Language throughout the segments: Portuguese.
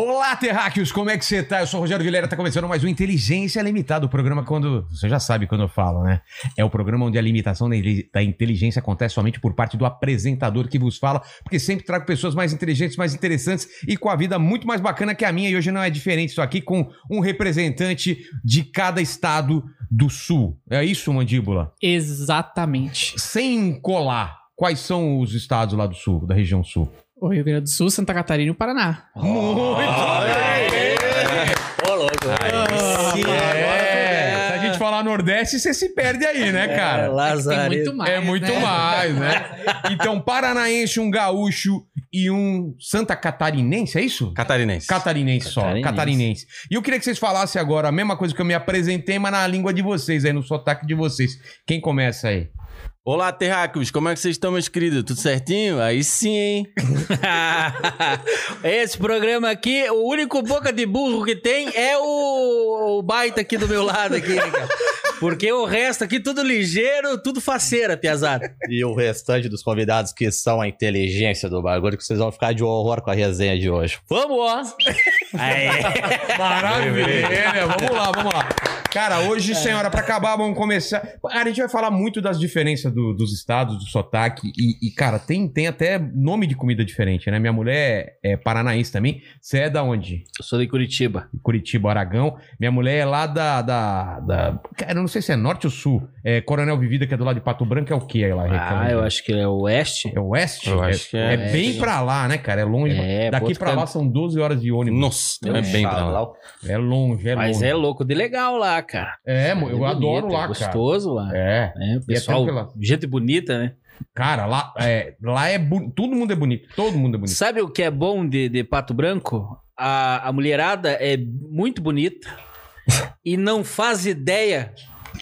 Olá, terráqueos, como é que você tá? Eu sou o Rogério Vilera, tá começando mais um Inteligência Limitada, o programa quando... Você já sabe quando eu falo, né? É o programa onde a limitação da in- da inteligência acontece somente por parte do apresentador que vos fala, porque sempre trago pessoas mais inteligentes, mais interessantes e com a vida muito mais bacana que a minha, e hoje não é diferente, estou aqui com um representante de cada estado do Sul. É isso, Mandíbula? Exatamente. Sem colar, quais são os estados lá do Sul, da região Sul? O Rio Grande do Sul, Santa Catarina e o Paraná. Muito Ô, louco. É. Se a gente falar Nordeste, você se perde aí, né, cara? Tem Lazarento. muito mais. É muito né? mais, né? Então, paranaense, um gaúcho e um Santa Catarinense, é isso? Catarinense. Catarinense só, Catarinense. catarinense. E eu queria que vocês falassem agora a mesma coisa que eu me apresentei, mas na língua de vocês, aí no sotaque de vocês. Quem começa aí? Olá, terráqueos. Como é que vocês estão, meus queridos? Tudo certinho? Aí sim, hein? Esse programa aqui, o único boca de burro que tem é o, o baita aqui do meu lado aqui, né, cara? Porque o resto aqui tudo ligeiro, tudo faceira, piazada. E o restante dos convidados que são a inteligência do bagulho, que vocês vão ficar de horror com a resenha de hoje. Vamos, ó. Maravilha! vamos lá, vamos lá. Cara, hoje, senhora, pra acabar, vamos começar. A gente vai falar muito das diferenças do- dos estados, do sotaque. E, e, cara, tem, tem até nome de comida diferente, né? Minha mulher é paranaense também. Você é da onde? Eu sou de Curitiba. Curitiba, Aragão. Minha mulher é lá da, da, da- Cara, eu não sei se é norte ou sul. É Coronel Vivida, que é do lado de Pato Branco, é o que aí lá? Ah, eu acho que é o oeste. É oeste? Eu acho que é É bem pra lá, né, cara? É longe. É, Daqui pra lá são 12 horas de ônibus. Nossa, é bem pra lá. É longe, é Mas longe. é louco de legal lá, cara. É, mo- eu É adoro bonito, lá, é cara. gostoso lá. É. É, o pessoal, tranquila. gente bonita, né? Cara, lá é, lá é bu- todo mundo é bonito, todo mundo é bonito. Sabe o que é bom de, de Pato Branco? A, a mulherada é muito bonita e não faz ideia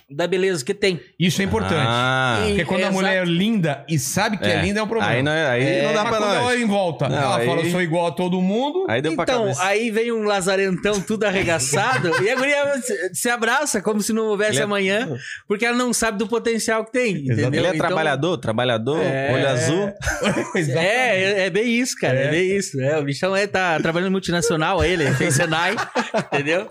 da beleza que tem. Isso é importante. Ah, Porque quando a Exato. mulher é linda e sabe que é, É. linda é um problema. aí não, é- aí não dá Mas pra quando ela nós. olha em volta, Não, ela aí- fala, eu sou igual a todo mundo. Aí deu pra Então, cabeça. aí vem um lazarentão tudo arregaçado e a guria se, se abraça como se não houvesse Ele é- amanhã, porque ela não sabe do potencial que tem, entendeu? Ele é Então, trabalhador, trabalhador, É. olho azul. Exato. É, é, é bem isso, cara. É, bem isso. É, o bichão é, tá trabalhando em multinacional, ele fez Senai, entendeu?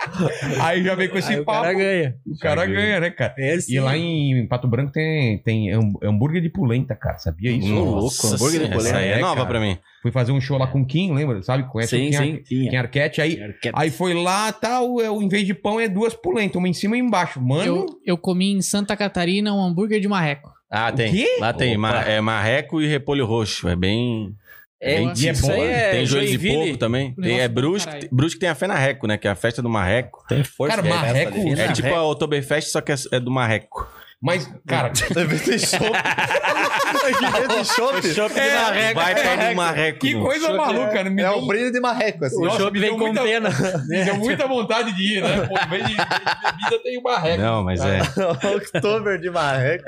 Aí já vem com esse Aí o papo. cara ganha. O cara ganha, né, cara? É, E sim. lá em Pato Branco tem, tem ham- hambúrguer de polenta, cara. Sabia isso? Nossa, hambúrguer de essa polenta. aí é É, nova cara. pra mim. Fui fazer um show lá com o Kim, lembra? Sabe? Conhece Sim, o Kim, sim. Kim Arquette. Aí, Arquette. aí foi lá, tal, o em vez de pão é duas polentas, uma em cima e embaixo. Mano, Eu, eu comi em Santa Catarina um hambúrguer de marreco. Ah, O tem. quê? Lá tem Opa. ma- é marreco e repolho roxo. É bem. É, bem e é bom, aí né? Tem joelho de porco também. Tem, é do Brusque. caralho. Brusque tem a Fenarreco, né? Que é a festa do marreco. Tem força. Cara, é marreco- ali. É Fenarreco. tipo a Oktoberfest, só que é é do marreco. Mas, cara, Deve ter chopp. Deve ter chopp. É, Vai perto do marreco. que coisa maluca, né? Me É deu, o brinde de marreco, assim. O Nossa, chopp me vem com muita- pena. me deu muita vontade de ir, né? Pô, em vez de, de bebida tem o barreco. Não, mas é. Oktober de marreco.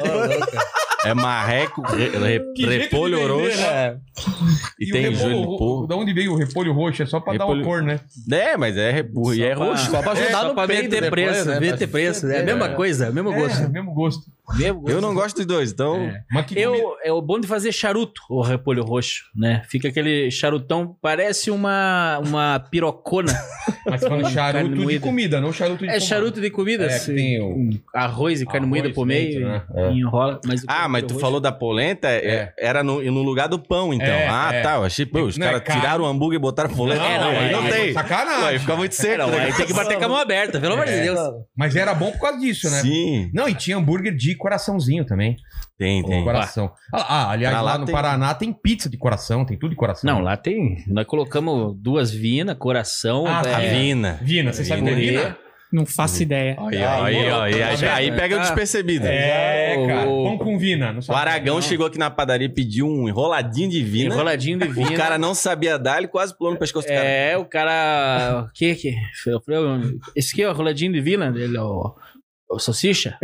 É marreco, re- re- de repolho vender, roxo. né? É. E, o tem repolho- joelho de porco. Da onde veio o repolho roxo? É só pra dar uma Repolho- cor, né? É, mas é repolho. E Só é pra- roxo. Só pra ajudar É, no pra peito ter depois, preço, né? ver Pra- ter preço. É a mesma coisa, é o mesmo gosto. É, mesmo gosto. Mesmo gosto. Eu não gosto dos dois, então. É. Mas que comida- Eu, é o bom de fazer charuto, o repolho roxo, né? Fica aquele charutão, parece uma, uma pirocona. Mas você falando charuto de moída. comida, não charuto de É charuto de comida, É, que assim, tem o- arroz e carne Arroz moída por meio, né? É. enrola. Mas Ah, mas tu repolho falou da polenta, é- É. era no, no lugar do pão, então. É, ah, é. tá. Eu achei, pô, os é caras tiraram o hambúrguer e botaram polenta. Não, É, não, aí não aí- tem. sacanagem. Ué, fica muito roxo. seco. Não, né? aí tem que bater com a mão aberta, pelo amor de É. Deus. Mas era bom por causa disso, né? Sim, Não, e tinha hambúrguer de coraçãozinho também. tem, tem. Coração. Ah, ah, aliás, Pra lá, lá no tem- Paraná tem pizza de coração, tem tudo de coração. Não, lá tem. Nós colocamos duas vinas, coração. Ah, tá. é, Vina. Vina, você sabe o que é Vina. Vina? Não faço ideia. Aí, aí, aí, aí, aí pega o despercebido. É, cara. Pão com Vina. Não O Aragão não. chegou aqui na padaria e pediu um enroladinho de vina. enroladinho de vina. O cara não sabia dar, ele quase pulou no pescoço do cara. É, o cara. O que que? Eu falei, "Ô, esse aqui é o roladinho de vina dele, ó. Ô, salsicha?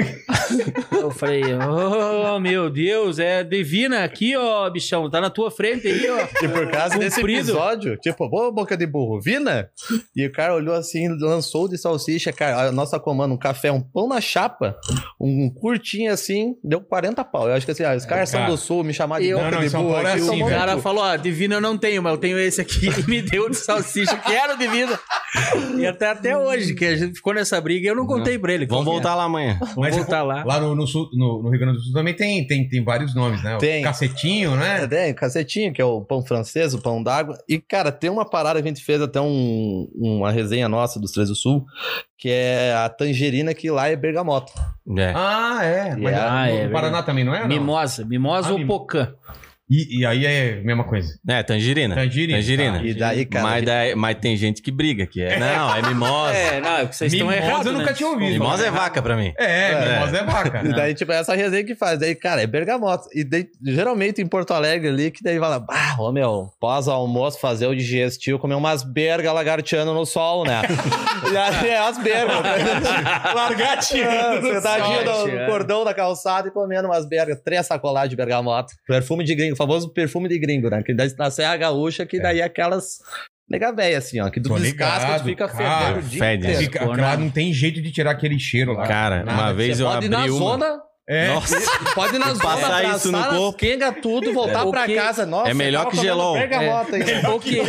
eu falei, oh, meu Deus, é divina aqui, ó, bichão. Tá na tua frente aí, ó. E por causa desse episódio, tipo, boa boca de burro, Vina? E o cara olhou assim, lançou de salsicha, cara, a nossa comanda, um café, um pão na chapa, um curtinho assim, deu 40 pau. Eu acho que assim, ah, os caras são Cara, do sul, me chamaram de eu- boca Não, não, de São burro é aqui, assim, O cara falou, ó, divina eu não tenho, mas eu tenho esse aqui. E me deu de salsicha, que era divina. E até, até hoje, que a gente ficou nessa briga, eu não contei pra ele. Vamos que voltar lá amanhã. é. Mas voltar lá. Lá no, no, sul, no, no Rio Grande do Sul também tem, tem, tem vários nomes, né? O Tem. Cacetinho, né? É, tem, cacetinho, que é o pão francês, o pão d'água. E, cara, tem uma parada que a gente fez até um, uma resenha nossa dos Três do Sul, que é a tangerina, que lá é bergamota. É. Ah, é. Mas Ah, no é Paraná também, não é? Não? Mimosa. Mimosa Ah, ou mim- pocã? E, e aí é a mesma coisa. É, tangerina. Tangerina. Tangerina. Tá. E daí, cara. mas, daí- mas tem gente que briga, que é. Não, é mimosa. É, não, é que vocês estão Mimosa errados, eu nunca né? tinha ouvido. Mimosa é vaca pra mim. É, É. mimosa é vaca. E daí, tipo, é essa resenha que faz. Daí, cara, é bergamota. E daí, geralmente em Porto Alegre ali, que daí fala, ah, ô meu, pós-almoço fazer o digestivo, comer umas berga lagarteando no sol, né? e aí é as bergas. Largateando no Sentadinho sol. no cordão da calçada e comendo umas bergas. Três sacoladas de bergamota. Perfume de gringo, o famoso perfume de gringo, né? Que daí na Serra Gaúcha, que daí é aquelas nega véia, assim, ó. Que Tô descasca, fica cara, fedendo o dia fede. inteiro. Fica, Pô, claro, não. não tem jeito de tirar aquele cheiro lá. Cara, Nada. uma vez Você eu pode ir abri na uma... zona, É. Nossa, pode ir na zona, Passar isso no abraçar, corpo. quenga tudo, voltar É. pra O que- casa. Nossa, é melhor que gelol. bergamota aí. O que,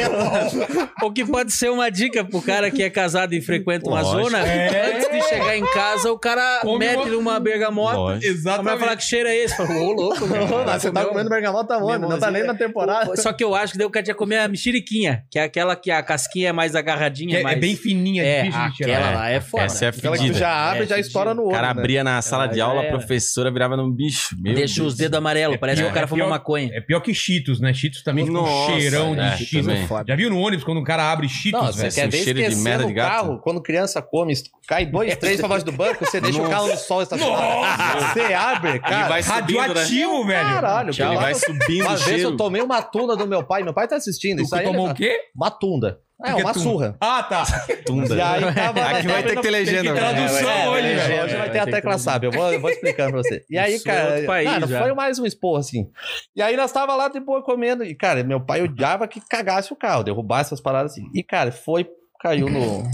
o que pode ser uma dica pro cara que é casado e frequenta uma Lógico. zona, É. antes de chegar em casa, o cara Come mete uma- uma bergamota. Lógico. Exatamente. mulher fala que cheiro é esse? Fala, ô, louco, meu. Não, Você tá comendo bergamota onde? Não tá nem na temporada. Só que eu acho que daí o cara tinha comer a mexeriquinha, que é aquela que a casquinha é mais agarradinha. Que é, mais... é bem fininha, É, difícil de tirar. aquela lá é foda. Essa é Aquela que já abre É, e já estoura no O olho. cara né? abria na sala de aula, a era. professora virava num bicho. Meu Deixa Deus. os dedos amarelos, parece É, que o cara é fuma pior- maconha. É pior que Cheetos, né? Cheetos também fica um cheirão é, de Cheetos. também. Já viu no ônibus quando um cara abre Cheetos, Não, velho? você quer um ver cheiro de merda de gato. carro, quando criança come, cai dois, três pra baixo do banco, você deixa o carro no sol estacionado. Você abre, cara. vai subindo, Radioativo, velho. Caralho, Ele cara. vai subindo Uma vez eu tomei uma tunda do meu pai, meu pai tá assistindo. Tu Isso aí tomou ele- o quê? Uma tunda. É, é uma surra. Ah, tá. Tunda. E aí tava. Aqui vai ter que ter legenda, Tem tradução É, hoje, é, velho. Hoje vai ter É, a tecla sabe. Eu vou, eu vou explicando pra você. E aí, Isso é cara. país já. foi mais um esporro assim. E aí nós tava lá de boa comendo. E, cara, meu pai odiava que cagasse o carro, derrubasse essas paradas assim. E, cara, foi, caiu no.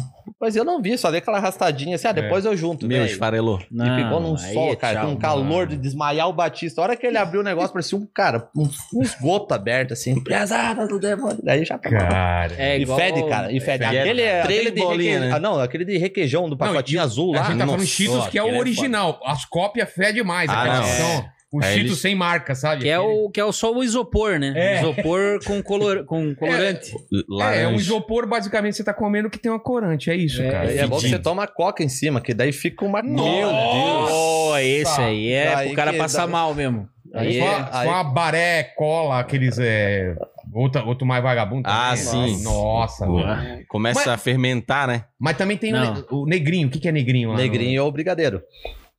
Mas eu não vi, só dei aquela arrastadinha assim. Ah, depois eu junto. Meu, velho. esfarelou. E pegou num sol, é cara, tchau, com um calor de desmaiar o Batista. A hora que ele abriu o negócio, parecia um, cara, um, um esgoto aberto, assim. Pesada do demônio. Daí já tá. Cara. É E fede, cara. E fede. Fede. Aquele, Três aquele de requeijão. né? Ah, não, aquele de requeijão do pacotinho Não, e- azul A lá. gente tá falando Cheetos, que é o é original. As cópias fedem mais. Ah, são os É, Cheetos eles- sem marca, sabe? Que é, Aquele- o, que é o só o isopor, né? É. Isopor com, color, com colorante. É, é um isopor, basicamente, você tá comendo que tem uma corante. É isso, É, cara. E é bom que você toma coca em cima, que daí fica uma. Meu Deus! Oh, esse aí é pro cara que passar dá- mal mesmo. Aí, Aí só, é... só uma baré, cola, aqueles. É... Outro, outro mais vagabundo. Ah, também. sim. Nossa, Pô, mano. Começa Mas- a fermentar, né? Mas também tem o, Não. ne- o negrinho. O que, que é negrinho lá? Negrinho ou brigadeiro.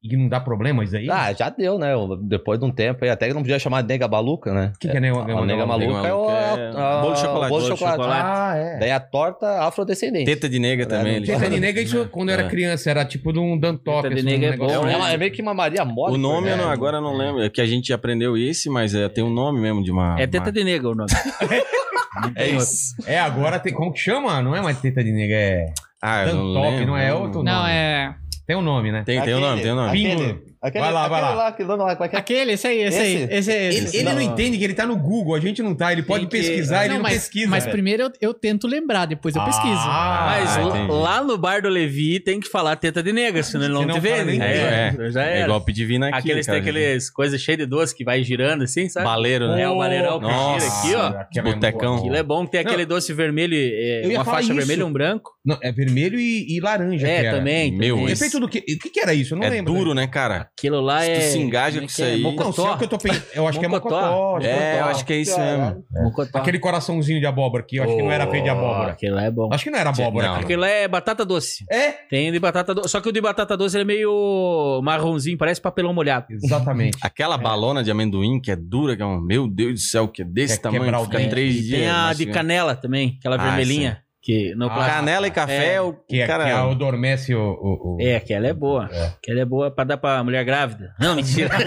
E não dá problema isso aí? Ah, já deu, né? Depois de um tempo aí, até que não podia chamar de nega baluca, né? O que, que é nega, A nega maluca é o. maluca a- é a- bolo de chocolate. Bolo de chocolate. chocolate. Ah, é. Daí a torta afrodescendente. Teta de nega também. não Teta de nega, isso quando eu era É. criança, era tipo de um Dantop. Teta de assim, nega é bom. É, é meio que uma Maria Mole. O nome eu não, né? agora eu não lembro. É que a gente aprendeu esse, mas é, tem um nome mesmo de uma. É teta de nega o nome. É isso. É, agora tem. Como que chama? Não é mais teta de nega, é. Ah, eu não lembro. não é outro Não, nome. é. Tem um nome, né? Tem, tem o nome, tem o nome. Aquele, Vai lá, vai aquele lá. aquele nome lá, como é que é? Aquele, esse aí, esse, aí. Esse? Esse, Ele, esse. ele não. Não. entende que ele tá no Google, a gente não tá. Ele pode que- pesquisar, ele não, mas, pesquisa. mas velho. primeiro eu, eu tento lembrar, depois eu pesquiso. Ah, Mas lá- entendi. lá no bar do Levi tem que falar teta de nega, senão ele não, Senão te vende. nem É, É, já É era. igual pedir vinho aqui. Aqueles cara. tem aqueles coisas cheias de doce que vai girando assim, sabe? Baleiro, né? É, o baleirão que Nossa. gira aqui, ó. É Botecão. Aquilo é bom que tem Não. aquele doce vermelho, é, Eu ia uma falar faixa vermelha e um branco. Não, é vermelho e, e laranja. que É, também. Meu. É feito do quê? O que, que era isso? Eu não É lembro. duro, né, cara? Aquilo lá Se tu é. se engaja é com que isso é? aí- Não, se é o Mocotó. que eu tô pensando. Eu acho que é Mocotó. mocotó. acho que É, eu mocotó. acho que é isso mesmo. Mocotó. Aquele coraçãozinho de abóbora aqui, eu acho que não era feito de abóbora. Aquilo lá é bom. Acho que não era abóbora. Não. Aquilo lá é batata doce. É? Tem de batata doce. Só que o de batata doce ele é meio marronzinho, parece papelão molhado. Exatamente. Aquela balona de amendoim que é dura, que é um. Meu Deus do céu, que é desse Quer tamanho, fica três E dias. tem a de canela também, aquela Ah, vermelhinha. Que no Ah. Canela e café, É. o Que, é, cara... que adormece o. o, o- É, aquela é boa. Aquela é boa pra dar pra mulher grávida. Não, mentira.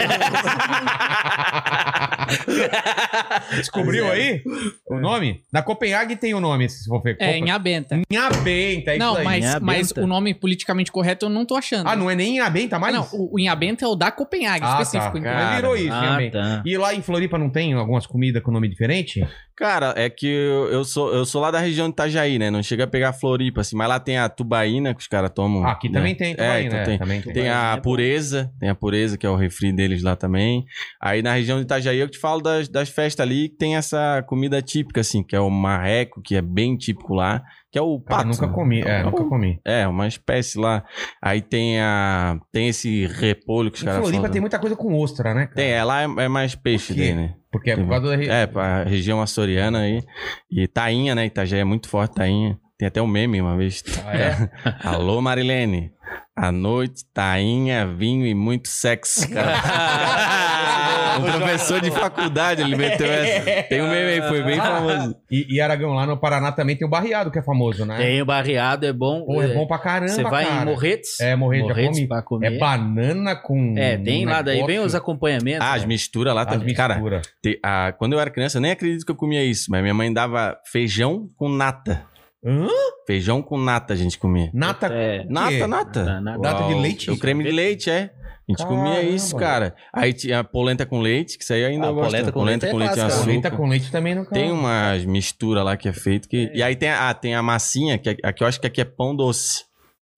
Descobriu aí o nome? Na Copenhague tem o nome, se for ver. É, Inhabenta. Inhabenta, é Não, mas, Inhabenta. mas o nome politicamente correto eu não tô achando. Ah, não é nem Inhabenta mais? Não, o, o Inhabenta é o da Copenhague, Ah, específico. tá. então. Mas virou isso, ah, tá. E lá em Floripa não tem algumas comidas com nome diferente? Cara, é que eu, eu sou, eu sou lá da região de Itajaí, né? Não chega a pegar Floripa, assim. Mas lá tem a tubaína que os caras tomam. Ah, aqui né? também tem, É, também, então né? tem. Também tem. Tem a pureza, tem a pureza, que é o refri deles lá também. Aí na região de Itajaí eu te falo das, das festas ali, que tem essa comida típica, assim, que é o marreco, que é bem típico lá, que é o Cara, pato. nunca comi. É, É, nunca comi. É, uma espécie lá. Aí tem a. Tem esse repolho que os caras Floripa tem muita coisa com ostra, né? cara? Tem, é, lá é, é mais peixe daí, né? Porque é por causa da. re- É, pra região açoriana aí. E tainha, né? Itajaí é muito forte, tainha. Tem até um meme uma vez. Ah, é? Alô, Marilene. À noite, tainha, vinho e muito sexo. Cara. um professor de faculdade, ele meteu essa. Tem um meme aí, foi bem famoso. E, e Aragão, lá no Paraná também tem o barreado, que é famoso, né? Tem o barreado, é bom. Pô, é bom pra caramba, Você vai cara. em Morretes. É, Morretes, já Morretes comi. pra comer. É banana com. É, tem um lá, daí vem os acompanhamentos. Ah, as né? misturas lá as também. Cara, mistura. te- a- quando eu era criança, eu nem acredito que eu comia isso, mas minha mãe dava feijão com nata. Hã? Feijão com nata a gente comia. Nata. É, Nata, nata. Nata, nata. Nata de leite? O creme de leite, é. A gente Caramba. comia isso, cara. Aí tinha a polenta com leite, que isso aí ainda Ah, gosto. polenta com polenta leite é com leite e clássica, açúcar. Polenta com leite também não Tem umas misturas lá que é feito. Que... E aí tem a, ah, tem a massinha, que é- aqui eu acho que aqui é pão doce.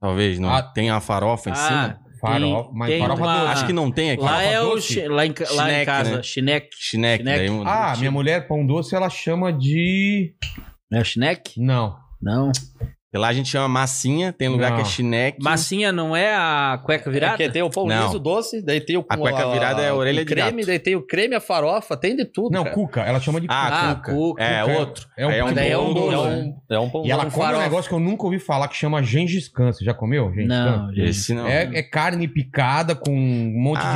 Talvez, não? Ah. tem a farofa em Ah, cima. Farofa, mas tem farofa uma- doce. Acho que não tem aqui. Lá é o. chi- Lá em, ca- lá em Chineque, casa, né? chineque. Chineque. Chineque. Daí um... Ah, minha mulher, pão doce, ela chama de. Não é o chineque? Não. Não. Porque Lá a gente chama massinha, tem lugar Não. que é chineque. Massinha não é a cueca virada? Porque tem o pão Não. liso doce, daí tem o A cueca virada é a orelha de creme, gato. daí tem o creme, a farofa, tem de tudo. Não, cara. cuca. Ela chama de cuca. Ah, Ah, cuca. cuca. É, Cuca é- outro. é um Aí daí é um bolo, é né? um, é um pão E ela com come um farofa. negócio que eu nunca ouvi falar que chama Gengis Khan. Você já comeu? Gengis Não. Esse não. É, é carne picada com um monte Ah,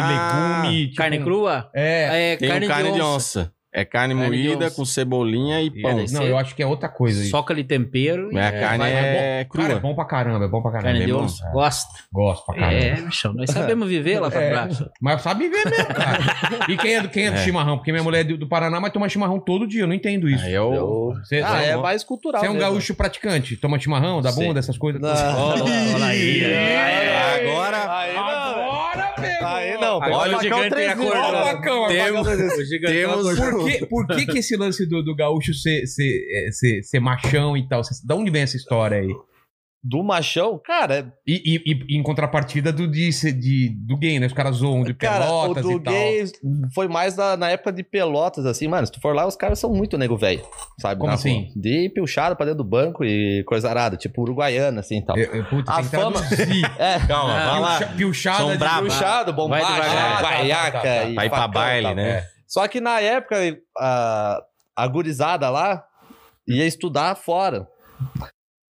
de legume. tipo Carne um- crua? É. É Tem carne, um carne de onça. É carne, moída com cebolinha e pão. Não, eu acho que é outra coisa. isso. Soca ali tempero. Mas a e carne vai- é crua. Cara, é bom pra caramba, é bom pra caramba. Carne é de onça. É, Gosto. Gosto pra caramba. É, bichão. Nós sabemos viver lá pra É, baixo. mas sabe viver mesmo, cara. E quem é do, quem é do É. chimarrão? Porque minha mulher é do, do Paraná, mas toma chimarrão todo dia. Eu não entendo isso. Aí eu... Eu- Você, Ah, é mais cultural. você é um mesmo. gaúcho praticante? Toma chimarrão, dá bunda, essas coisas? Não. Olha aí. Agora... Aí não. Aí não. Olha o gigante tem a cor, Olha o né? facão, Temos- gigante Temos- Por que, por que, que esse lance do, do gaúcho ser, ser, é, ser, ser machão e tal? Da onde vem essa história aí? Do machão, cara, E, e- e em contrapartida do, de, de- do gay, né? Os caras zoam de cara, o pelotas do e tal. gay foi mais na, na época de pelotas, assim, mano. Se tu for lá, os caras são muito nego velho, sabe? Como assim? rua. De pilchado pra dentro do banco e coisa arada, tipo uruguaiana, assim e tal. Eu, eu, puta, A tem que fama-. É, Calma, vai lá. Pilchada São de... bombacha, Vai devagar. guaiaca Tá, tá, tá, tá. e Vai pra baile, né? Só que na época, a, a gurizada lá ia estudar fora.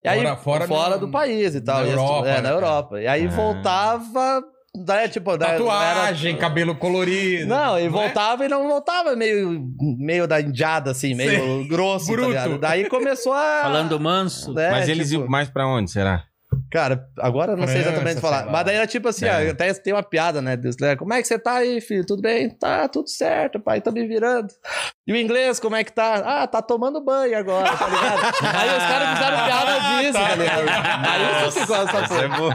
E aí, Fora- fora no- do país e tal. na Europa, é, né, na cara? Europa. E aí Ah. voltava. Daí, tipo, daí, Tatuagem, era- cabelo colorido. Não, e é? voltava e não voltava meio, meio da indiada, assim, meio grosso, tá Bruto. ligado? Daí começou a. Falando manso. né, Mas eles tipo, iam mais pra onde, será? Cara, agora eu não sei exatamente falar. Mas daí era tipo assim, É. ó, até tem uma piada, né? Deus, né, Como é que você tá aí, filho? Tudo bem? Tá, tudo certo, pai, tô me virando. E o inglês, como é que tá? Ah, tá tomando banho agora, tá ligado? aí os caras fizeram piada disso, tá, ligado? Aí isso ficou essa Isso é porra. bom.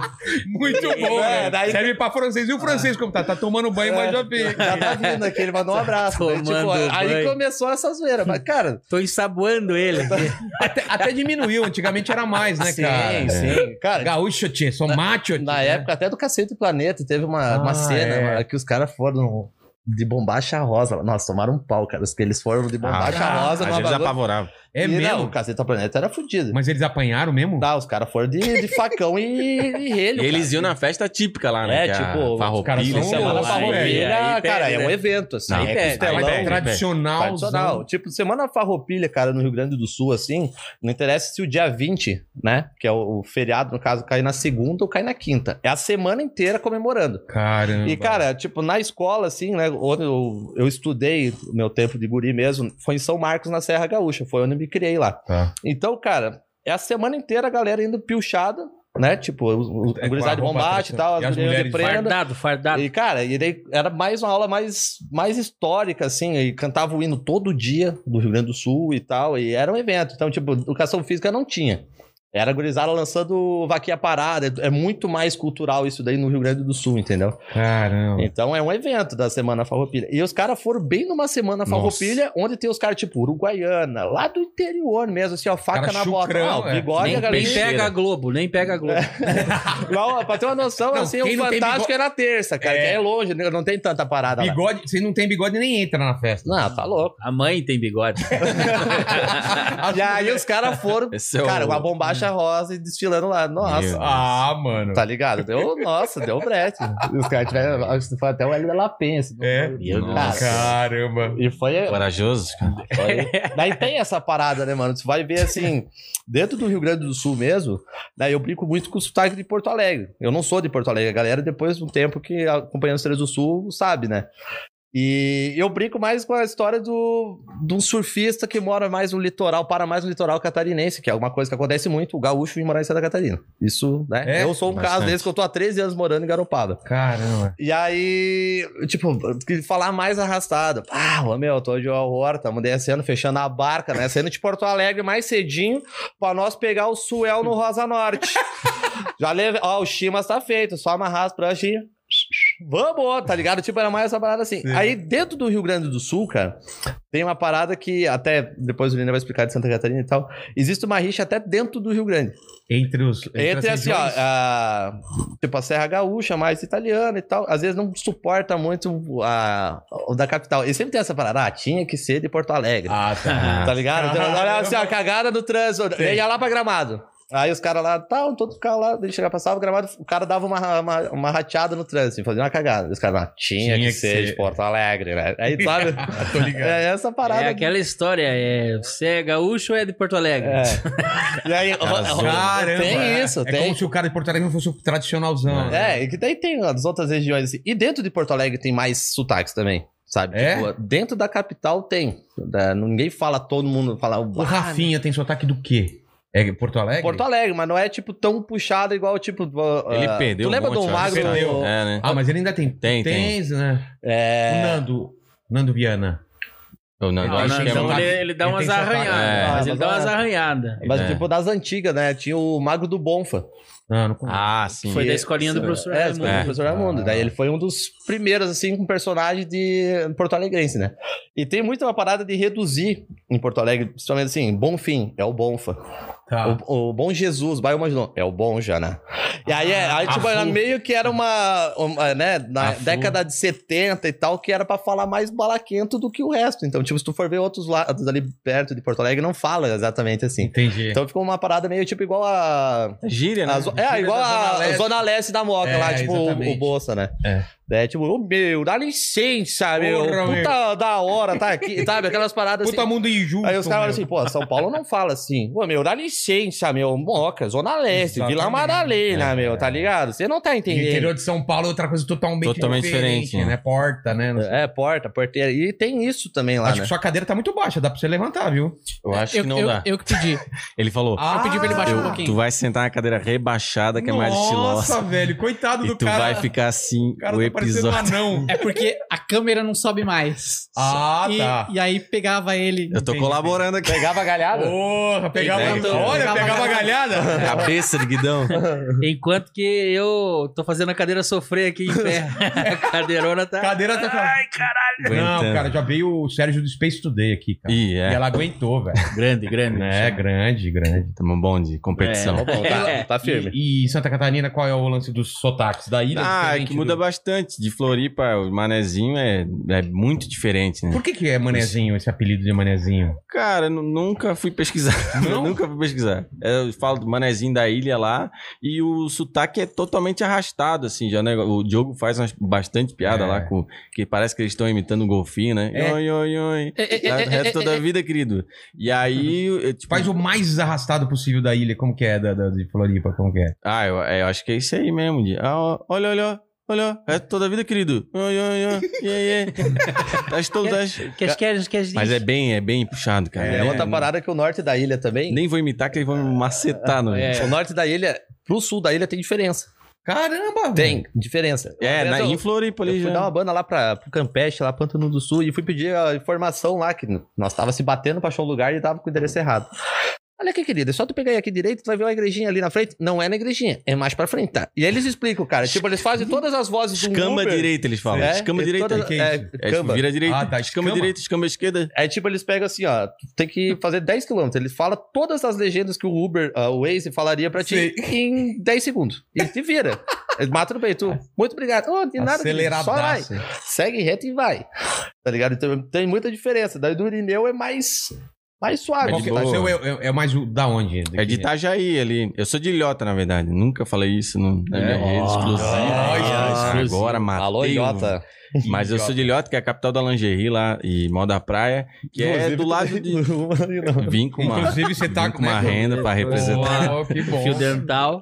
Muito bom, É, daí- Serve pra francês. E o francês como tá? Tá tomando banho, mas já vi. Já tá vindo aqui, ele mandou um abraço. Daí, tipo, aí começou essa zoeira. Mas, cara, Tô ensaboando ele. Até, até diminuiu. Antigamente era mais, né, sim, cara? sim. Cara, Gaúcho, tchê. Sou macho, tchê. Na né? época até do Cacete do Planeta, teve uma, Ah, uma cena é. mano, que os caras foram de bombacha rosa. Nossa, tomaram um pau, cara. Porque eles foram de bombacha Ah, rosa vezes bagulho. apavorava. É E mesmo? Não, o Cacete do Planeta era fudido. Mas eles apanharam mesmo? Tá, os caras foram de, de facão e, e relho. Eles cara. iam na festa típica lá, né? É, tipo, os farroupilha, caras são sei Semana Farroupilha, cara, é um né? evento, assim. Não, é costelão. aí pede. Tradicional. Tradicional. Tipo, Semana Farroupilha, cara, no Rio Grande do Sul, assim, não interessa se o dia 20, né, que é o, o feriado, no caso, cai na segunda ou cai na quinta. É a semana inteira comemorando. Caramba. E, cara, tipo, na escola, assim, né, onde eu, eu estudei, o meu tempo de guri mesmo, foi em São Marcos, na Serra Gaúcha, foi onde eu me criei lá. Tá. Então, cara, é a semana inteira a galera indo pilchada, né? Tipo, o, o É, gurizada de bombate e tal, e as mulheres de prenda. Fardado, fardado. E, cara, e daí era mais uma aula mais, mais histórica, assim, e cantava o hino todo dia do Rio Grande do Sul e tal, e era um evento. Então, tipo, educação física não tinha. Era a gurizada lançando vaquinha parada. É muito mais cultural isso daí no Rio Grande do Sul, entendeu? Caramba. Então é um evento da Semana Farroupilha. E os caras foram bem numa Semana Farroupilha, onde tem os caras, tipo, Uruguaiana, lá do interior mesmo, assim, ó, faca Cara na bota. chucrão, Não, é. bigode, nem, a galera nem pega a Globo, nem pega a Globo. Não, pra ter uma noção, Não, assim, o Fantástico bigode- é na terça, cara, É. que é longe, né? não tem tanta parada lá. Bigode, você não tem bigode nem entra na festa. Não, tá louco. A mãe tem bigode. e aí os caras foram, Esse é o- cara, com a bombacha rosa e desfilando lá. Nossa. Ah, mano. Tá ligado? Deu, nossa, deu brete. Os caras tiveram, acho que foi até o L da La Penha. É? Nossa. Caramba. E foi, Corajoso, cara. Foi- Daí tem essa parada, né, mano? Você vai ver assim, dentro do Rio Grande do Sul mesmo, daí eu brinco muito com o sotaque de Porto Alegre. Eu não sou de Porto Alegre, a galera, depois de um tempo que acompanhando os Três do Sul, sabe, né? E eu brinco mais com a história do, de um surfista que mora mais no litoral, para mais no litoral catarinense, que é uma coisa que acontece muito, o gaúcho vir morar em Santa Catarina. Isso, né? É? eu sou um caso Bastante. desse que eu tô há 13 anos morando em Garopaba. Caramba. E aí, tipo, falar mais arrastado. Ah, meu, tô de horta, estamos descendo, fechando a barca, né? Saindo de Porto Alegre mais cedinho pra nós pegar o Suel no Rosa Norte. Já leve... Ó, o Chimas tá feito, só amarrar as pranchas e... Vamos, tá ligado? Tipo, era mais essa parada assim. Sim. Aí, dentro do Rio Grande do Sul, cara, tem uma parada que até depois o Lina vai explicar de Santa Catarina e tal. Existe uma rixa até dentro do Rio Grande. Entre os. Entre as assim, ó, a, tipo a Serra Gaúcha, mais italiana e tal, às vezes não suporta muito a, o da capital. E sempre tem essa parada, ah, tinha que ser de Porto Alegre. Ah, tá. tá ligado? Então, olha assim, a cagada do trânsito. Sim. Ia lá pra gramado. Aí os caras lá, tá, todo carro lá, ele chegava, passava o gramado, o cara dava uma, uma, uma rateada no trânsito, fazia uma cagada. Os caras lá, tinha, Tinha que, que ser ser. de Porto Alegre, né? Aí, sabe? Tô ligado. é essa parada. É aquela história, é, você é gaúcho ou é de Porto Alegre? É. E aí. Caramba. tem isso, é tem. como se o cara de Porto Alegre não fosse o tradicionalzão. né? É, e que daí tem as outras regiões assim. E dentro de Porto Alegre tem mais sotaques também, sabe? É? Tipo, dentro da capital tem. Da- ninguém fala, todo mundo fala. O Rafinha tem sotaque do quê? É Porto Alegre? Porto Alegre, mas não é tipo tão puxado igual tipo. Ele ah, perdeu Tu lembra um monte, do. Magro? Perdeu. É, né? Ah, mas ele ainda tem. Tem, tem. né? É. O Nando. Nando Viana. Eu não, eu Ah, acho é então ele, ele dá Ele umas tem arranhadas. É. Mas ele Mas dá umas é- arranhadas. Mas É. tipo das antigas, né? Tinha o Magro do Bonfa. Não, não conheço. Ah, sim. Foi da escolinha do professor É, Raimundo. escolinha do professor Raimundo. Ah. Daí ele foi um dos primeiros, assim, com personagem de Porto Alegrense, né? E tem muito uma parada de reduzir em Porto Alegre, principalmente assim, Bom Fim, é o Bonfa. Tá. O, o Bom Jesus, vai imaginou, é o Bom já, né? E aí, é- aí a tipo, era Fu. meio que era uma, uma, né, na A Fu. década de 70 e tal, que era pra falar mais balaquento do que o resto. Então, tipo, se tu for ver outros lados ali perto de Porto Alegre, não fala exatamente assim. Entendi. Então ficou uma parada meio tipo igual a. Gíria, né? a é, Gíria igual da Zona a Leste. Zona Leste da Moca É, lá, tipo o, o Bolsa, né? É. É tipo, ô meu, dá licença, meu. Porra, Puta da hora, tá aqui, sabe? Aquelas paradas Puta assim. mundo injusto. Aí os caras falam meu. assim, pô, São Paulo não fala assim. Pô, meu, dá licença, meu. Moca, Zona Leste, Vila Exatamente. Madalena, É. meu, tá ligado? Você não tá E o entendendo. interior de São Paulo é outra coisa totalmente, Totalmente diferente, né? né? Porta, né? Não. É, porta, porteira. E tem isso também lá, Acho né? que sua cadeira tá muito baixa, dá pra você levantar, viu? Eu acho eu, que não eu, dá. eu que pedi. Ele falou. Ah, eu pedi pra ele baixar um eu- pouquinho. tu vai sentar na cadeira rebaixada, que é mais Nossa, estilosa. velho, coitado E do tu cara. vai ficar assim O cara o tá parecendo um episódio. anão. É porque a câmera não sobe mais. Ah, e, tá. e aí pegava ele. Eu tô Entendi. colaborando aqui. Pegava a galhada? Porra, pegava. Entendi. Olha, Pegava pegava a galhada. Cabeça de guidão. Enquanto que eu tô fazendo a cadeira sofrer aqui em pé. a cadeirona tá. Cadeira tá. Ai, caralho. Não, cara, já veio o Sérgio do Space Today aqui, cara. E é. ela aguentou, velho. Grande, grande. É, grande, grande. Tamo bom de competição. Tá bom, tá, tá firme. E, e Santa Catarina, qual é o lance dos sotaques? Da ilha Ah, é que muda do- bastante. De Floripa, o manezinho é, é muito diferente, né? Por que, que é manezinho, esse apelido de manezinho? Cara, eu nunca fui pesquisar. Não? nunca fui pesquisar. Eu falo do manezinho da ilha lá e o sotaque é totalmente arrastado, assim. Já, né? O Diogo faz umas- bastante piada É. lá, com, que parece que eles estão imitando um golfinho, né? É. Oi, oi, oi. É, é, Tá é, o resto é, toda a vida, querido. E aí, eu, tipo, Faz o mais arrastado possível da ilha, como que é, da, da- de Floripa, como que é? Ah, eu, é, eu acho que é isso aí mesmo. De, ah, olha, olha, olha, é toda a vida, querido. Ai, ai, ai, todo. Queres, queres, queres Mas é bem, é bem puxado, cara. É, outra parada que o norte da ilha também. Nem vou imitar que eles vão me macetar no... É. O norte da ilha, pro sul da ilha tem diferença. Caramba, Tem, diferença. É, na, eu- em Floripa Eu ali fui já. dar uma banda lá pra, pro Campeche, lá Pântano do Sul, e fui pedir a informação lá, que nós tava se batendo pra achar o lugar e tava com o endereço errado. Olha aqui, querido, é só tu pegar aí aqui direito, tu vai ver uma igrejinha ali na frente. Não é na igrejinha, é mais pra frente, tá? E aí eles explicam, cara. Tipo, eles fazem todas as vozes do Escamba Uber. direita, eles falam. É, escamba e direita. que é é? É, vira direita, Ah, tá, escamba escama. direita, escamba esquerda. Aí, tipo, eles pegam assim, ó, tem que fazer 10 km. Ele fala todas as legendas que o Uber, ah, o Waze falaria pra ti em 10 segundos. E te vira. Mata no peito. Muito obrigado. Oh, de nada, querido, só vai. Segue reto e vai. Tá ligado? Então tem muita diferença. Daí do Irineu é mais, mais suave. O boa. seu é, é- mais da onde? É de Itajaí ali. Eu sou de Ilhota, na verdade. Nunca falei isso no, na minha É? rede exclusiva. Olha, Ah, Agora matei. Alô, um- Ilhota. Mas eu sou de Ilhota, que é a capital da lingerie lá e Mó da Praia, que é do lado de. Vim com uma, Inclusive, você tá vim com uma né, renda pra representar. Oh, que bom. Fio dental.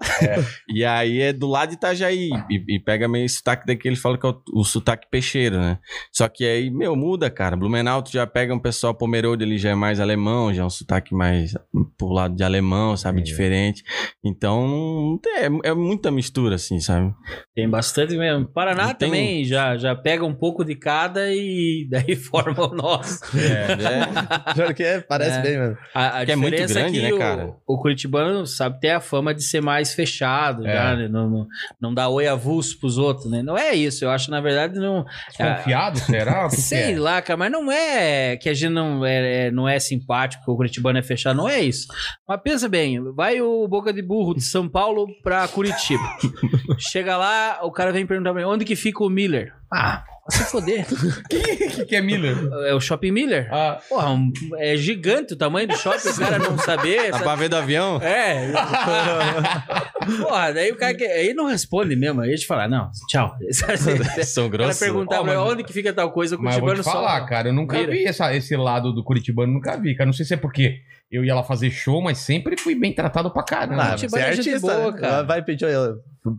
E aí é do lado de Itajaí. E, e pega meio sotaque daqui, ele fala que é o, o sotaque peixeiro, né? Só que aí, meu, muda, cara. Blumenau, tu já pega um pessoal Pomerode, ele já é mais alemão, já é um sotaque mais pro lado de alemão, sabe? É. Diferente. Então, é, é muita mistura, assim, sabe? Tem bastante mesmo. Paraná Não tem- também já, já pega um pouco de cada e daí forma o nosso. É. Que é, parece É. bem, mano. A, a Que é muito diferença grande, que né, o, cara? o Curitibano sabe ter a fama de ser mais fechado, É. já, né? não, não, não dá oi avulso pros outros, né? Não é isso, eu acho, na verdade, não. Desconfiado, será? O que que Sei é? lá, cara, mas não é que a gente não é, é- não é simpático, o Curitibano é fechado, não é isso. Mas pensa bem, vai o Boca de Burro de São Paulo pra Curitiba. Chega lá, o cara vem perguntar pra mim, onde que fica o Miller? Ah, se foder. O que, que é Miller? É o Shopping Miller? Ah, Porra, um- é gigante o tamanho do shopping, o cara não saber. Dá sabe? pra ver do avião? É. Porra, daí o cara que, aí não responde mesmo. Aí a gente fala, não, tchau. São O cara grossos. pra mas- ele, onde que fica tal coisa, o mas eu vou te Curitibano falar, só. cara, eu nunca vira. vi essa- esse lado do Curitibano, nunca vi, cara. Não sei se é porque eu ia lá fazer show, mas sempre fui bem tratado pra caramba. Ah, Curitibano você é é gente artista, boa, né? cara. Vai pedir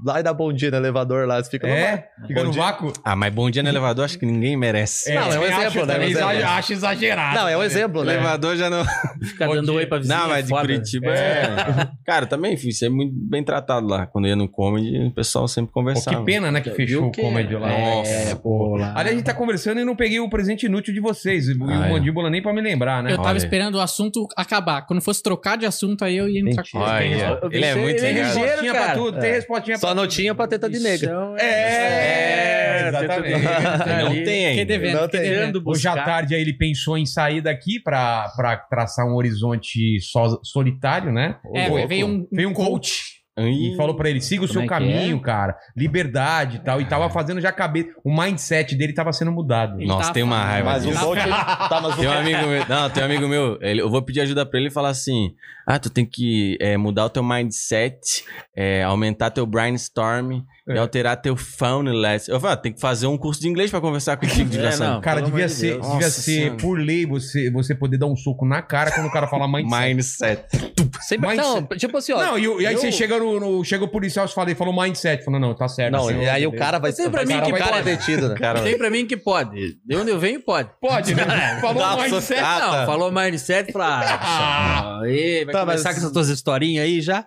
lá e dá bom dia no elevador lá. Você fica no é, fica no dia. vácuo. Ah, mas bom dia no elevador, acho que ninguém merece. Não, é um acho exemplo, né? também É exemplo. Acho exagerado. Não, é um né? exemplo, O né? elevador já não. Fica Bom dando dia. oi pra vizinha. Não, mas de foda. Curitiba é. Cara, também fui ser muito bem tratado lá. Quando eu ia no comedy, o pessoal sempre Pô, conversava. que pena, né, que fechou o comedy lá. É, pô, lá. Aliás, a gente tá conversando e não peguei o presente inútil de vocês. E o Ah, é. Mandíbula nem pra me lembrar, né? Eu tava Olha. esperando o assunto acabar. Quando fosse trocar de assunto, aí eu ia entrar com Olha, Eu vi ele é que muito ele é legal. ligeiro, respostinha pra cara. tudo, tem respostinha pra Só não tinha pra teta de nega. Bichão, É, exatamente. Não Ali. tem ainda. devendo, Não tem. devendo. Hoje à tarde aí ele pensou em sair daqui pra, pra traçar um horizonte solitário, né? É, veio um, Veio um coach e falou pra ele: siga o seu é caminho, cara, liberdade e tal. E tava fazendo já cabeça. O mindset dele tava sendo mudado. Ele Nossa, tá tem uma raiva Mas o disso. coach. Tá, mas o Tem um amigo meu, não, tem um amigo meu, ele- eu vou pedir ajuda pra ele e falar assim: ah, tu tem que é, mudar o teu mindset, é, aumentar teu brainstorm É. e alterar teu phone less. Eu falo, ah, tem que fazer um curso de inglês pra conversar contigo, desgraçado. não. Cara, devia de ser, Deus. devia Nossa ser Senhora. por lei você, você poder dar um soco na cara quando o cara fala mindset. Mindset. Sempre, Mas- não, tipo assim, ó. Não, e, e aí eu- você chega no, no- chega o policial e fala, e falou mindset. Falou, não, tá certo. Não, senhor, e aí o cara vai Você pra vai- mim que cara pode. é detido, né? Cara, Tem pra mim que pode. De onde eu venho, pode. Pode, né? Falou pra mindset. Não, tá. falou mindset, fala. Ah, aí, vai Tá, começar com essas tuas historinhas aí já?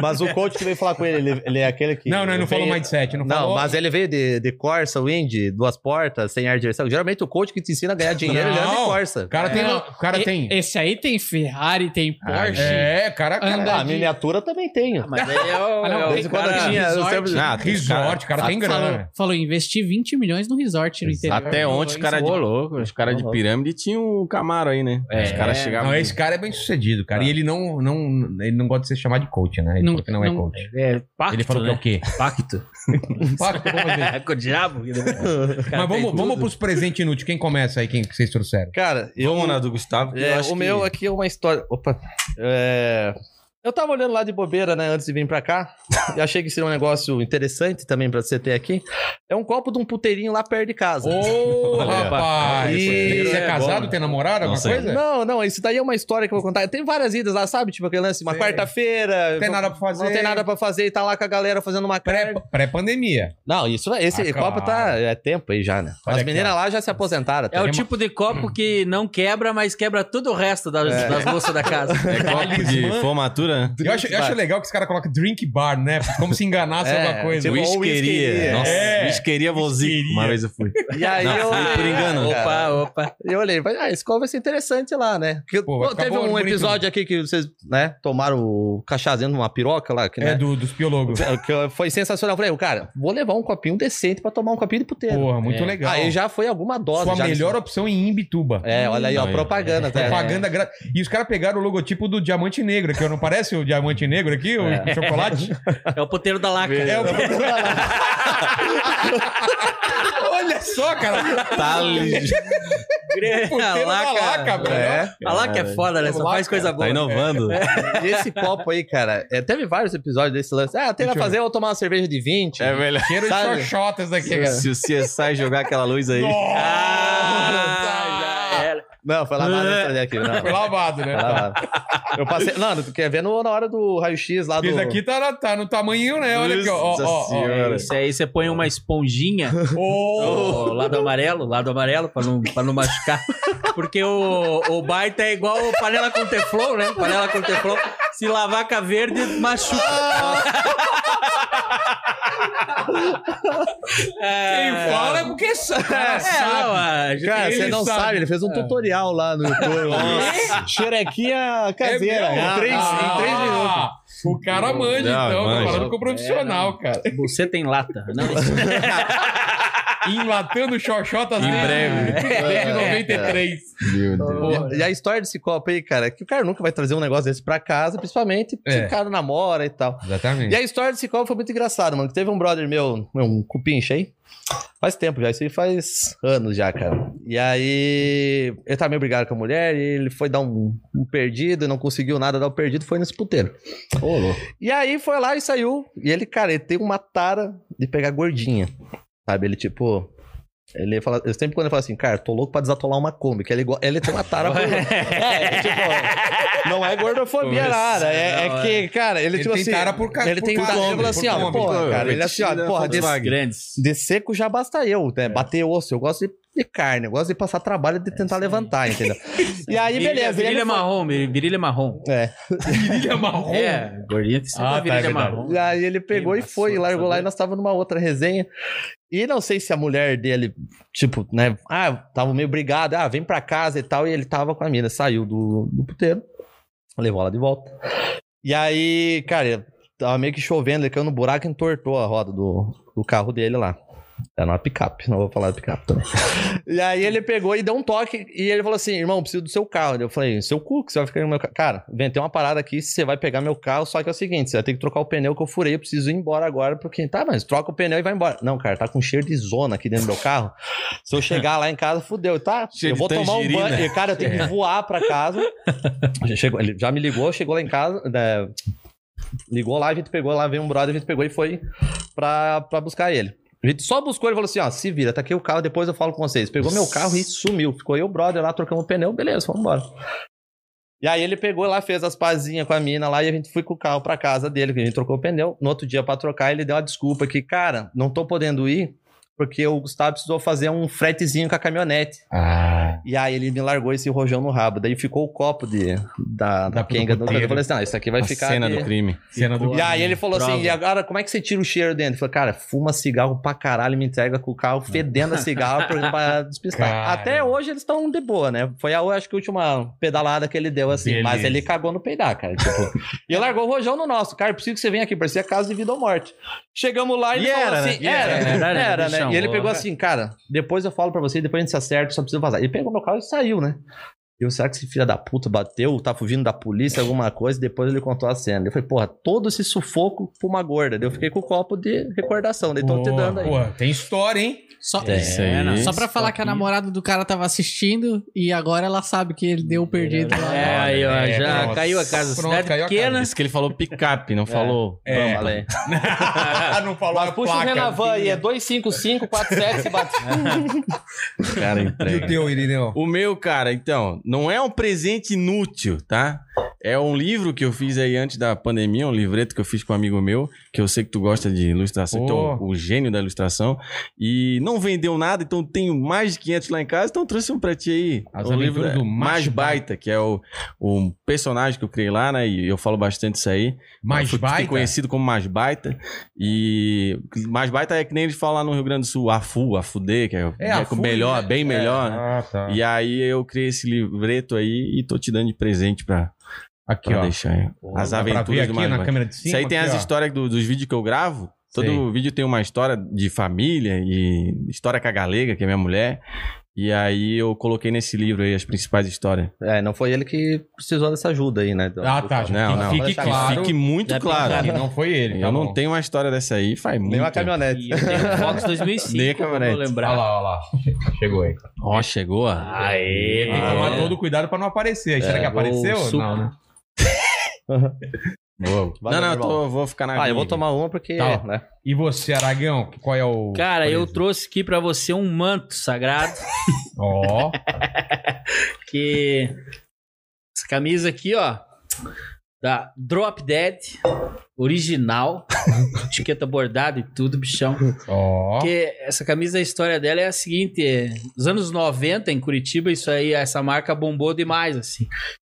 Mas o coach que veio falar com ele, ele, ele é aquele que. Não, não, ele não falou veio- mindset. Não, Não, falou... mas ele veio de, de Corsa, Wind, duas portas, sem ar de direção. Geralmente o coach que te ensina a ganhar dinheiro, ele anda de Não. Corsa. O cara tem... Não, O cara e- tem... Esse aí tem Ferrari, tem Porsche. É, cara... Anda cara Ah, a miniatura também tem. Mas aí é o. Ah, não, é o cara- tinha- resort. sempre- Ah, tem os cara- resort, o cara tem grana. Falou, falou, investi 20 milhões no resort no interior. Até ontem os caras de, Ô, louco. os cara de pirâmide tinham um Camaro aí, né? É. os caras chegavam. Não, esse cara é bem sucedido, cara. E ele não, não, ele não gosta de ser chamado de coach, né? Ele Não- falou que não, é não- coach. É, pacto, Ele falou né? que é o quê? Pacto. Pacto, como assim? Com o diabo. Mas vamos, vamos pros presentes inúteis. Quem começa aí? Quem que vocês trouxeram? Cara, eu. Vamos na do Gustavo. que eu É, acho o meu que- aqui é uma história. Opa. É, Eu tava olhando lá de bobeira, né, antes de vir pra cá. e achei que seria um negócio interessante também pra você ter aqui. É um copo de um puteirinho lá perto de casa. Ô, rapaz! E- Você é é casado, tem namorado, Não alguma sei. coisa? Não, não, isso daí é uma história que eu vou contar. Tem várias idas lá, sabe? Tipo aquele lance, uma quarta-feira. Não tem nada pra fazer. Não tem nada pra fazer e tá lá com a galera fazendo uma Pré-. Pré-pandemia. Não, isso, esse Ah, copo tá. É tempo aí já, né? Olha As meninas lá já se aposentaram. É o tipo de copo que não quebra, mas quebra todo o resto das, É. das moças da casa. É copo de formatura, né? Eu acho, eu acho legal que os caras colocam drink bar, né? Como se enganasse É, alguma coisa. tipo, Whiskeria. Nossa, É. whiskeria vozico. Whiskeria. Uma vez eu fui. E aí Não, eu. foi por engano. Opa, opa. Eu olhei, falei, ah, esse copo vai ser interessante lá, né? Porque, Pô, teve bom, um bonito. episódio aqui que vocês, né, tomaram o cachazinho numa piroca lá, que, É né? do, dos piologos. que foi sensacional. Eu falei, cara, vou levar um copinho decente pra tomar um copinho de puteiro. Porra, muito É. legal. Aí já foi alguma dose. Sua já melhor opção em Imbituba. É, olha aí, ó, propaganda. tá? Propaganda grátis. E os caras pegaram o logotipo do Diamante Negro, que não parece o Diamante Negro aqui, o chocolate? É o puteiro da laca. É o... Olha só, cara. Tá a Puteiro da laca. laca, velho. É. A laca é foda, né? Só Laca. faz coisa boa. Tá inovando. E esse copo aí, cara, é, teve vários episódios desse lance. Ah, tem eu fazer, eu vou tomar uma cerveja de 20. É melhor. Cheiro de xoxotas daqui. É. cara. Se o CSI jogar aquela luz aí. Ah, já era. Não, foi lavado essa fazer aqui. Não. Foi lavado, né? Foi lavado. Eu passei. Não, tu quer ver no, na hora do raio-x lá do. Esse aqui tá, tá no tamanho, né? Olha aqui, ó. ó, Nossa ó. Isso aí você põe uma esponjinha Ô, o lado amarelo, lado amarelo, pra não, pra não machucar. Porque o, o baita é igual panela com teflon, né? Panela com teflon. Se lavar com a verde, machuca. Quem fala é porque sabe. É, não, a gente- Cara, você não sabe. sabe. ele fez um tutorial lá no YouTube. Nossa. Xerequinha caseira. É mesmo? em, três, em três Ah, minutos. O cara manja, Não, então. manja. Falando com o profissional, cara. Você tem lata. Não, Enlatando xoxotas Em breve. Desde 93. Meu Deus. E, e a história desse copo aí, cara, é que o cara nunca vai trazer um negócio desse pra casa, principalmente se É. o cara namora e tal. Exatamente. E a história desse copo foi muito engraçada, mano. que Teve um brother meu, meu, um cupincha aí. Faz tempo já, isso aí faz anos já, cara. E aí, ele tá meio brigado com a mulher e ele foi dar um, um perdido e não conseguiu nada dar o perdido, foi nesse puteiro. E aí foi lá e saiu. E ele, cara, ele tem uma tara de pegar gordinha. Sabe? Ele, tipo. Ele fala, eu sempre quando ele fala assim, cara, tô louco pra desatolar uma Kombi, que ele, ele tem uma tara por... É, tipo, não é gordofobia nada, é, é que, cara, ele, Ele tipo tem assim, tara por ele por tem tara, ele por fala assim, ó, porra, Pô, cara, ele assim, ó, porra, de, Volkswagen. grandes. de seco já basta eu, né, bater osso, eu gosto de, de carne, eu gosto de passar trabalho de tentar levantar, entendeu? E aí, Virilha- beleza, Virilha ele foi- marrom, virilha marrom. É, Virilha marrom. É, gordinha tem sempre Ah, uma tá, virilha é verdade. marrom. E aí ele pegou e foi, só- largou lá e nós tava numa outra resenha. E não sei se a mulher dele, tipo, né, ah, tava meio brigado, ah, vem pra casa e tal, e ele tava com a mina, saiu do, do puteiro, levou ela de volta. E aí, cara, tava meio que chovendo, ele caiu no buraco e entortou a roda do, do carro dele lá. Era uma picape, não vou falar de picape também. e aí ele pegou e deu um toque e ele falou assim: irmão, preciso do seu carro. Eu falei: seu cu, que você vai ficar no meu carro. Cara, inventei uma parada aqui, você vai pegar meu carro, só que é o seguinte: você vai ter que trocar o pneu que eu furei, eu preciso ir embora agora, porque tá, mas troca o pneu e vai embora. Não, cara, tá com cheiro de zona aqui dentro do meu carro. Se eu chegar lá em casa, fudeu, tá? Cheiro eu vou de tomar um banho. E, cara, eu tenho que voar pra casa. Já Chegou, ele já me ligou, chegou lá em casa. né, ligou lá, a gente pegou lá, veio um brother, a gente pegou e foi pra, pra buscar ele. A gente só buscou, ele falou assim, ó, se vira, tá aqui o carro, depois eu falo com vocês. Pegou meu carro e sumiu. Ficou eu, brother, lá, trocamos o pneu, beleza, vamos embora. E aí ele pegou lá, fez as pazinhas com a mina lá e a gente foi com o carro pra casa dele, que a gente trocou o pneu. No outro dia pra trocar, ele deu uma desculpa que, cara, não tô podendo ir porque o Gustavo precisou fazer um fretezinho com a caminhonete. Ah. E aí ele me largou esse rojão no rabo. Daí ficou o copo de, da, da Da Kenga. do-. Eu falei assim, não, isso aqui vai A ficar... cena de- do crime. Cena do... e aí ele falou Prova. assim, e agora como é que você tira o cheiro dentro? Eu falei, cara, fuma cigarro pra caralho e me entrega com o carro fedendo a cigarro pra, pra despistar. Cara. Até hoje eles estão de boa, né? Foi a, acho que a última pedalada que ele deu, assim. Beleza. Mas ele cagou no peidar, cara. Tipo, e largou o rojão no nosso. Cara, preciso que você venha aqui, parecia casa de vida ou morte. Chegamos lá e ele E falou era, né? assim, E era, era, era, né? era, né? E ele pegou assim, cara, depois eu falo pra você, depois a gente se acerta, só precisa vazar. Ele pegou meu carro e saiu, né? Eu, será que esse filho da puta bateu? Tá fugindo da polícia, alguma coisa? Depois ele contou a cena. Eu falei, porra, todo esse sufoco pra uma gorda. Daí eu fiquei com o copo de recordação. Daí tô te dando aí. Pô, tem história, hein? Só, É, aí. só pra falar que a namorada do cara tava assistindo e agora ela sabe que ele deu o perdido lá. É, aí, ó, É, já pronto. caiu a casa. Pronto, Cidade caiu a pequena. Isso que ele falou picape, não falou. É. Vamos, falei. não falou Mas a puxa o placa. Renavan aí, é 255, 47, se bate. Cara, E o entrega. teu, Irineu? O meu, cara, então, não é um presente inútil, tá? É um livro que eu fiz aí antes da pandemia, um livreto que eu fiz com um amigo meu, que eu sei que tu gosta de ilustração, Oh. então, o gênio da ilustração. E não vendeu nada, então tenho mais de 500 lá em casa, então trouxe um pra ti aí. As o Aventuras é do Mais Macho Baita, que é o, o personagem que eu criei lá, né? E eu falo bastante isso aí. Mais baita? conhecido como Mais Baita. E Mais Baita é que nem eles falam lá no Rio Grande do Sul, Afu, Afudê, que é, É, é Afu, melhor, né? bem melhor, né? Ah, tá. E aí eu criei esse livreto aí e tô te dando de presente pra, Aqui, pra ó. deixar. As aventuras do de cima. Isso aí tem aqui, as ó. histórias do- dos vídeos que eu gravo. Todo Sei. vídeo tem uma história de família e história com a Galega, que é minha mulher. E aí eu coloquei nesse livro aí as principais histórias. É, não foi ele que precisou dessa ajuda aí, né? Ah, tá. Do- Não, não. Fique claro Fique muito claro. que não foi ele. Eu tá não tenho uma história dessa aí, faz muito. Nem uma caminhonete. Eu tenho o Fox 2005, Nem a eu vou caminhonete. Olha lembrar. lá, olha lá. Chegou aí. Ó, chegou. ó. Aê, Tem que Ah, tomar é. todo o cuidado pra não aparecer. Aí, Será É, que apareceu? suco. Não, né? Boa. Valeu, não, não, eu tô- vou ficar na Ah, eu vou tomar uma porque, Tá. né? E você, Aragão? Qual é o. Cara, eu trouxe aqui pra você um manto sagrado Ó. que essa camisa aqui, ó, da Drop Dead original, etiqueta bordada e tudo, bichão. Ó. Porque essa camisa, a história dela é a seguinte: é, nos anos 90, em Curitiba, isso aí, essa marca bombou demais, assim.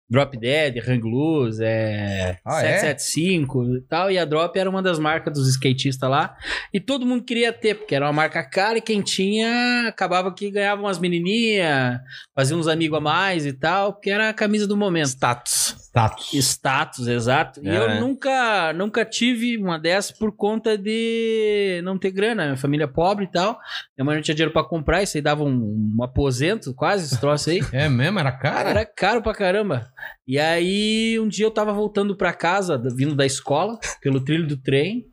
Drop Dead, Hang Loose, é, Ah, é? 775 e tal. E a Drop era uma das marcas dos skatistas lá. E todo mundo queria ter, porque era uma marca cara e quem tinha acabava que ganhava umas menininhas, fazia uns amigos a mais e tal, porque era a camisa do momento. Status. Status. Status, exato. E É, eu né? nunca, nunca tive uma dessas por conta de não ter grana. Minha família é pobre e tal. Minha mãe não tinha dinheiro pra comprar, isso aí dava um, um aposento, quase, esse troço aí. É mesmo? Era cara? Era caro pra caramba. E aí, um dia eu tava voltando pra casa, vindo da escola, pelo trilho do trem.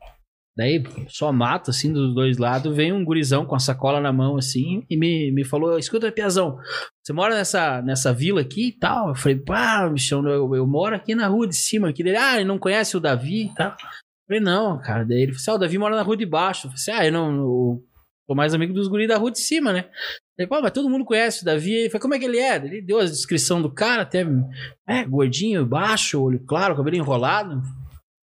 Daí, só mato, assim, dos dois lados. Vem um gurizão com a sacola na mão, assim, e me, me falou: Escuta, Piazão, você mora nessa, nessa vila aqui e tal? Eu falei: Pá, bichão, eu, eu moro aqui na rua de cima. Aqui dele, ah, ele não conhece o Davi e tal. Eu falei: Não, cara. Daí ele falou: assim, Ah, o Davi mora na rua de baixo. Eu falei: assim, Ah, eu não. Eu sou mais amigo dos guris da rua de cima, né? Ele falou, mas todo mundo conhece o Davi. Ele falou, como é que ele é? Ele deu a descrição do cara, até é, gordinho, baixo, olho claro, cabelo enrolado.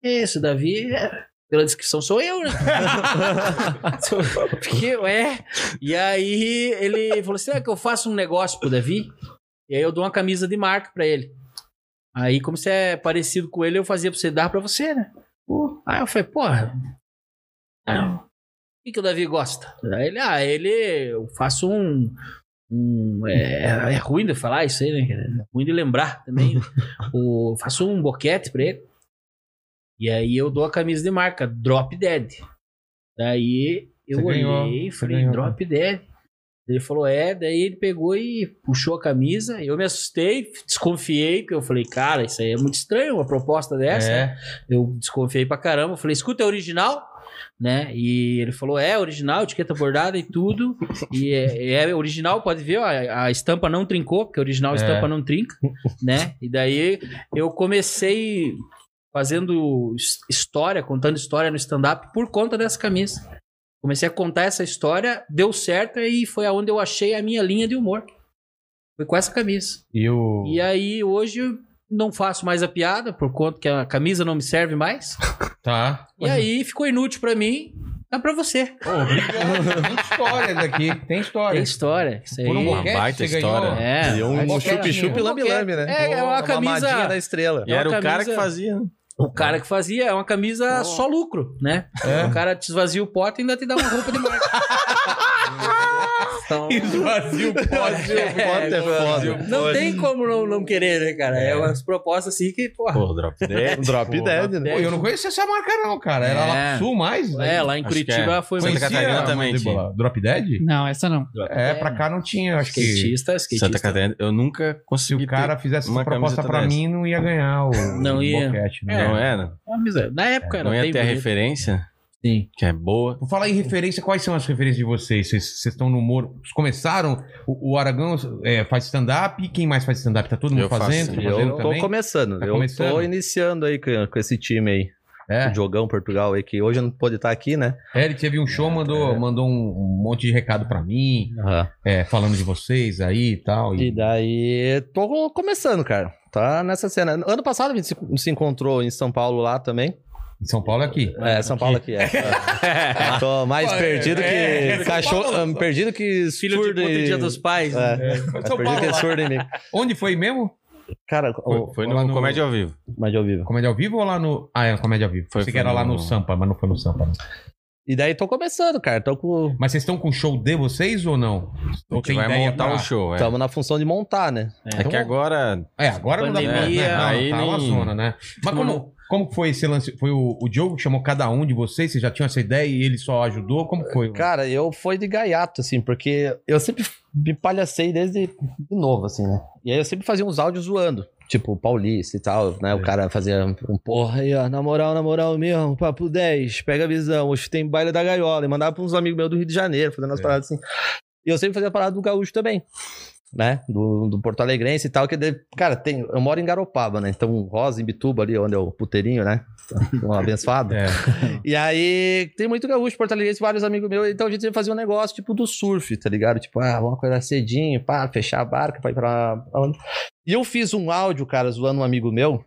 Esse, o Davi, é, pela descrição, sou eu, né? Porque, é. E aí ele falou assim: é que eu faço um negócio pro Davi, e aí eu dou uma camisa de marca pra ele. Aí, como você é parecido com ele, eu fazia pra você dar pra você, né? Pô. Aí eu falei, porra. ah, O que, que o Davi gosta? Aí ele, ah, ele, eu faço um. um é, é ruim de falar isso aí, né? É ruim de lembrar também. o, faço um boquete pra ele. E aí eu dou a camisa de marca, Drop Dead. Daí eu Você olhei ganhou, falei, ganhou. Drop Dead. Ele falou, é, daí ele pegou e puxou a camisa. Eu me assustei, desconfiei, porque eu falei, cara, isso aí é muito estranho, uma proposta dessa. É. Eu desconfiei pra caramba. Eu falei, escuta, é original? Né? E ele falou, é original, etiqueta bordada e tudo. E é, é original, pode ver, ó, a, a estampa não trincou, porque original É. estampa não trinca, né? E daí eu comecei fazendo his- história, contando história no stand-up por conta dessa camisa. Comecei a contar essa história, deu certo e foi aonde eu achei a minha linha de humor. Foi com essa camisa. E o. E aí hoje não faço mais a piada, por conta que a camisa não me serve mais. Tá. E aí ficou inútil pra mim, dá pra você. Ô, obrigado. Tem história daqui. Tem história. Tem história. Isso aí. Por um Uma baita história. ganhou. É. Aí um chup-chup lambe-lambe, né? É, é uma Pô, camisa- da estrela. E É uma era o cara que fazia. O cara que fazia é uma camisa só lucro, né? É. O cara te esvazia o pote e ainda te dá uma roupa de marca. Esvazio o pote. Foto é foda. Não tem como não, não querer, né, cara? É umas propostas assim que, porra. Pô, Drop Dead. Drop Pô, Dead, né? Pô, eu não conhecia essa marca não, cara. Era É. lá pro sul mais? É, lá em Acho Curitiba é. foi Santa. Catarina também? Drop Dead? Não, essa não. É, pra cá não tinha, acho que... Skatista, skatista. Santa Catarina. Eu nunca Se consegui o cara fizesse uma proposta pra dessa. mim, não ia ganhar o, Não ia. boquete. Né? Não é, Na época era Não ia ter a referência, Sim. que é boa. Por falar em referência, quais são as referências de vocês? Vocês vocês estão no humor? Vocês começaram? O, o Aragão é, faz stand-up? Quem mais faz stand-up? Tá todo mundo Eu faço, fazendo? sim. Tá fazendo Eu tô também? começando. Tá eu começando? tô iniciando aí com, com esse time aí. É. O Jogão Portugal aí, que hoje não pôde estar aqui, né? É, ele teve um show, mandou, mandou um, monte de recado pra mim, é, falando de vocês aí e tal. E daí, tô começando, cara. Tá nessa cena. Ano passado a gente se, se encontrou em São Paulo lá também. Em São Paulo é aqui. É, São Paulo aqui, é. tô mais Pô, é, perdido que é, São cachorro. Paulo. perdido que Filho de surdo puta e- Dia dos Pais. né? É, É, foi mais São perdido Paulo que surdo em mim. Onde foi mesmo? Cara, Foi, o, foi no no- Comédia ao Vivo. de ao vivo. Comédia ao vivo ou lá no. Ah, é, comédia ao vivo. Foi- Foi, que era lá no no- Sampa, mas não foi no Sampa. Não. E daí tô começando, cara. Tô com. Mas vocês estão com show de vocês ou não? Ou Que vai ideia montar pra- o show, é. Estamos na função de montar, né? É que agora É, agora não dá pra. Pandemia, Né? Não, aí tá uma nem- zona, né? Mas como, como foi esse lance? Foi o, o Diogo que chamou cada um de vocês? Vocês já tinham essa ideia e ele só ajudou? Como foi? Cara, eu fui de gaiato, assim, porque eu sempre me palhacei desde de novo, assim, né? E aí eu sempre fazia uns áudios zoando. Tipo, Paulista e tal, né? O cara fazia um porra aí, ó, na moral, na moral mesmo, papo 10, pega a visão, hoje tem baile da gaiola. E mandava pra uns amigos meus do Rio de Janeiro, fazendo as É. paradas assim. E eu sempre fazia parada do gaúcho também. Né? Do, do Porto Alegrense e tal, que, de- cara, tem, eu moro em Garopaba, né? Então, Rosa, em Bituba ali, onde é o puteirinho, né? Um abençoado. É. E aí, tem muito gaúcho, Porto Alegre, vários amigos meus, então a gente fazia um negócio tipo do surf, tá ligado? Tipo, ah, vamos acordar cedinho, pá, fechar a barca pra ir pra. E eu fiz um áudio, cara, zoando um amigo meu.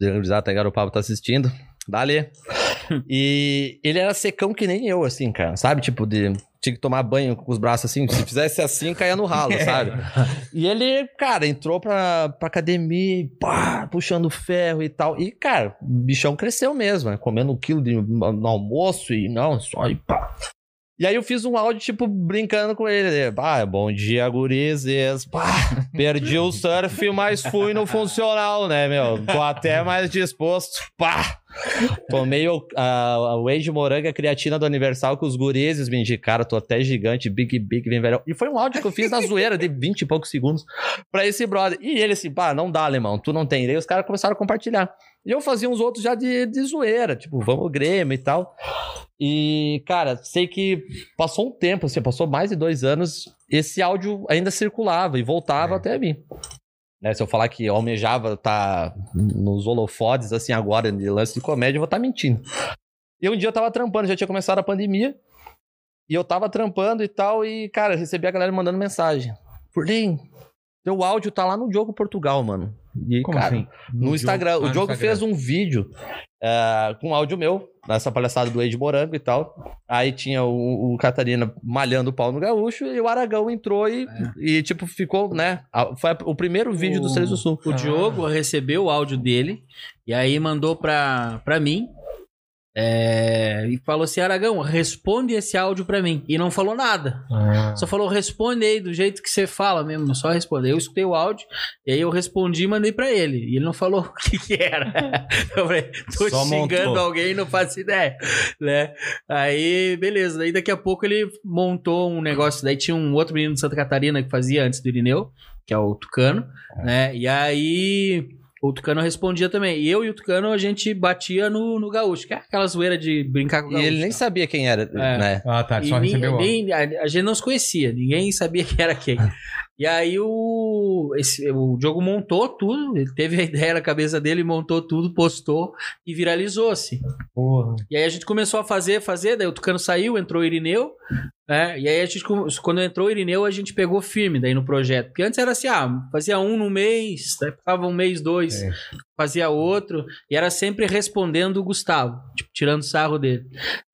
Aí Garopaba tá assistindo. Dali. E ele era secão que nem eu, assim, cara, sabe? Tipo, de. Tinha que tomar banho com os braços assim. Se fizesse assim, caía no ralo, sabe? E ele, cara, entrou pra, pra academia, pá, puxando ferro e tal. E, cara, o bichão cresceu mesmo, né? Comendo um quilo de, no almoço e não, só e pá. E aí eu fiz um áudio, tipo, brincando com ele. Ah, bom dia, gurizes. Pá, perdi o surf, mas fui no funcional, né, meu? Tô até mais disposto. Pá! Tomei o, a, a whey de moranga creatina do aniversário que os gurizes me indicaram. Tô até gigante, big, big, bem velho. E foi um áudio que eu fiz na zoeira de 20 e poucos segundos pra esse brother. E ele assim, pá, não dá, alemão, tu não tem. E aí os caras começaram a compartilhar. E eu fazia uns outros já de, de zoeira, tipo, vamos Grêmio e tal. E, cara, sei que passou um tempo, assim, passou mais de dois anos, esse áudio ainda circulava e voltava É. até mim. Né, se eu falar que eu almejava estar nos holofotes, assim, agora, de lance de comédia, eu vou estar mentindo. E um dia eu tava trampando, já tinha começado a pandemia, e eu tava trampando e tal, e, cara, recebi a galera mandando mensagem. Furlim, teu áudio tá lá no Diogo Portugal, mano. E, Como cara, assim? no, Instagram. Ah, o no Diogo Instagram. fez um vídeo é, com áudio meu, nessa palhaçada do Ed Morango e tal. Aí tinha o, o Catarina malhando o pau no gaúcho e o Aragão entrou e, e tipo, ficou, né? Foi o primeiro vídeo dos Três do Sul. O Diogo recebeu o áudio dele e aí mandou pra, pra mim. É, e falou assim: Aragão, responde esse áudio pra mim. E não falou nada. Ah. Só falou, responde aí do jeito que você fala mesmo. Só responder. Eu escutei o áudio, e aí eu respondi e mandei pra ele. E ele não falou o que, que era. Eu falei, tô Só xingando montou. alguém, não faço ideia. Né? Aí, beleza. Daí daqui a pouco ele montou um negócio. Daí tinha um outro menino de Santa Catarina que fazia antes do Irineu, que é o Tucano, né? E aí. O Tucano respondia também. E eu e o Tucano, a gente batia no, no gaúcho, que é aquela zoeira de brincar com o E gaúcho. ele nem tá? sabia quem era, né? Ah, tá. E Só nem- recebeu nem- a, a gente não se conhecia, ninguém sabia quem era quem. E aí o, esse, o Diogo montou tudo, ele teve a ideia na cabeça dele, montou tudo, postou e viralizou-se. Porra. E aí a gente começou a fazer, fazer, daí o Tucano saiu, entrou o Irineu, né? E aí a gente, quando entrou o Irineu, a gente pegou firme daí no projeto. Porque antes era assim, ah, fazia um no mês, daí ficava um mês, dois. É. fazia outro, e era sempre respondendo o Gustavo, tipo, tirando sarro dele,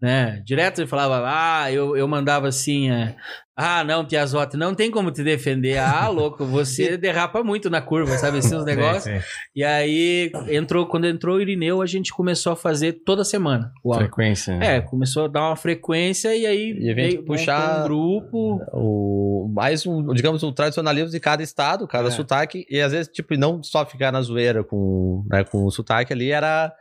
né? Direto ele falava, ah, eu, eu mandava assim, é, ah, não, Piazotti, não tem como te defender. Ah, louco, você derrapa muito na curva, sabe assim, os negócios. Sim, sim. E aí, entrou, quando entrou o Irineu, a gente começou a fazer toda semana o áudio. Frequência. né? É, começou a dar uma frequência e aí E a gente veio- puxar- um grupo. o mais um, digamos, o tradicionalismo de cada estado, cada É. sotaque, e às vezes, tipo, não só ficar na zoeira com, né, com o sotaque ali, era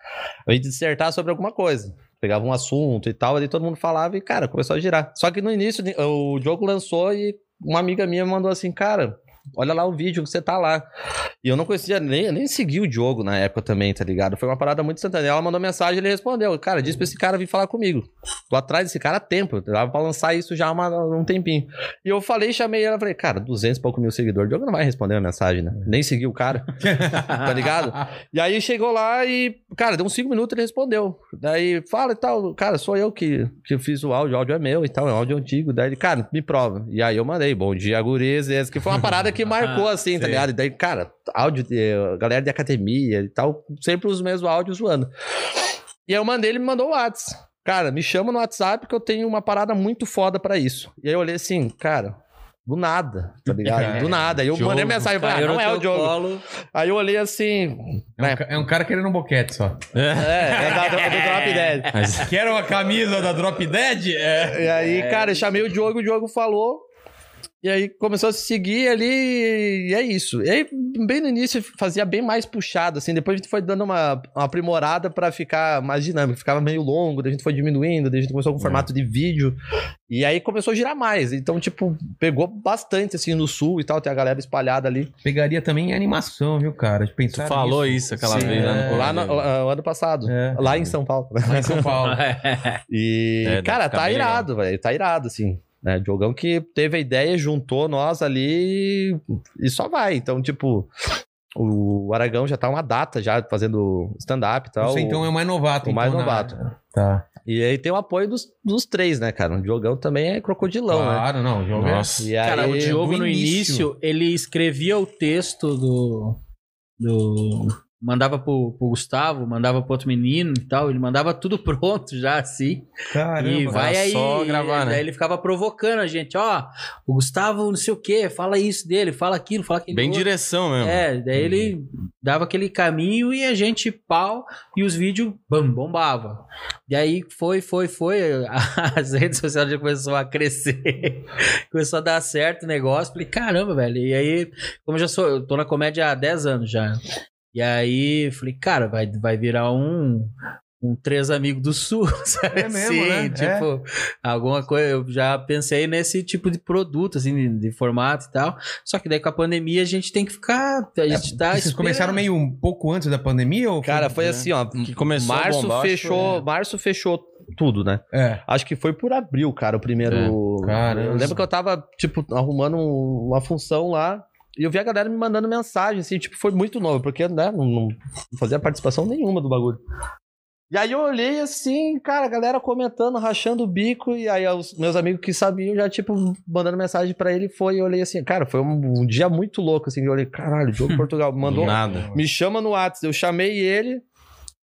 a gente dissertar sobre alguma coisa. Pegava um assunto e tal, ali todo mundo falava e, cara, começou a girar. Só que no início, o jogo lançou e uma amiga minha mandou assim, cara, olha lá o vídeo que você tá lá. E eu não conhecia, nem, nem segui o jogo na época também, tá ligado? Foi uma parada muito instantânea. Ela mandou mensagem e ele respondeu, cara, disse pra esse cara vir falar comigo. Tô atrás desse cara há tempo, dava pra lançar isso já há uma- um tempinho. E eu falei, chamei ela, falei, cara, 200 e pouco mil seguidores, o Diogo não vai responder a mensagem, né? Nem seguiu o cara, tá ligado? E aí chegou lá e, cara, deu uns 5 minutos ele respondeu. Daí, fala e tal, cara, sou eu que, que fiz o áudio, o áudio é meu e tal, é um áudio antigo. Daí ele, cara, me prova. E aí eu mandei, bom dia, gurizes, que foi uma parada que marcou, assim, tá Sei. ligado? E daí, cara, áudio, de, galera de academia e tal, sempre os mesmos áudios zoando. E aí eu mandei, ele me mandou o WhatsApp. Cara, me chama no WhatsApp que eu tenho uma parada muito foda pra isso. E aí eu olhei assim, cara, do nada, tá ligado? É, do nada. Aí eu Diogo, mandei mensagem, falei, ah, não é o Diogo. colo. Aí eu olhei assim, É um, ca- é um cara querendo um boquete só. é, é da, é do Drop Dead. Mas Quer uma camisa da Drop Dead? É. E aí, cara, eu chamei o Diogo, o Diogo falou. E aí começou a se seguir ali e é isso. E aí, bem no início, fazia bem mais puxado, assim. Depois a gente foi dando uma, uma aprimorada pra ficar mais dinâmico. Ficava meio longo, daí a gente foi diminuindo, daí a gente começou com formato de vídeo. E aí começou a girar mais. Então, tipo, pegou bastante, assim, no sul e tal. Tem a galera espalhada ali. Pegaria também em animação, viu, cara? De tu pensar falou isso aquela Sim, vez lá no é, lá no, ano passado. É. Lá em São Paulo. Lá em São Paulo. E, É, cara, tá irado, velho. Tá irado, assim. Né? Diogão que teve a ideia, juntou nós ali e só vai. Então, tipo, o Aragão já tá uma data já fazendo stand-up e tal. Você então é o mais novato. o mais então, na- novato. Tá. E aí tem o apoio dos, dos três, né, cara? O Diogão também é crocodilão, né? Claro, não. o jogo é- Nossa. E aí, Cara, o Diogo no início. início, ele escrevia o texto do. do mandava pro, pro Gustavo, mandava pro outro menino e tal. Ele mandava tudo pronto já, assim. Caramba. e vai aí. só gravar, né? Daí ele ficava provocando a gente, ó. o Gustavo não sei o quê, fala isso dele, fala aquilo, fala aquilo. Bem outro. direção mesmo. É, daí ele dava aquele caminho e a gente pau e os vídeos bam, bombava. E aí foi, foi, foi. As redes sociais já começou a crescer, começou a dar certo o negócio. Falei, caramba, velho. E aí, como eu já sou, eu tô na comédia há 10 anos já. E aí, falei, cara, vai, vai virar um. Um três amigos do sul, sabe? É mesmo, assim, né? Tipo, alguma coisa. Eu já pensei nesse tipo de produto, assim, de, de formato e tal. Só que daí com a pandemia a gente tem que ficar. A gente tá. É, Vocês começaram meio um pouco antes da pandemia? Ou Cara, foi né? assim, ó. Que começou março fechou, foi- março fechou tudo, né? É. Acho que foi por abril, cara, o primeiro. É, caramba. Eu lembro que eu tava, tipo, arrumando um- uma função lá. E eu vi a galera me mandando mensagem, assim, tipo, foi muito novo, porque, né, não, não fazia participação nenhuma do bagulho. E aí eu olhei assim, cara, a galera comentando, rachando o bico, e aí os meus amigos que sabiam já, tipo, mandando mensagem pra ele, foi, eu olhei assim, cara, foi um, um dia muito louco, assim, eu olhei, caralho, Diogo Portugal, mandou, Nada. me chama no WhatsApp, eu chamei ele,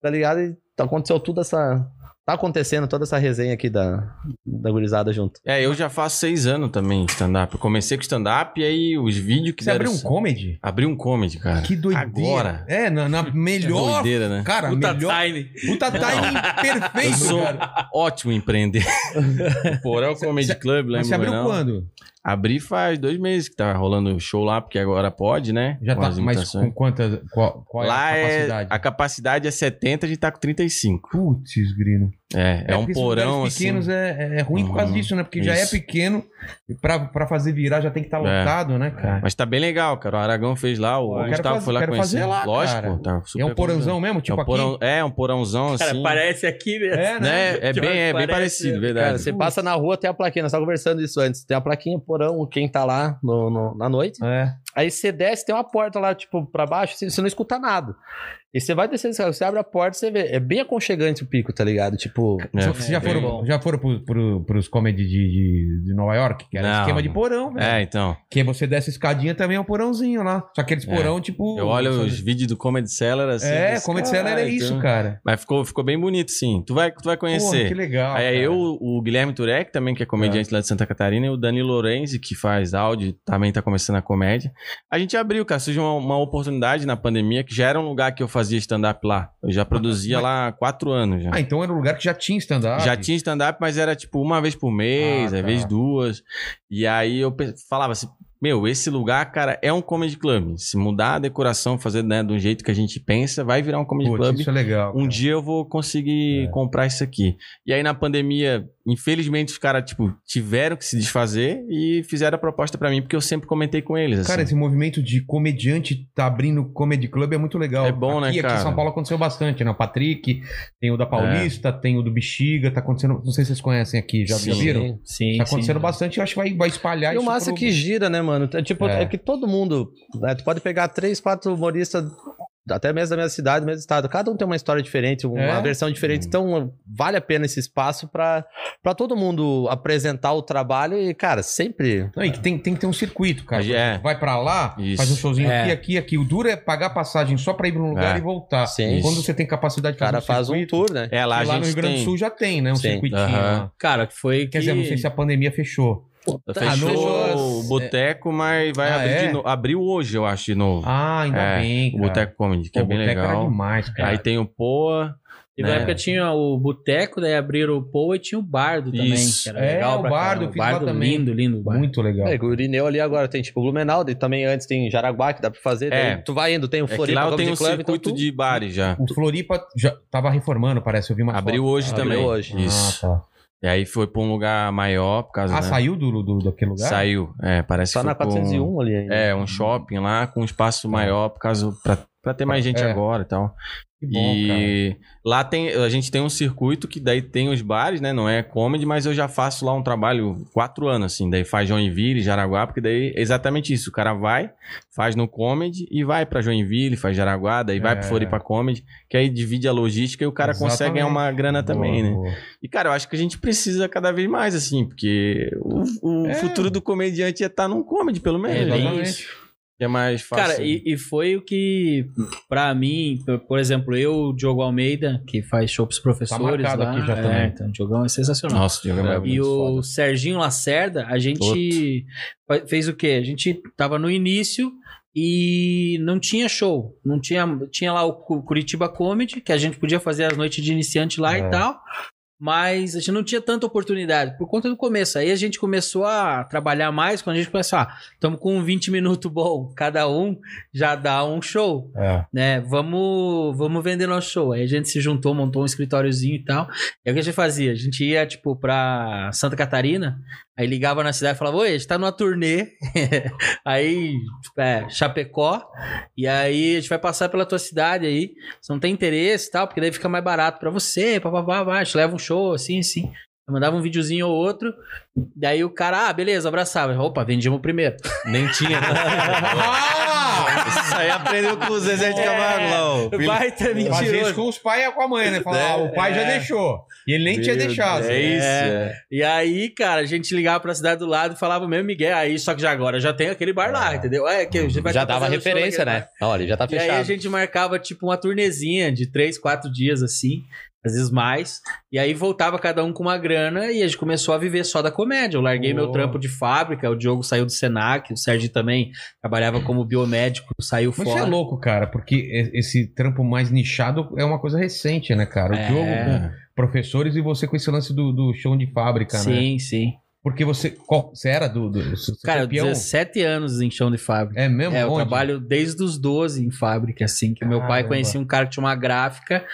tá ligado? E aconteceu tudo essa, tá acontecendo toda essa resenha aqui da, da gurizada junto. É, eu já faço seis anos também de stand-up. Eu comecei com stand-up e aí os vídeos que Você deram... abriu um comedy? Abri um comedy, cara. Que doideira. Agora. É, na, na melhor. Doideira, né? Cara, Puta melhor. time. Puta timing Eu perfeito, sou cara. ótimo empreender. o Porão Comedy Club, lembra? Mas você abriu não? quando? Abri faz dois meses que tá rolando show lá, porque agora pode, né? Já Com tá, as mas com quantas. Qual, qual Lá é a é, capacidade? a capacidade é 70, a gente tá com 35. Putz, grilo. É, é, um porque esses porão assim. pequenos é, é ruim por causa Uhum, disso, né? Porque já é isso. pequeno e pra, pra fazer virar já tem que estar É. lotado, né, cara? Mas tá bem legal, cara. O Aragão fez lá, o Gustavo fazer- foi lá quero conhecer. fazer lá, Lógico, cara. tá super é um porãozão mesmo, É tipo um, porão, aqui? é um porãozão Cara, assim. parece aqui mesmo. É, né? né? É, Pior bem, é bem parecido, verdade. Cara, você passa na rua, tem a plaquinha, nós tava conversando isso antes. Tem a plaquinha, porão, quem tá lá no, no- na noite. É. Aí você desce, tem uma porta lá, tipo, pra baixo, você não escuta nada. E você vai descendo, você abre a porta, você vê. É bem aconchegante o pico, tá ligado? Tipo. É. Vocês já bem foram, já foram pro, pro, pros comedy de, de, de Nova York? Que era Não. esquema de porão, velho. É, então. Que você desce a escadinha também é um porãozinho lá. Só aqueles É. porão, tipo. Eu olho sabe? os vídeos do Comedy Cellar assim. É, Comedy Cellar é isso, então- cara. Mas ficou, ficou bem bonito, sim. Tu vai, tu vai Porra, conhecer. que legal. Aí cara. eu, o Guilherme Turek, também, que é comediante lá de Santa Catarina, e o Dani Lorenzi, que faz áudio, também tá começando a comédia. A gente abriu, cara, surgiu uma, uma oportunidade na pandemia, que já era um lugar que eu fazia stand-up lá. Eu já produzia Mas- lá há quatro anos já. Ah, então era um lugar que já tinha stand-up. Já tinha stand-up, mas era tipo uma vez por mês, Ah, às tá. vezes duas. E aí eu falava assim, meu, esse lugar, cara, é um comedy club. Se mudar a decoração, fazer né, do jeito que a gente pensa, vai virar um comedy Putz, club. isso é legal. Um cara. dia eu vou conseguir É. comprar isso aqui. E aí na pandemia, infelizmente os caras, tipo, tiveram que se desfazer e fizeram a proposta pra mim, porque eu sempre comentei com eles, Cara, assim. esse movimento de comediante tá abrindo comedy club é muito legal. É bom, né, aqui, Aqui cara? em São Paulo aconteceu bastante, né? O Patrick, tem o da Paulista, tem o do Bexiga, tá acontecendo. Não sei se vocês conhecem aqui, já, já Sim. viram? Sim, Tá acontecendo sim. bastante, eu acho que vai, vai espalhar E o isso massa é pro- que gira, né, mano? É, Tipo, É. é, que todo mundo. né, tu pode pegar três, quatro humoristas, até mesmo da minha cidade, do mesmo estado. Cada um tem uma história diferente, uma É. versão diferente. Então, vale a pena esse espaço pra, pra todo mundo apresentar o trabalho e, cara, sempre. Não, e que tem, tem que ter um circuito, cara. É. Vai pra lá, Isso. faz um showzinho É. aqui, aqui, aqui. O duro é pagar passagem só pra ir pra um lugar É. e voltar. Sim. Quando você tem capacidade de fazer cara faz um circuito, tour, né? É, lá e a lá gente no Rio Grande do Sul já tem, né? Um Sim. circuitinho. Cara, que foi que... Quer dizer, não sei se a pandemia fechou. Ah, Fechou fechou o boteco, mas vai Ah, abrir é? de novo. Abriu hoje, eu acho, de novo. Ah, ainda É, bem, o cara. Boteco Comedy, que Pô, é bem boteco era legal. demais, cara. Aí tem o Poa. Teve né? uma época tinha o Boteco, daí abriram o Poa e tinha o Bardo também, Isso. que era É, legal o Bardo, lá Bardo também. lindo, lindo o Bardo. Muito legal. É, o Irineu ali agora tem tipo Blumenau, daí também antes tem Jaraguá que dá pra fazer. É. tu vai indo, tem o É Floripa lá eu tenho um Club, circuito então tu- de bares já. O Floripa já tava reformando, parece. Eu vi uma Abriu foto. hoje Abriu também. hoje. Isso. Ah, tá. E aí foi pra um lugar maior, por causa Ah, né? saiu do, do, daquele lugar? Saiu. É, parece Tá que na foi pra um- 401 ali ainda. É, um shopping lá com um espaço maior, por causa. Pra, pra ter mais gente É. agora e tal. Que bom, cara. e lá tem. A gente tem um circuito que daí tem os bares, né? Não é comedy, mas eu já faço lá um trabalho quatro anos, assim. Daí faz Joinville, Jaraguá, porque daí é exatamente isso. O cara vai, faz no comedy e vai pra Joinville, faz Jaraguá, daí vai É. pro Floripa Comedy, que aí divide a logística e o cara consegue Exatamente. ganhar uma grana também, Boa, né? boa. E, cara, eu acho que a gente precisa cada vez mais, assim, porque o, o É. futuro do comediante é estar num comedy, pelo menos. É? Exatamente. Que é mais fácil. Cara, e, e foi o que, pra mim, por- exemplo, eu, o Diogo Almeida, que faz show pros professores marcado lá. aqui já é, também. Então, o Diogão é sensacional. Nossa, o Diogo é E muito o foda. Serginho Lacerda, a gente fez o quê? A gente tava no início e não tinha show. Não tinha, tinha lá o Cu- Curitiba Comedy, que a gente podia fazer as noites de iniciante lá É. e tal. Mas a gente não tinha tanta oportunidade por conta do começo. Aí a gente começou a trabalhar mais quando a gente começou, ah, estamos com 20 minutos bom, cada um já dá um show É. né? Vamos, vamos vender nosso show. Aí a gente se juntou, montou um escritóriozinho e tal. E aí o que a gente fazia? A gente ia, tipo, pra Santa Catarina, aí ligava na cidade e falava, oi, a gente tá numa turnê. aí, tipo, é, Chapecó. E aí a gente vai passar pela tua cidade aí. Você não tem interesse e tal, porque daí fica mais barato pra você, papapá, vai, a gente leva um show, assim, assim. Eu mandava um videozinho ou outro. Daí o cara, ah, beleza, abraçava. Opa, vendíamos primeiro. Nem tinha. Ah! Isso aí aprendeu com o Zezé de Camargo lá, ó. Filho- Baita Fazia isso mentiroso. com os pais e com a mãe, né? Falar, ah, o pai já É. deixou. E ele nem tinha Meu deixado. Deus, É isso. É. é. E aí, cara, a gente ligava pra cidade do lado e falava o mesmo Miguel. Aí, só que já agora já tem aquele bar lá, entendeu? É, que a gente vai Já tá dava fazendo show referência, naquele né? Olha, já tá bar. E aí fechado. a gente marcava, tipo, uma turnezinha de três, quatro dias, assim. Às vezes mais. E aí voltava cada um com uma grana e a gente começou a viver só da comédia. Eu larguei meu trampo de fábrica, o Diogo saiu do Senac, o Sérgio também trabalhava como biomédico, saiu Mas fora. isso é louco, cara, porque esse trampo mais nichado é uma coisa recente, né, cara? O É. jogo com professores e você com esse lance do, do show de fábrica, né? Sim, sim. Porque você. qual- você era do. do você Cara, campeão? 17 anos em chão de fábrica. É mesmo? É, eu Onde? trabalho desde os 12 em fábrica, assim, que meu pai Caramba. conhecia um cara que tinha uma gráfica,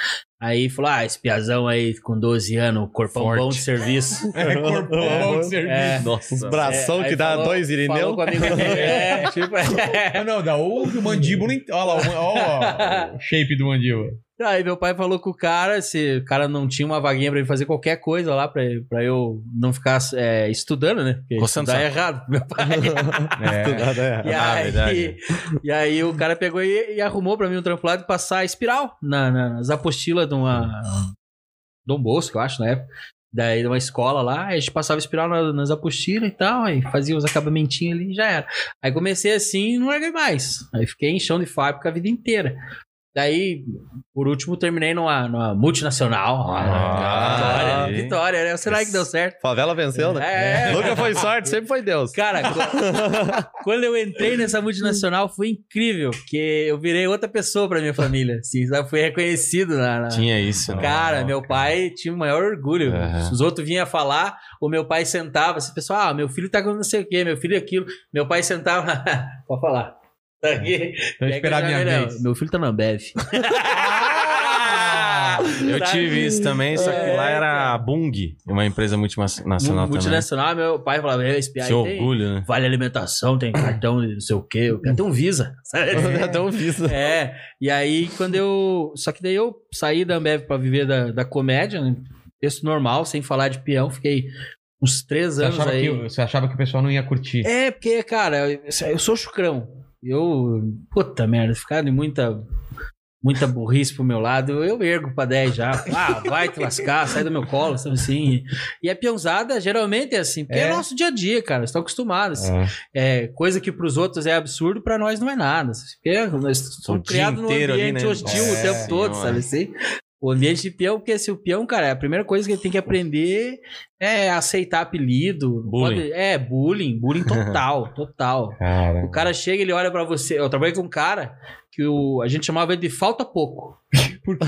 aí falou, ah, esse piazão aí com 12 anos, corpão Forte. bom de serviço. É corpo É. bom de serviço. É. Nossa. Os bração É, que dá falou- dois Falou Irineu. com o amigo dele. É, tipo, é. Ah, não, dá o mandíbula. Olha lá, o- olha o shape do mandíbula. Aí meu pai falou com o cara, se o cara não tinha uma vaguinha pra ele fazer qualquer coisa lá, pra, pra eu não ficar é, estudando, né? Porque Coçando estudar é errado, meu pai. É. E, Ah, aí, e aí o cara pegou e, e arrumou pra mim um trampo lá de passar espiral na- na- nas apostilas de uma. Dom Bosco, eu acho, na época. Daí de uma escola lá, aí a gente passava espiral na- nas apostilas e tal, aí fazia os acabamentinhos ali e já era. Aí comecei assim e não larguei mais. Aí fiquei em chão de fábrica a vida inteira. Daí, por último, terminei numa, numa multinacional. Ah, vitória, vitória, né? Será que deu certo? Favela venceu, né? É. Nunca foi sorte, sempre foi Deus. Cara, qu- quando eu entrei nessa multinacional foi incrível, porque eu virei outra pessoa pra minha família. Assim, sabe? Fui reconhecido na. na- Tinha isso, né? Cara, meu pai tinha o maior orgulho. Aham. Os outros vinham falar, o meu pai sentava, assim, pessoal, ah, meu filho tá com não sei o quê, meu filho aquilo. Meu pai sentava, pode falar. Tá aqui. Então esperar minha falei, vez. "Não, Meu filho tá na Ambev. Eu Tá tive isso também, só que É, lá era a Bung, uma empresa multinacional também. Multinacional, meu pai falava, esse piá aí Seu tem orgulho, né? vale alimentação, tem cartão de não sei o quê, o piá tem um Visa. um visto. É, e aí quando eu. Só que daí eu saí da Ambev pra viver da, da comédia, né? Texto normal, sem falar de peão, fiquei uns três Você anos achava, aí. que, você achava que o pessoal não ia curtir. É, porque, cara, eu, eu sou chucrão. Eu. Puta merda, ficar de muita. Muita burrice pro meu lado, eu ergo pra 10 já. Ah, vai te lascar, sai do meu colo, sabe assim. E a peãozada geralmente é assim, porque é, É. nosso dia a dia, cara. Estão acostumados. É. É, coisa que pros outros é absurdo, pra nós não é nada. Porque nós O somos criados num inteiro ali, ambiente né? hostil o É, tempo todo, sabe assim? O ambiente de peão, porque se o peão, cara, a primeira coisa que ele tem que aprender é aceitar apelido. Bullying. pode- é, bullying, bullying total, total. Cara. O cara chega, ele olha pra você. Eu trabalhei com um cara que o, a gente chamava ele de falta pouco. Por quê?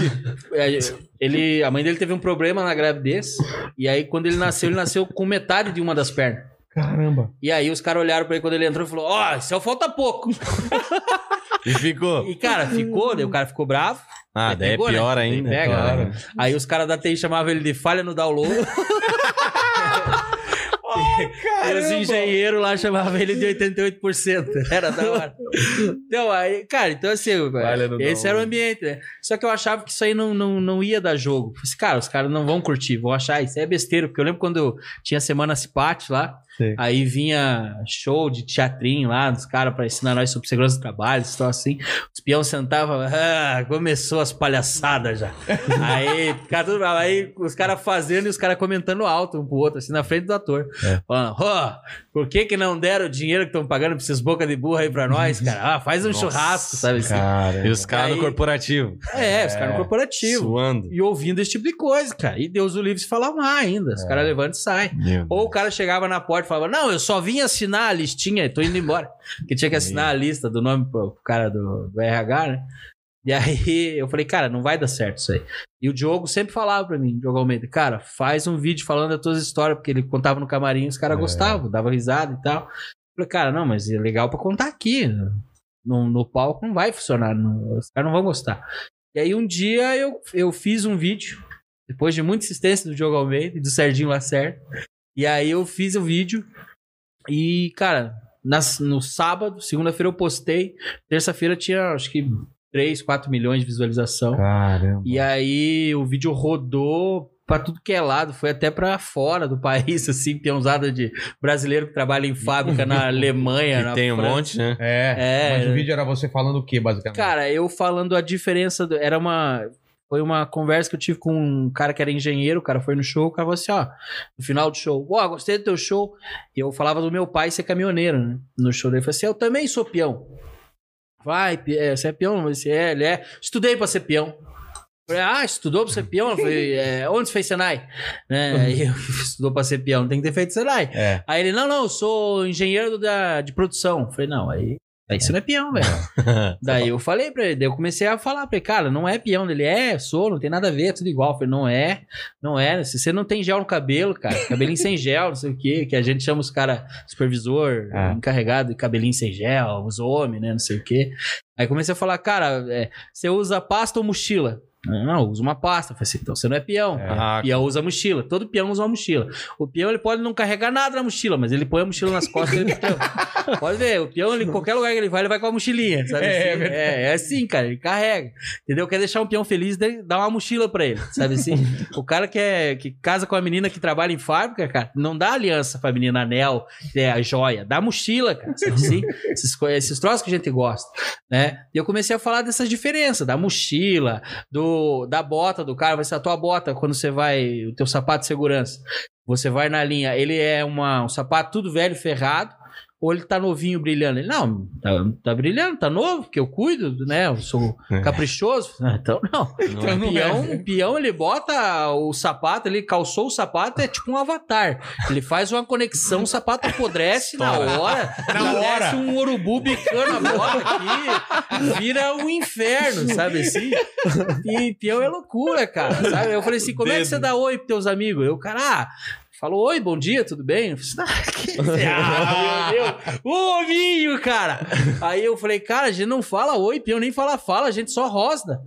É, Ele, a mãe dele teve um problema na gravidez. E aí, quando ele nasceu, ele nasceu com metade de uma das pernas. Caramba. E aí os caras olharam pra ele quando ele entrou e falou: Ó, isso é o falta pouco. E ficou. E, cara, ficou, daí o cara ficou bravo. Ah, Aí daí é pegou, né? pior Aí ainda. pega, claro. né? Aí os caras da TI chamavam ele de falha no download. e os engenheiros lá chamavam ele de 88%. Era da hora. Então, aí, cara, então assim, Falha no esse era o ambiente, né? Só que eu achava que isso aí não, não, não ia dar jogo. Falei assim, cara, os caras não vão curtir, vão achar isso é besteira. Porque eu lembro quando eu tinha semana Cipate lá, Sim. aí vinha show de teatrinho lá dos caras pra ensinar nós sobre segurança do trabalho, isso assim. Os peão sentavam, ah, começou as palhaçadas já. aí, cara, tudo aí os caras fazendo e os caras comentando alto um pro outro, assim, na frente do ator. Falando, ó, por que que não deram o dinheiro que estão pagando pra esses boca de burra aí pra nós, cara? Ah, faz um Nossa, churrasco, sabe assim? Cara. E os caras no corporativo. É, os caras no corporativo. Suando. E ouvindo esse tipo de coisa, cara. E Deus o livre se falar mais ainda. Os caras levantam e saem. Ou o cara chegava na porta e falava: Não, eu só vim assinar a listinha, tô indo embora. Porque tinha que assinar a lista do nome pro, pro cara do, do RH, né? E aí eu falei, cara, não vai dar certo isso aí. E o Diogo sempre falava pra mim, Diogo Almeida, cara, faz um vídeo falando das tuas histórias, porque ele contava no camarim, os caras É. gostavam, dava risada e tal. Eu falei, cara, não, mas é legal pra contar aqui. No, no palco não vai funcionar, não- os caras não vão gostar. E aí um dia eu, eu fiz um vídeo, depois de muita insistência do Diogo Almeida e do Serginho Lacerda. E aí eu fiz o vídeo e, cara, nas, no sábado, segunda-feira eu postei, terça-feira tinha acho que 3, 4 milhões de visualização. Caramba. E aí o vídeo rodou pra tudo que é lado, foi até pra fora do país, assim, peãozada de brasileiro que trabalha em fábrica na Alemanha, na tem um França. monte, né? É, É. mas o vídeo era você falando o que, basicamente? Cara, eu falando a diferença, do- era uma. Foi uma conversa que eu tive com um cara que era engenheiro, o cara foi no show, o cara falou assim, ó, no final do show, ó, gostei do teu show. E eu falava do meu pai ser caminhoneiro, né? No show dele, ele falou assim, eu também sou peão. Vai, é, você é peão? Você é, ele é. Estudei pra ser peão. Falei, ah, estudou pra ser peão? Eu falei, é, onde você fez Senai? Né? Aí eu estudou pra ser peão, tem que ter feito Senai. É. Aí ele, não, não, eu sou engenheiro da, de produção. Eu falei, não, aí, aí você não é peão, velho. Daí eu falei pra ele, daí eu comecei a falar pra ele, cara, não é peão. Ele, é, sou, não tem nada a ver, é tudo igual. Eu falei, não é, não é. Se você não tem gel no cabelo, cara, cabelinho sem gel, não sei o quê, que a gente chama os caras supervisor, Ah. encarregado de cabelinho sem gel, os homens, né, não sei o quê. Aí comecei a falar, cara, é, você usa pasta ou mochila? Não, usa uma pasta. Eu falei assim, então você não é peão. Ah, Peão usa mochila. Todo peão usa uma mochila. O peão ele pode não carregar nada na mochila, mas ele põe a mochila nas costas dele. pode ver, o peão, ele, em qualquer lugar que ele vai, ele vai com a mochilinha. Sabe É, assim? é é, é assim, cara. Ele carrega. Entendeu? Quer deixar um peão feliz, dá- uma mochila pra ele. Sabe assim? o cara que, é, que casa com a menina que trabalha em fábrica, cara, não dá aliança pra menina, anel, é, a joia. Dá mochila, cara. Sabe assim? esses, esses troços que a gente gosta, né? E eu comecei a falar dessas diferenças, da mochila, do, da bota do cara, vai ser a tua bota quando você vai, o teu sapato de segurança. Você vai na linha, ele é uma, um sapato tudo velho, ferrado, ou ele tá novinho, brilhando? Ele, não, tá, tá brilhando, tá novo, porque eu cuido, né? Eu sou caprichoso. Ah, Então, não. Então não o peão, é. o peão, ele bota o sapato, ele calçou o sapato, é tipo um avatar. Ele faz uma conexão, o sapato apodrece na hora. Na hora. Um urubu bicando a bola aqui, vira um inferno, sabe assim? E peão é loucura, cara, sabe? Eu falei assim, como é que você dá oi pros teus amigos? Eu, cara, ah, falou, oi, bom dia, tudo bem? Eu falei assim, ah, que... ah, meu Deus, o ovinho, cara! Aí eu falei, cara, a gente não fala oi, peão nem fala fala, a gente só rosna.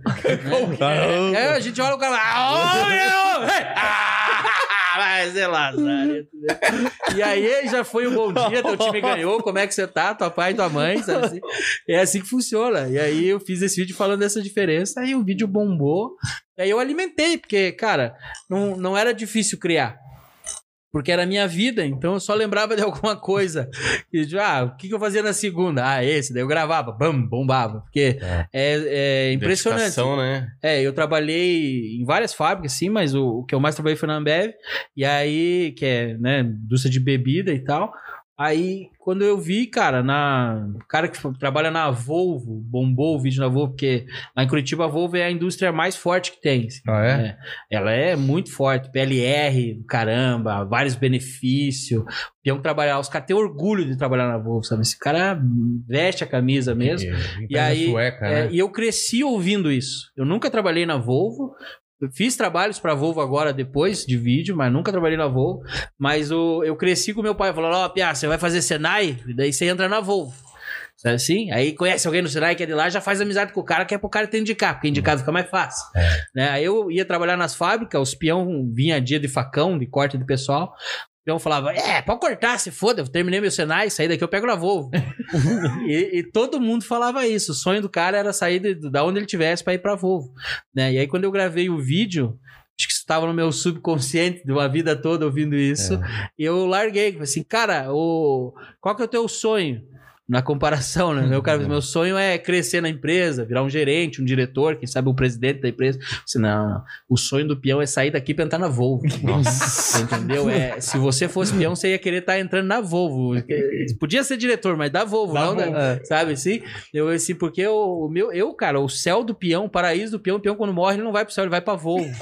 Né? Aí a gente olha o cara, ah, ô, meu! Ah, vai ser Lazarento. né? E aí já foi um bom dia, teu time ganhou, como é que você tá? Tua pai tua mãe, sabe assim? É assim que funciona. E aí eu fiz esse vídeo falando dessa diferença, aí o vídeo bombou. E aí eu alimentei, porque, cara, não, não era difícil criar. Porque era a minha vida, então eu só lembrava de alguma coisa. E, ah, o que, eu fazia na segunda? Ah, esse, daí eu gravava, bam, bombava. Porque é, é impressionante. Dedicação, né? É, eu trabalhei em várias fábricas, sim, mas o, o que eu mais trabalhei foi na Ambev. E aí, que é, né, indústria de bebida e tal. Aí, quando eu vi, cara, na. Cara que trabalha na Volvo, bombou o vídeo na Volvo, porque lá em Curitiba a Volvo é a indústria mais forte que tem. assim. Ah, é? Ela é muito forte, PLR, caramba, vários benefícios. Peão trabalhar, os caras têm orgulho de trabalhar na Volvo, sabe? Esse cara veste a camisa mesmo. E aí, Sueca, é, né? e eu cresci ouvindo isso. Eu nunca trabalhei na Volvo. Eu fiz trabalhos pra Volvo agora depois de vídeo, mas nunca trabalhei na Volvo. Mas o, eu cresci com meu pai falando: Ó, Pia, você vai fazer Senai? E daí você entra na Volvo. Sabe assim? Aí conhece alguém no Senai que é de lá, já faz amizade com o cara, que é pro cara te indicar, porque indicado fica mais fácil. Né? Aí eu ia trabalhar nas fábricas, os peão vinha dia de facão, de corte de pessoal. O peão falava, é, pode cortar, se foda, eu terminei meu Senai, saí daqui eu pego na Volvo. e, e todo mundo falava isso. O sonho do cara era sair de, da onde ele tivesse pra ir pra Volvo. Né? E aí quando eu gravei o vídeo, acho que isso estava no meu subconsciente de uma vida toda ouvindo isso, e eu larguei. Falei assim, cara, o... qual que é o teu sonho? Na comparação, né? Meu, cara, meu sonho é crescer na empresa, virar um gerente, um diretor, quem sabe o presidente da empresa. Disse, não, o sonho do peão é sair daqui pra entrar na Volvo. Você entendeu? É, se você fosse peão, você ia querer estar entrando na Volvo. Podia ser diretor, mas da Volvo, Da não da- Volvo. sabe assim? Eu assim, porque o, o meu, eu, cara, o céu do peão, o paraíso do peão, o peão quando morre, ele não vai pro céu, ele vai pra Volvo.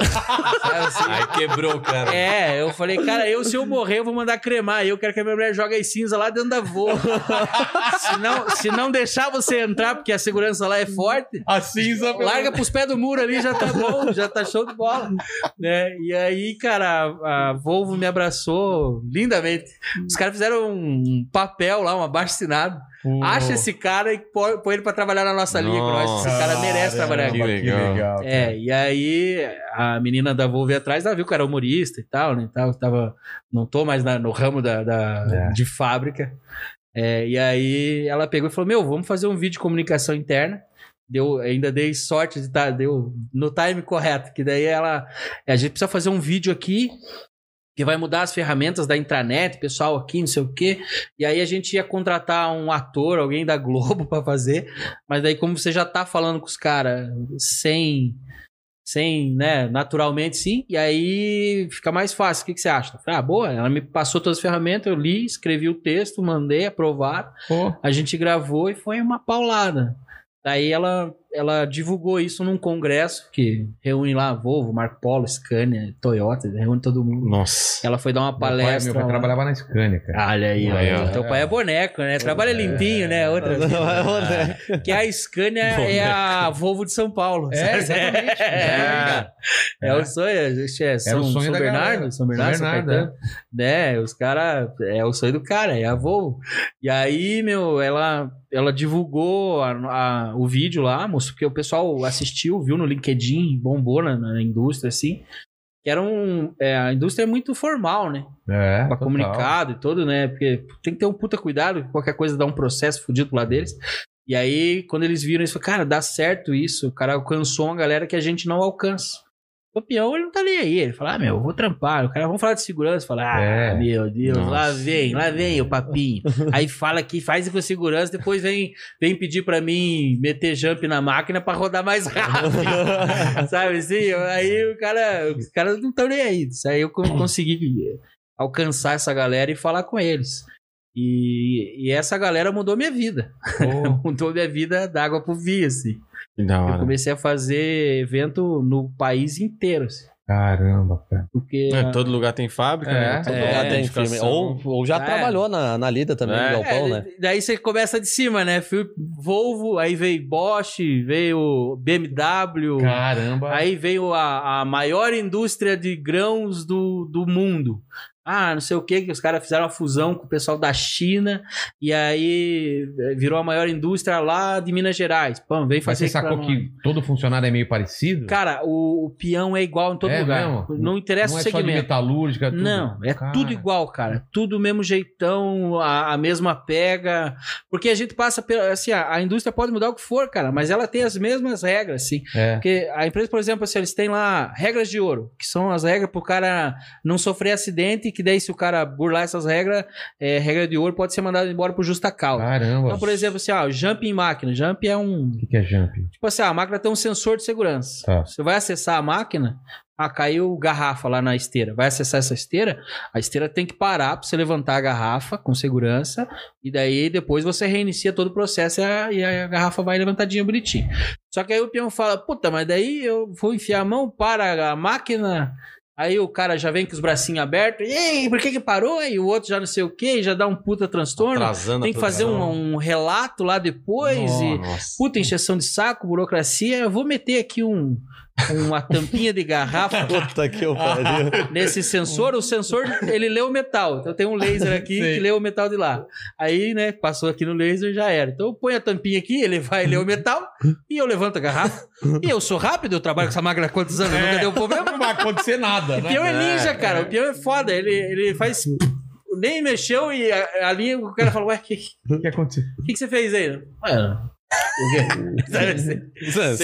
sabe assim? Aí quebrou, cara. É, eu falei, cara, eu se eu morrer, eu vou mandar cremar. Eu quero que a minha mulher jogue as cinzas lá dentro da Volvo. se, não, se não deixar você entrar, porque a segurança lá é forte, A cinza. larga pros pés do muro ali, já tá bom, já tá show de bola. Né? E aí, cara, a, a Volvo me abraçou lindamente. Os caras fizeram um papel lá, um abaixo assinado. Acha esse cara e põe, põe ele pra trabalhar na nossa liga. Nós, esse cara merece trabalhar aqui. Que legal. É, e aí a menina da Volvo ia atrás, ela viu que era humorista e tal, né? e Tal, tava, não tô mais na- no ramo da, da- É. de fábrica. É, e aí ela pegou e falou: Meu, vamos fazer um vídeo de comunicação interna. Deu, ainda dei sorte de estar, deu no time correto, que daí ela. A gente precisa fazer um vídeo aqui que vai mudar as ferramentas da intranet, pessoal aqui, não sei o quê. E aí a gente ia contratar um ator, alguém da Globo pra fazer. Mas daí, como você já tá falando com os caras sem, sem, né, naturalmente sim, e aí fica mais fácil. O que, que você acha? Ah, boa, ela me passou todas as ferramentas, eu li, escrevi o texto, mandei, aprovaram. A gente gravou e foi uma paulada. Daí ela, ela divulgou isso num congresso que reúne lá Volvo, Marco Polo, Scania, Toyota, reúne todo mundo. Nossa. Ela foi dar uma Meu pai, palestra. meu pai trabalhava na Scania, cara. Olha aí, Aí, ó. ó. Teu pai é boneco, né? Trabalha limpinho, né? Outra que a Scania é a Volvo de São Paulo. É, exatamente. É, é, o sonho. É, é São, o sonho São da Bernardo, galera. São Bernardo, São Bernardo. Né? Os caras. É o sonho do cara, é a Volvo. E aí, meu, ela, ela divulgou a- a- o vídeo lá, mostrou uns que o pessoal assistiu, viu no LinkedIn, bombou na, na indústria, assim. Que era um. é, a indústria é muito formal, né? É, Pra total. comunicado e tudo, né? Porque tem que ter um puta cuidado, que qualquer coisa dá um processo fudido pro lado deles. E aí, quando eles viram isso, falaram, cara, dá certo isso. O cara alcançou uma galera que a gente não alcança. O peão, ele não tá nem aí. Ele fala, ah, meu, eu vou trampar. O cara, vamos falar de segurança. Fala, ah, É. meu Deus, Nossa. lá vem, lá vem o papinho. aí fala que faz com segurança, depois vem, vem pedir pra mim meter jump na máquina pra rodar mais rápido. Sabe assim? Aí o cara, os caras não estão nem aí. Isso aí eu con- consegui alcançar essa galera e falar com eles. E, e essa galera mudou minha vida. Pô, mudou minha vida da água pro vinho, assim. Eu comecei a fazer evento no país inteiro, assim. caramba, cara. Porque. É, todo lugar tem fábrica, É, né? Todo é, lugar tem tem firme. edificação. Ou, ou já É. trabalhou na, na Lida também, É. no Galpão, É, né? Daí você começa de cima, né? Fui Volvo, aí veio Bosch, veio BMW, Caramba. aí veio a, a maior indústria de grãos do, do mundo. Ah, não sei o que, que os caras fizeram uma fusão com o pessoal da China e aí eh, virou a maior indústria lá de Minas Gerais. Pô, veio Mas fazer você sacou que todo funcionário é meio parecido? Cara, o, o peão é igual em todo É lugar. mesmo? Não interessa não o é só de segmento. metalúrgica, tudo. Não, é Cara. tudo igual, cara. Tudo o mesmo jeitão, a, a mesma pega. Porque a gente passa pela. Assim, a, a indústria pode mudar o que for, cara, mas ela tem as mesmas regras, assim. É. Porque a empresa, por exemplo, assim, eles têm lá regras de ouro, que são as regras pro cara não sofrer acidente, que daí se o cara burlar essas regras, é, regra de ouro pode ser mandado embora por justa causa. Caramba. Então, por exemplo, assim, ó, jump em máquina. Jump é um. O que, que é jump? Tipo assim, a máquina tem um sensor de segurança. Tá. Você vai acessar a máquina, ah, caiu garrafa lá na esteira. Vai acessar essa esteira, a esteira tem que parar pra você levantar a garrafa com segurança, e daí depois você reinicia todo o processo e a, e a garrafa vai levantadinha bonitinho. Só que aí o peão fala, puta, mas daí eu vou enfiar a mão para a máquina. Aí o cara já vem com os bracinhos abertos, e aí, por que que parou? E o outro já não sei o que, já dá um puta transtorno. Atrasando Tem que fazer um, um relato lá depois e Nossa. puta encheção de saco, burocracia. Eu vou meter aqui um, uma tampinha de garrafa Puta que eu pariu. nesse sensor. O sensor, ele lê o metal. Então tem um laser aqui Sei. que lê o metal de lá. Aí, né, passou aqui no laser já era. Então eu ponho a tampinha aqui, ele vai ler o metal e eu levanto a garrafa. E eu sou rápido, eu trabalho com essa máquina há quantos anos? Nunca deu problema. Não vai acontecer nada, O né? peão é ninja, cara. O peão é foda. Ele, ele faz. Nem mexeu e a- ali o cara fala: Ué, o que, O que aconteceu? que, que você fez aí? Ué, o quê? Sabe assim?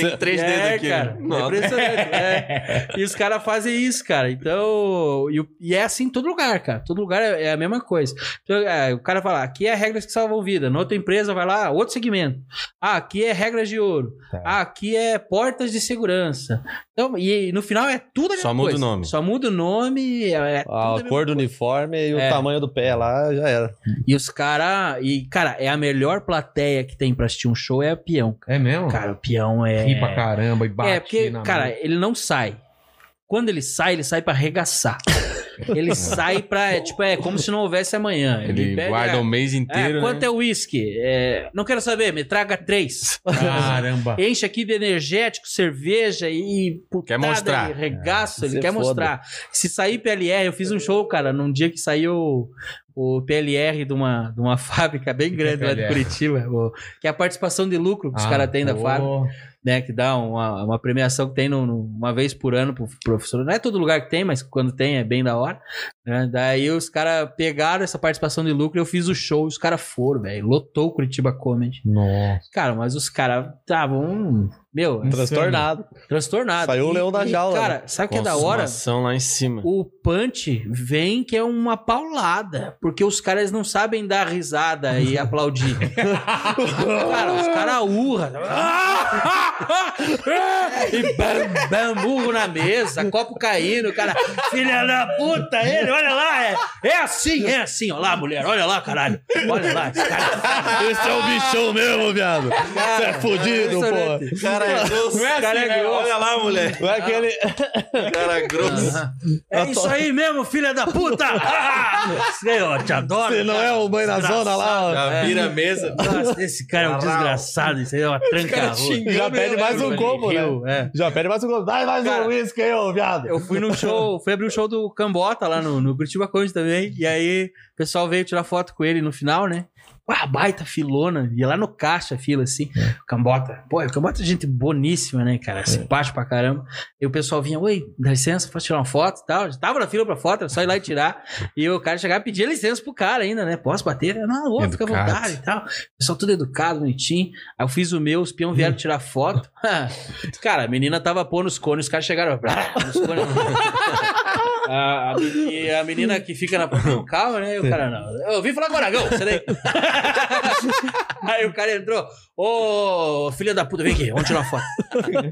Tem três é, dedos aqui. cara. Não, É impressionante. é. E os caras fazem isso, cara. Então. E, e é assim em todo lugar, cara. Todo lugar é, é a mesma coisa. Então, é, o cara fala: aqui é regras que salvam vida. Na outra empresa vai lá, outro segmento. Ah, aqui é regras de ouro. Tá. Ah, aqui é portas de segurança. Então, e, no final é tudo a mesma Só muda coisa. o nome. Só muda o nome. É, é tudo A mesma cor do coisa. uniforme e É. o tamanho do pé lá já era. E os caras. E, cara, é a melhor plateia que tem pra assistir um show é a peão. cara. É mesmo? Cara, o peão é. Ri pra caramba e bate É, porque, cara, mão. ele não sai. Quando ele sai, ele sai pra arregaçar. ele sai pra. É, tipo, é como se não houvesse amanhã. Ele pede, guarda é, o mês é, inteiro, quanto né? é o uísque? É, não quero saber, me traga três. Caramba. Enche aqui de energético, cerveja e putada, Quer mostrar. e regaço, ele quer foda. mostrar. Se sair PLR, eu fiz um show, cara, num dia que saiu o PLR de uma, de uma fábrica bem é grande lá de? Curitiba, o- que é a participação de lucro que os Ah, caras têm da fábrica né, que dá uma, uma premiação que tem no, no- uma vez por ano pro professor. Não é todo lugar que tem, mas quando tem é bem da hora. né? Daí os caras pegaram essa participação de lucro e eu fiz o show e os caras foram, velho. Lotou o Curitiba Comedy. Nossa. Cara, mas os caras estavam, meu, Insano. Transtornado. transtornados. Saiu o leão da jaula, Cara, sabe o que é da hora? Lá em cima. O punch vem que é uma paulada, porque os caras não sabem dar risada e aplaudir. cara, os caras urram. e bam, bam, burro na mesa, copo caindo, o cara, filha da puta, ele, olha lá, é, é assim, é assim, olha lá, mulher, olha lá, caralho, olha lá, esse cara. Esse é o bichão mesmo, viado. Você é fudido, pô. impressionante. Cara é grosso. Esse cara é grosso. Olha lá, mulher. Não é aquele. Cara é grosso. É isso aí mesmo, filha da puta! Eu te adoro. Se não é o mãe na zona lá, ó. Já vira a mesa. Nossa, esse cara é um desgraçado, isso aí é uma tranca Já pede mais um combo, né? É. Já pede mais um combo. Dai mais um uísque aí, ô, viado. Eu fui no show, fui abrir o show do Cambota lá no, no Curitiba Conde também, e aí o pessoal veio tirar foto com ele no final, né? Ah, baita filona. Ia lá no caixa a fila, assim. É. Cambota. Pô, o Cambota é gente boníssima, né, cara? Simpático pra caramba. E o pessoal vinha, oi, dá licença, posso tirar uma foto e tal. Já tava na fila pra foto, era só ir lá e tirar. E o cara chegava e pedia licença pro cara ainda, né? Posso bater? Não, ô, fica à vontade e tal. O pessoal tudo educado, bonitinho. Aí eu fiz o meu, os peão vieram tirar foto. cara, a menina tava pondo os cones, os caras chegaram. nos cones. A, a, e a menina que fica na porta do carro, né? E o cara, não. Eu vim falar com o Aragão, você daí. Aí o cara entrou, ô filha da puta, vem aqui, vamos tirar uma foto.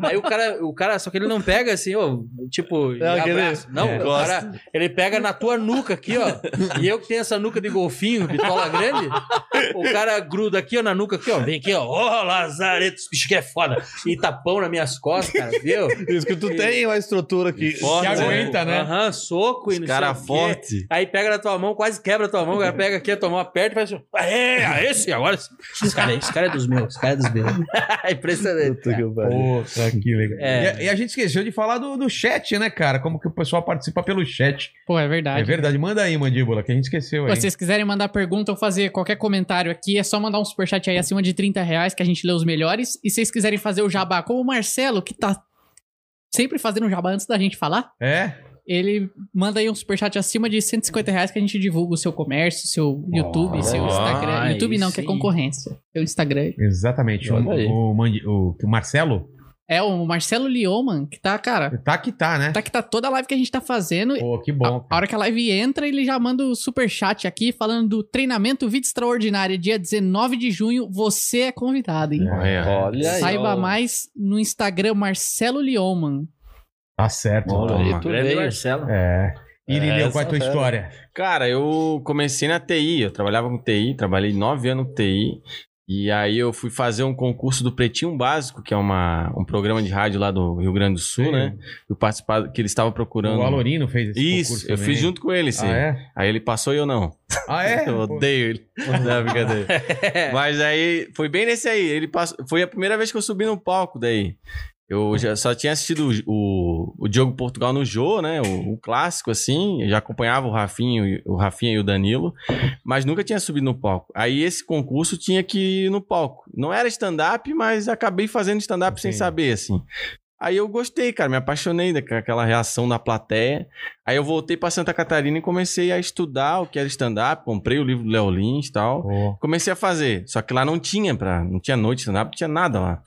Aí o cara, o cara, só que ele não pega assim, ó, tipo, de aquele- abraço. Não, É. o cara, ele pega na tua nuca aqui, ó. E eu que tenho essa nuca de golfinho, bitola grande, o cara gruda aqui, ó, na nuca aqui, ó. Vem aqui, ó. Ô, Lazareto, esse bicho aqui é foda. E tapão nas minhas costas, cara, viu? Isso que tu tem uma estrutura que. Que aguenta, né? Aham, soco e não Cara sei o quê. forte. Aí pega na tua mão, quase quebra a tua mão, o cara pega aqui a tua mão, aperta e faz assim, é, esse, agora esse, esse cara, esse cara é dos meus, esse cara é dos meus. Impressionante. Puta que pariu. Puta, que legal. É. E, e a gente esqueceu de falar do, do chat, né, cara? Como que o pessoal participa pelo chat. Pô, é verdade. É verdade. Manda aí, Mandíbula, que a gente esqueceu aí. Se vocês quiserem mandar pergunta ou fazer qualquer comentário aqui, é só mandar um superchat aí acima de 30 reais que a gente lê os melhores. E se vocês quiserem fazer o jabá, como o Marcelo, que tá sempre fazendo o jabá antes da gente falar, É? Ele manda aí um superchat acima de 150 reais que a gente divulga o seu comércio, seu YouTube, seu Ó, Instagram. aí YouTube não, que é concorrência. Seu Instagram. Exatamente. O, aí. o, o- o Marcelo É o Marcelo Lioman, que tá, cara, tá que tá, né? tá que tá toda a live que a gente tá fazendo. Pô, que bom. a hora que a live entra, ele já manda o superchat aqui falando do treinamento Vida Extraordinária, dia 19 de junho. Você é convidado, hein? Olha. Olha aí. Saiba ó. mais no Instagram Marcelo Lioman. Tá certo. Olha aí, tu Grande. Marcelo. É. E É, Lineu, qual é a tua fera. história? Cara, eu comecei na TI, eu trabalhava com TI, trabalhei nove anos com TI. E aí eu fui fazer um concurso do Pretinho Básico, que é uma, um programa de rádio lá do Rio Grande do Sul, Sim. né? Eu participava, que eles estavam procurando. O Alorino fez esse Isso, concurso eu também. fiz junto com ele, sim. Ah, é? Aí ele passou e eu não. Ah, é? Eu odeio ele. Não, brincadeira. Mas aí, foi bem nesse aí. Ele passou, foi a primeira vez que eu subi no palco daí. Eu já só tinha assistido o, o, Diogo Portugal no Jô, né? O, o clássico, assim. Eu já acompanhava o Rafinho, e- o Rafinha e o Danilo, mas nunca tinha subido no palco. Aí esse concurso tinha que ir no palco. Não era stand-up, mas acabei fazendo stand-up sem saber, assim. Aí eu gostei, cara, me apaixonei daquela reação da plateia. Aí eu voltei pra Santa Catarina e comecei a estudar o que era stand-up, comprei o livro do Léo Lins e tal. Pô. Comecei a fazer, só que lá não tinha pra, não tinha noite stand-up, não tinha nada lá.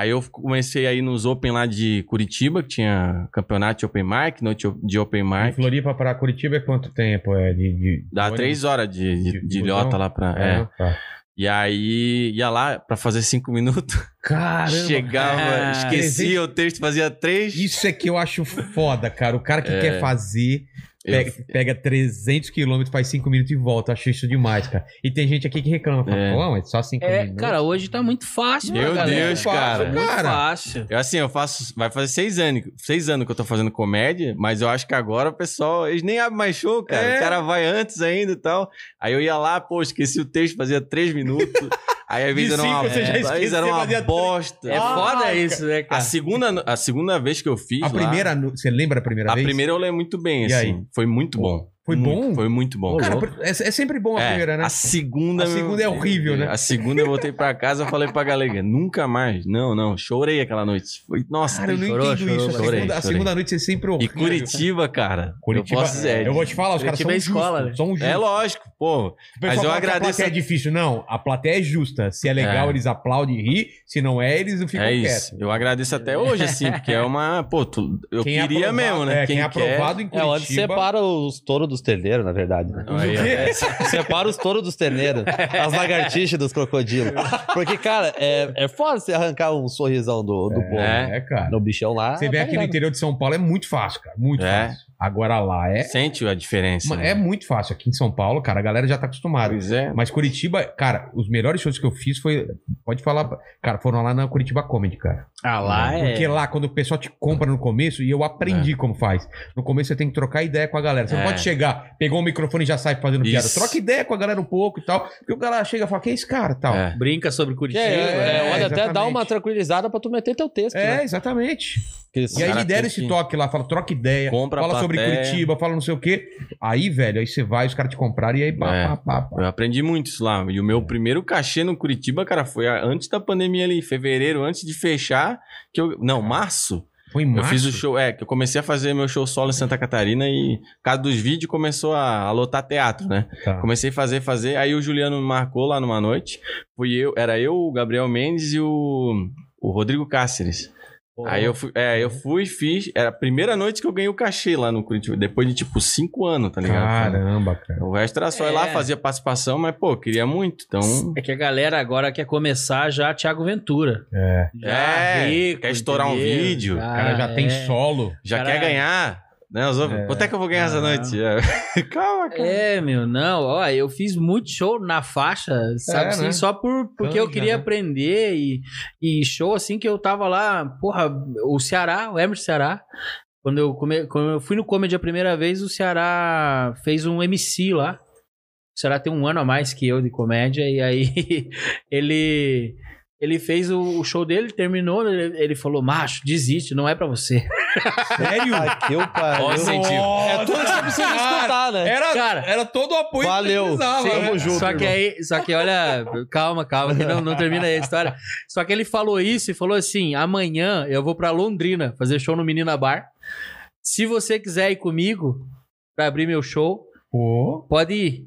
Aí eu comecei a ir nos Open lá de Curitiba, que tinha campeonato de Open Mic, noite de Open De Mic. Floripa pra Curitiba é quanto tempo? É de, de- Dá de três horas de, de, de de ilhota lá pra. É. É. tá. E aí ia lá pra fazer cinco minutos, Caramba. chegava, Ah, esquecia o texto, fazia três. Isso é que eu acho foda, cara. O cara que É. quer fazer Eu- pega, pega 300 quilômetros, faz 5 minutos e volta. Acho isso demais, cara. E tem gente aqui que reclama. Fala, É. Pô, mas só 5 É, minutos. cara, hoje tá muito fácil, Meu né, galera? Deus, cara. Muito cara. fácil. Eu assim, eu faço. Vai fazer seis anos, seis anos que eu tô fazendo comédia, mas eu acho que agora o pessoal. Eles nem abrem mais show, cara. É. O cara vai antes ainda e tal. Aí eu ia lá, pô, esqueci o texto, fazia três minutos. Aí às vezes era uma, vezes esqueceu, era uma bosta. É Ah, foda cara. isso, né, A cara? segunda, a segunda vez que eu fiz. A lá, primeira, você lembra a primeira A vez? primeira eu lembro muito bem, E assim. aí? Foi muito bom. Foi Muito, bom? Foi muito bom. Cara, é, é sempre bom a É, primeira, né? A segunda. A segunda é horrível, né? A segunda eu voltei pra casa e falei pra galera: nunca mais. Não, não. Chorei aquela noite. Foi, nossa, Cara, eu não Chorou, entendo chorou, isso. A chorei, segunda, a segunda noite é sempre E horrível. Curitiba, cara. Curitiba, eu posso dizer. eu vou te falar, os caras são é justos. escola, né? São justos. É lógico, pô. Mas eu agradeço A plateia a- é difícil. Não, a plateia é justa. Se é legal, É. eles aplaudem e ri. Se não é, eles não ficam É quietos. isso. Eu agradeço até hoje, assim, porque é uma. Pô, tu- eu Quem é queria aprovado- mesmo, né? É, quem, é quer- aprovado em É onde separa os touros dos terneiros, na verdade. né? Aí, quê? Separa os touros dos terneiros, as lagartixas dos crocodilos. Porque, cara, é, é foda você arrancar um sorrisão do, do povo. É. É, cara. No bichão lá. Você vê tá aqui no interior de São Paulo, é muito fácil, cara. Muito É. fácil. Agora lá é... Sente a diferença. É né? muito fácil. Aqui em São Paulo, cara, a galera já tá acostumada. Pois é. Mas Curitiba, cara, os melhores shows que eu fiz foi. Pode falar. Cara, foram lá na Curitiba Comedy, cara. Ah, lá é... Porque lá, quando o pessoal te compra no começo, e eu aprendi como faz. No começo você tem que trocar ideia com a galera. Você não É. pode chegar, pegou o microfone e já sai fazendo piada. Isso. Troca ideia com a galera um pouco e tal. Porque o galera chega e fala, quem é esse cara tal. É. Brinca sobre É, Curitiba. é, É, pode até dar exatamente. uma tranquilizada pra tu meter teu texto, É, né? exatamente. E aí ele deram esse que- toque lá, fala, troca ideia, Compra fala sobre. Curitiba, fala não sei o quê. Aí, velho, aí você vai, os caras te compraram e aí pá, É. pá, pá, pá. Eu aprendi muito isso lá. E o meu primeiro cachê no Curitiba, cara, foi antes da pandemia ali, fevereiro, antes de fechar, que eu. Não, março. Foi em Eu março. fiz o show, é, que eu comecei a fazer meu show solo em Santa Catarina e, por causa dos vídeos, começou a, a lotar teatro, né? Tá. Comecei a fazer, fazer. Aí o Juliano me marcou lá numa noite. Fui eu, era eu, o Gabriel Mendes e o, o Rodrigo Cáceres. Aí eu fui, é, eu fui, fiz. Era a primeira noite que eu ganhei o cachê lá no Curitiba. Depois de tipo cinco anos, tá ligado? Caramba, cara. O resto era só ir lá, É. fazia participação, mas, pô, queria muito. Então. É que a galera agora quer começar já Thiago Ventura. É. Já É, quer estourar um vídeo, O cara já tem é. solo. Já Cara- quer ganhar? Né, os outros? É. Quanto é que eu vou ganhar essa Ah. noite? É. Calma, cara. É, meu, não, ó, eu fiz muito show na faixa, sabe É, assim, né? só por, porque eu Canja, queria né? aprender e, e show assim que eu tava lá, porra, o Ceará, o Emerson Ceará, quando eu, come, quando eu fui no Comedy a primeira vez, o Ceará fez um MC lá, o Ceará tem um ano a mais que eu de comédia, e aí ele... Ele fez o, o show dele, terminou, ele, ele falou, macho, desiste, não é pra você. Sério? Ah, que eu pariu. Ó, incentivo. É tudo que você precisa escutar, né? Era, Cara, era todo o apoio Valeu. que precisava, Sim, né? tamo junto. Só que irmão. aí, só que olha, calma, calma, que não, não termina aí a história. Só que ele falou isso e falou assim: amanhã eu vou pra Londrina fazer show no Menina Bar. Se você quiser ir comigo pra abrir meu show, Pô, pode ir.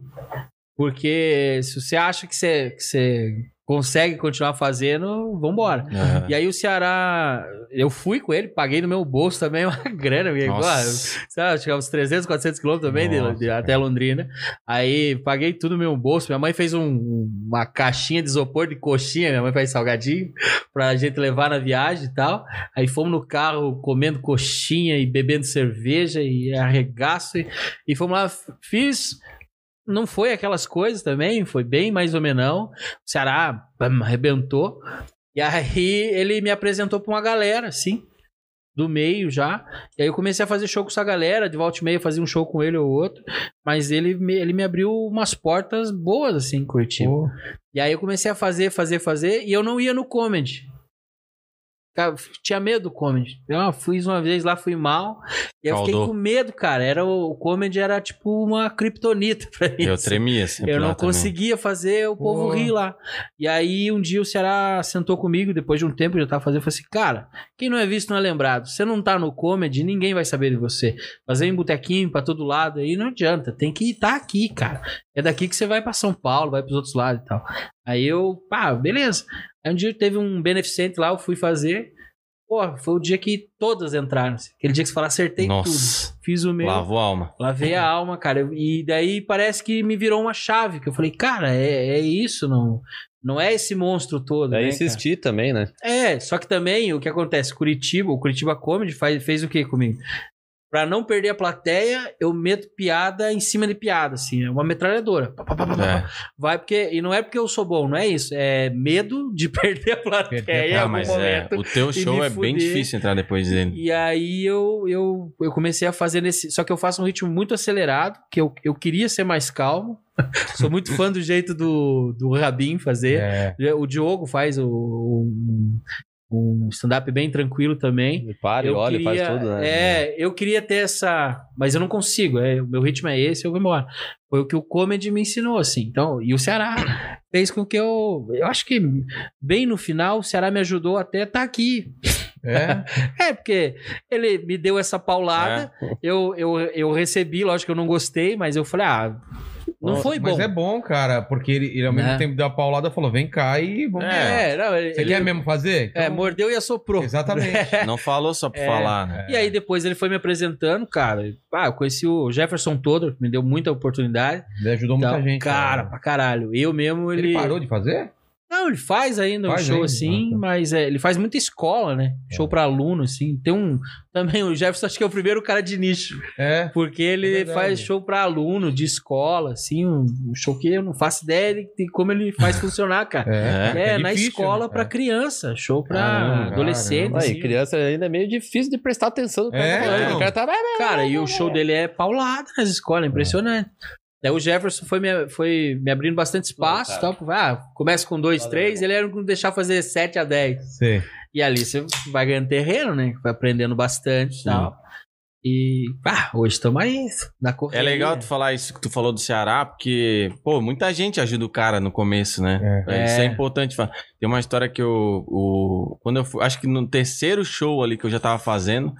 Porque se você acha que você, que você consegue continuar fazendo, vambora. Aham. E aí o Ceará, eu fui com ele, paguei no meu bolso também uma grana, porque, Nossa. Sabe, chegava uns 300, 400 quilômetros também de- de- até Londrina. Aí paguei tudo no meu bolso. Minha mãe fez um- uma caixinha de isopor de coxinha, minha mãe faz salgadinho, pra gente levar na viagem e tal. Aí fomos no carro comendo coxinha e bebendo cerveja e arregaço. E, e fomos lá, fiz. Não foi aquelas coisas também, foi bem mais ou menos. O Ceará bam, arrebentou. E aí ele me apresentou pra uma galera, assim do meio já. E aí eu comecei a fazer show com essa galera, de volta e meia fazia um show com ele ou outro. Mas ele me, ele me abriu umas portas boas, assim, Curitiba. pô. E aí eu comecei a fazer, fazer, fazer, e eu não ia no comedy. Cara, tinha medo do comedy. Eu fiz uma vez lá, fui mal. E eu fiquei Caudou. com medo, cara. Era, o, comedy era tipo uma criptonita pra mim. Eu tremia sempre Eu lá não também. conseguia fazer o povo Pô. rir lá. E aí, um dia o Ceará sentou comigo, depois de um tempo eu já tava fazendo, eu falei assim, cara, quem não é visto não é lembrado. Você não tá no comedy, ninguém vai saber de você. Fazer em botequinho pra todo lado aí não adianta. Tem que estar aqui, cara. É daqui que você vai pra São Paulo, vai pros outros lados e tal. Aí eu, pá, beleza. Aí um dia teve um beneficente lá, eu fui fazer. Pô, foi o dia que todas entraram. assim. Aquele dia que você fala, acertei Nossa. tudo. Fiz o meu. Lavou a alma. Lavei a alma, cara. E daí parece que me virou uma chave. Que eu falei, cara, é, é isso, não, não é esse monstro todo. É né, insistir também, né? É, só que também o que acontece? Curitiba, o Curitiba Comedy faz, fez o que comigo? Pra não perder a plateia, eu meto piada em cima de piada, assim. É uma metralhadora. Pá, pá, pá, pá, pá, É. Vai porque. E não é porque eu sou bom, não é isso. É medo de perder a plateia Perder a- em Ah, algum mas é, momento. o teu show é bem fuder. difícil entrar depois dele. E aí eu, eu, eu comecei a fazer nesse. Só que eu faço um ritmo muito acelerado, que eu, eu queria ser mais calmo. Sou muito fã do jeito do, do Rabin fazer. É. O Diogo faz o, um, um stand-up bem tranquilo também. E para, Eu olha, e faz queria- tudo, né? É, eu queria ter essa. Mas eu não consigo. É, o meu ritmo é esse, eu vou embora. Foi o que o comedy me ensinou, assim. Então, e o Ceará fez com que eu. Eu acho que bem no final, o Ceará me ajudou até estar aqui. É. É, porque ele me deu essa paulada, É. eu, eu, eu recebi, lógico que eu não gostei, mas eu falei, ah, não foi bom. Mas é bom, cara, porque ele, ele ao mesmo Né? tempo deu a paulada e falou: vem cá e vamos ver. É, não, ele, Você ele- quer mesmo fazer? é, Então- mordeu e assoprou. Exatamente. Não falou só pra É. falar, né? E aí depois ele foi me apresentando, cara. Ah, eu conheci o Jefferson todo, me deu muita oportunidade. Ele ajudou muita Então, gente. Cara, né? pra caralho. Eu mesmo, ele. ele... parou de fazer? Não, ele faz ainda um Faz show ainda? assim, tá. mas é, ele faz muita escola, né? É. Show pra aluno, assim. Tem um. Também o Jefferson acho que é o primeiro cara de nicho. É. Porque É ele verdade. faz show pra aluno, de escola, assim, um, um show que eu não faço ideia de, de como ele faz funcionar, cara. É, É, na difícil, escola né? pra É. criança, show pra adolescente. caramba. Aí, assim. criança ainda é meio difícil de prestar atenção no cara É, tá cara tá... Cara, e o show dele é paulada nas escolas, é impressionante. Daí o Jefferson foi me, foi me abrindo bastante espaço. Pô, tal, ah, começa com dois, Valeu, três, ele era um deixar fazer 7 a 10. Sim. E ali você vai ganhando terreno, né? Vai aprendendo bastante e tal. E ah, hoje estamos aí na corrida. É legal tu falar isso que tu falou do Ceará, porque, pô, muita gente ajuda o cara no começo, né? É. É, Isso é É. importante falar. Tem uma história que eu. O, quando eu fui, acho que no terceiro show ali que eu já tava fazendo,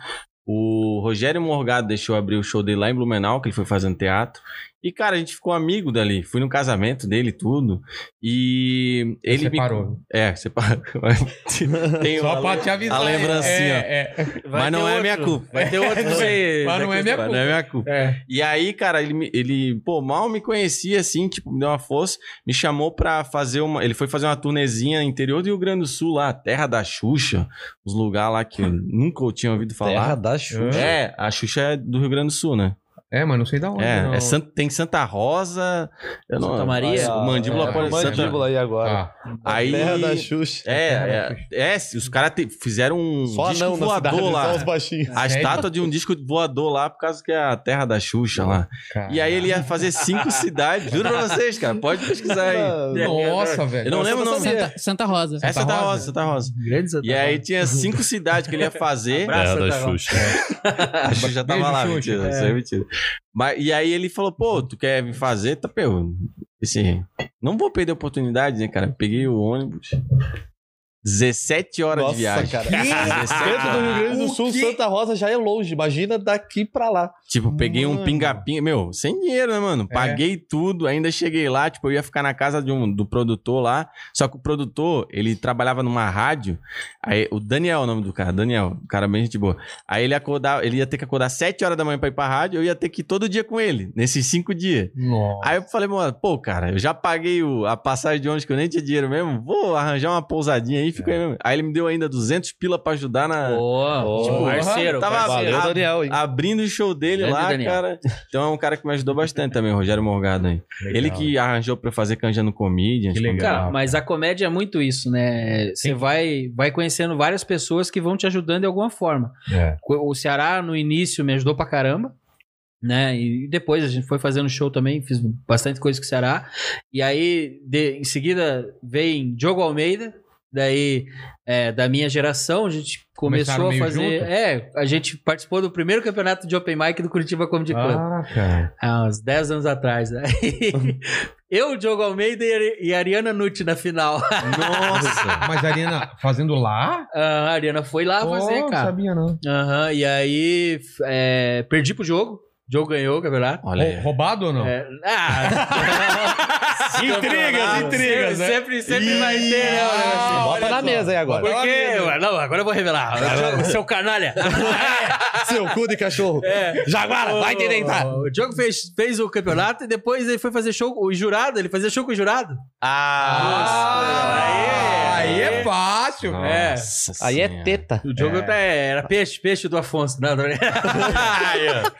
o Rogério Morgado deixou abrir o show dele lá em Blumenau, que ele foi fazendo teatro. E, cara, a gente ficou amigo dali. Fui no casamento dele e tudo. E ele Separou. me. É, separou. Tem Só pra te avisar. a lembrancinha. É, é, Vai Mas não é minha culpa. Vai ter outro pra você. Mas não é minha Mas culpa. Não é minha culpa. é. E aí, cara, ele, ele, pô, mal me conhecia, assim, tipo, me deu uma força, me chamou pra fazer uma. Ele foi fazer uma turnezinha interior do Rio Grande do Sul, lá, Terra da Xuxa, os lugares lá que eu nunca eu tinha ouvido Terra falar. da Xuxa. É, a Xuxa é do Rio Grande do Sul, né? É, mas não sei da onde. É, não. é tem Santa Rosa. Eu não, Santa Maria? O mandíbula é, pode o mandíbula aí agora. Ah, Aí. Terra da Xuxa. É, é, é, os caras te- fizeram um Só disco anão na voador cidade, lá. só os baixinhos. A estátua de um disco voador lá, por causa que é a terra da Xuxa lá. E aí ele ia fazer cinco cidades. Juro pra vocês, cara. Pode pesquisar aí. Nossa, velho. Eu não lembro o nome. Santa, Santa Rosa. É Santa Rosa? Rosa, Santa Rosa. Grande Santa E aí Rosa. tinha cinco cidades que ele ia fazer. Abraço, Terra da Santa. Xuxa. A Xuxa já tava lá, mentira. É. Isso é mentira. Mas, e aí ele falou, pô, tu quer vir fazer? Tá, pô, esse... Não vou perder a oportunidade, né, cara? Peguei o ônibus. 17 horas Nossa, de viagem. cara. 17 Dentro do Rio Grande do Sul? Santa Rosa já é longe. Imagina daqui pra lá. Tipo, peguei um Mano. pinga-pinga. Meu, sem dinheiro, né, mano? É. Paguei tudo, ainda cheguei lá. Tipo, eu ia ficar na casa de um, do produtor lá. Só que o produtor, ele trabalhava numa rádio. Aí, o Daniel é o nome do cara, Daniel. Um cara bem gente boa. Aí ele acordava, ele ia ter que acordar 7 horas da manhã pra ir pra rádio. Eu ia ter que ir todo dia com ele, nesses cinco dias. Nossa. Aí eu falei, mano, pô, cara, eu já paguei o- a passagem de ônibus que eu nem tinha dinheiro mesmo. Vou arranjar uma pousadinha aí, fico aí mesmo. Aí ele me deu ainda 200 pila pra ajudar na. Boa. Tipo, parceiro. tava- parceiro. Valeu, Daniel, hein? Abrindo o show dele Grande lá, Daniel. cara. Então é um cara que me ajudou bastante também, o Rogério Morgado aí. Legal. Ele que arranjou pra eu fazer Canja no Comedians. Que legal. Cara, mas a comédia é muito isso, né? Você Sim. vai, vai conhecendo várias pessoas que vão te ajudando de alguma forma. É. O Ceará, no início, me ajudou pra caramba. Né? E depois a gente foi fazendo show também, fiz bastante coisa com o Ceará. E aí, de- em seguida, veio Diogo Almeida, daí é, da minha geração, a gente começou a fazer. junto? É, a gente participou do primeiro campeonato de Open Mic do Curitiba Comedy Club. Ah, cara. Há uns 10 anos atrás. Né? Eu, Diogo Almeida e e Ariana Nutti na final. Nossa! Mas a Ariana fazendo lá? A Ariana foi lá fazer, Pô, cara. sabia não. Aham, e aí é, perdi pro jogo. O jogo ganhou o campeonato. Olha Roubado ou não? É, ah, Intrigas, intrigas, né? Sempre, sempre vai ter, né? Bota na só. mesa aí agora. Porque, não, agora eu vou revelar. Seu canalha. Seu cu de cachorro. É. Jaguara, vai te deitar. O Diogo fez, fez o campeonato e depois ele foi fazer show, o jurado, ele fazia show com o jurado. Ah, aí é fácil. É. Nossa Aí é teta. O Diogo É. tá- era peixe, peixe do Afonso. Não, não. Aí.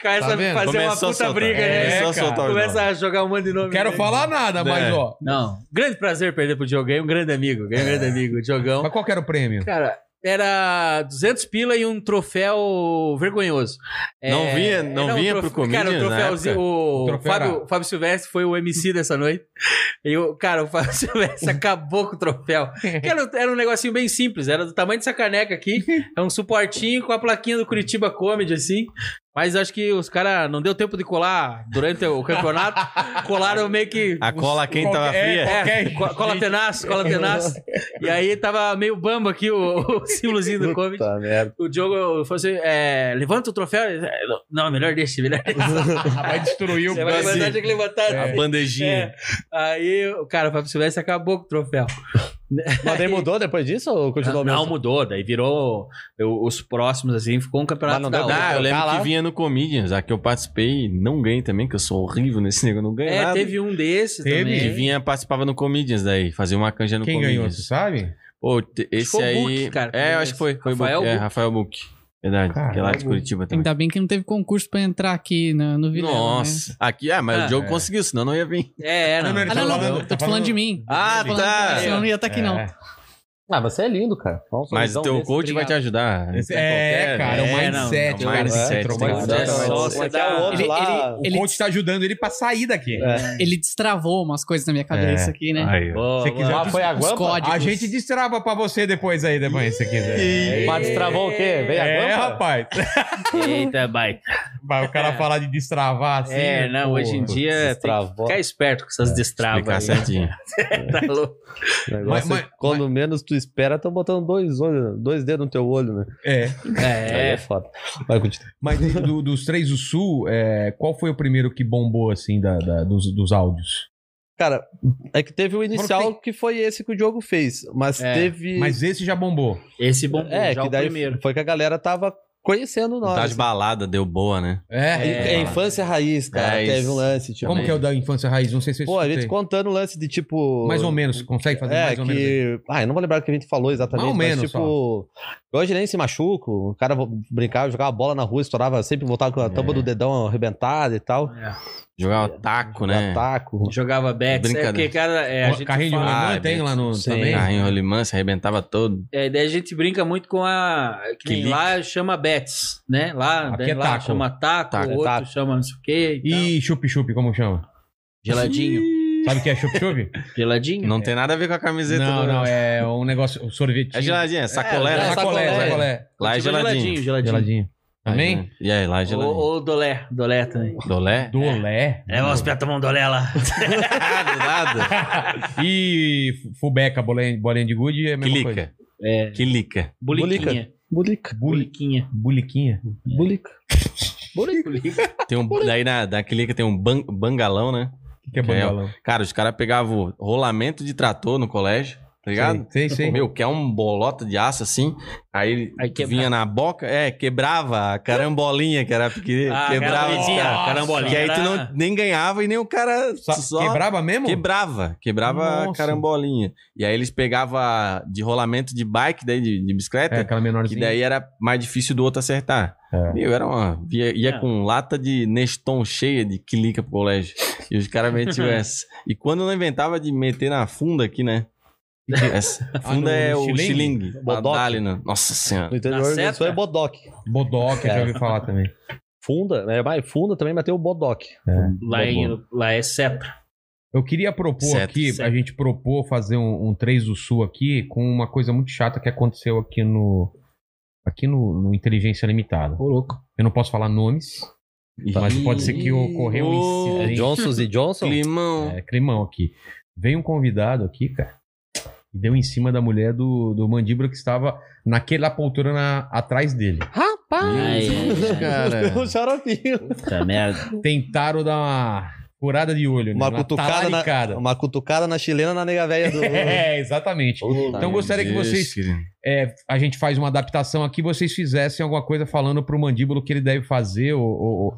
Começa Tá a fazer Começou uma a puta soltar. briga, É, né? A cara. soltar os Começa a jogar um monte de nome. Quero né? falar nada, mas É. ó. Não. Grande prazer perder pro Diogo. Ganhei um grande amigo. Ganhei um grande amigo. O Diogão. Mas qual que era o prêmio? Cara, era 200 pila e um troféu vergonhoso. Não vinha- não um vinha pro Cara, o troféuzinho. O, O troféu Fábio, Fábio Silvestre foi o MC dessa noite. E o, cara, o Fábio Silvestre acabou com o troféu. Era, era um negocinho bem simples. Era do tamanho dessa caneca aqui. É um suportinho com a plaquinha do Curitiba Comedy, assim. Mas acho que os caras não deu tempo de colar durante o campeonato. Colaram meio que. A cola quem tava Qualquer- fria? é, É, cola tenaz, cola tenaz. E aí tava meio bamba aqui o, o símbolozinho do Covid. Puta merda. O Diogo falou assim: é, levanta o troféu. "É, Não, melhor deixa, melhor deixa. Vai destruir o Você vai levantar, tinha que levantar. A bandejinha. É. Aí, o cara, o Fábio Silvestre acabou com o troféu. Mas daí mudou depois disso ou continuou Não, mesmo? não, mudou. Daí virou eu- os próximos, assim, ficou um campeonato Mas não deu pra Ah, eu lembro lá. que vinha no Comedians, a que eu participei, não ganhei também, que eu sou horrível nesse negócio, não ganhei É, nada. teve um desses Teve? também. Que vinha, participava no Comedians daí, fazia uma canja no Quem ganhou, Comedians. você sabe? Pô, esse foi o aí. Book, cara, é, eu acho que foi. foi o Rafael Book, é. Rafael Book. Verdade. Caralho. que é lá de Curitiba também. Ainda bem que não teve concurso pra entrar aqui no, no Vilela, né? Nossa. Aqui, ah, mas Ah, o jogo é. conseguiu, senão não ia vir. É, não. Não, não, ele Ah, tá não, não, falando- tô tá te falando de mim. Ah, tá. Senão não ia estar aqui, não. É. Ah, você é lindo, cara. Mas o sorrisão teu coach vai te ajudar. É, Qualquer- cara, o É, mindset, não, cara. mindset, que mindset. É só você é é o outro lá? O coach tá ajudando ele pra sair daqui. É. Ele destravou umas coisas na minha cabeça É. aqui, né? Aí. Boa, Se quiser, Ah, foi a Os guampa? a gente destrava pra você depois aí, depois, se quiser. Mas destravou o quê? Veio a É, guampa? rapaz. Eita, baita. Vai o cara falar de destravar assim. É, não, pô. hoje em dia tem que Destravou. ficar esperto com essas Explicar destravas. aí. certinho. tá louco. O Mas- é mas- quando menos tu espera, estão botando dois, olhos, dois dedos no teu olho, né? É. Aí É, é foda. Vai continuar. Mas do- do- dos três do Sul, é, qual foi o primeiro que bombou, assim, da, da- dos, dos áudios? Cara, é que teve o inicial que foi esse que o Diogo fez, mas É, teve... Mas esse já bombou. esse bom É, já que o daí primeiro. foi que a galera tava conhecendo nós. Das baladas deu boa, né? É. É, infância raiz, cara. É teve isso. um lance, tipo. Como que é o da infância raiz? Não sei se eu Pô, a gente contando o lance de tipo. Mais ou menos, consegue fazer É, mais ou menos? que. Ah, eu não vou lembrar o que a gente falou exatamente. Mais ou mas, menos, tipo. Hoje nem se machuca. O cara brincava, jogava bola na rua, estourava, sempre voltava com a tampa do dedão arrebentada e tal. É. Jogar o taco, né? Taco. Jogava bets. É Brincadeira. porque, cara, é, a gente Carrinho de fala- rolimã Ah, tem lá no sim. também? Carrinho rolimã, se arrebentava todo. É, daí a gente brinca muito com a. Que nem lá chama bets, né? Lá, Aqui daí é lá taco. chama taco, Taco. outro Taco. chama não sei o quê. E chup-chup, como chama? Geladinho. Sabe o que é chup-chup? Geladinho? Não tem nada a ver com a camiseta. não, não, é um negócio, um sorvete. É geladinho, é sacolé, É, né? é sacolé, sacolé. sacolé. Lá é geladinho. geladinho. Geladinho. Também? E aí, lá é Ou, geladinho. ou dolé. Dolé também. Dolé? Dolé. É, os pés tomam dolé lá. Do nada. E fubeca, bolinha, bolinha de gude é a mesma coisa. Quilica. É. Quilica. Buliquinha. Bulica. Buliquinha. Buliquinha. Bulica. Bulica. Tem um, daí na, na quilica tem um ban- bangalão, né? O que, que é Que é bangalão? Cara, os caras pegavam rolamento de trator no colégio, tá ligado? Sei, sei. Meu, que é um bolota de aço assim. Aí, Aí quebra- vinha na boca, é, quebrava a carambolinha, que era pequenininha. Ah, quebrava. os carambolinha. Que aí tu não, nem ganhava e nem o cara Só- só Quebrava mesmo? quebrava. Quebrava a Nossa. carambolinha. E aí eles pegavam de rolamento de bike, daí de, de bicicleta. É, aquela Que menorzinha. daí era mais difícil do outro acertar. É. Meu, era uma. Ia, ia É. com lata de Neston cheia de quilica pro colégio. E os caras metiam essa. E quando não inventava de meter na funda aqui, né? Essa Ah, funda no é o xilingue? né? Nossa senhora. No interior do sul é bodoque. Bodoque, eu já ouvi falar também. Funda, né? Vai, funda também, mas tem o bodoque. Lá, em, lá é seta. Eu queria propor Certo, aqui, certo. a gente propor fazer um, um 3 do Sul aqui com uma coisa muito chata que aconteceu aqui no. Aqui no, no Inteligência Limitada. Ô, louco. Eu não posso falar nomes, mas pode ser que ocorreu um incidente. Johnsons e Johnson? Climão. É, climão aqui. Veio um convidado aqui, cara, e deu em cima da mulher do, do mandíbula que estava naquela poltrona na- atrás dele. Rapaz! Ai. Cara. um xaropinho. Puta merda. Tentaram dar uma furada de olho, Uma né? cutucada, na, talaricada. uma cutucada na chilena na nega velha do... É, exatamente. Puta Então, gostaria que vocês- É, a gente faz uma adaptação aqui, vocês fizessem alguma coisa falando pro mandíbulo que ele deve fazer, ou, ou,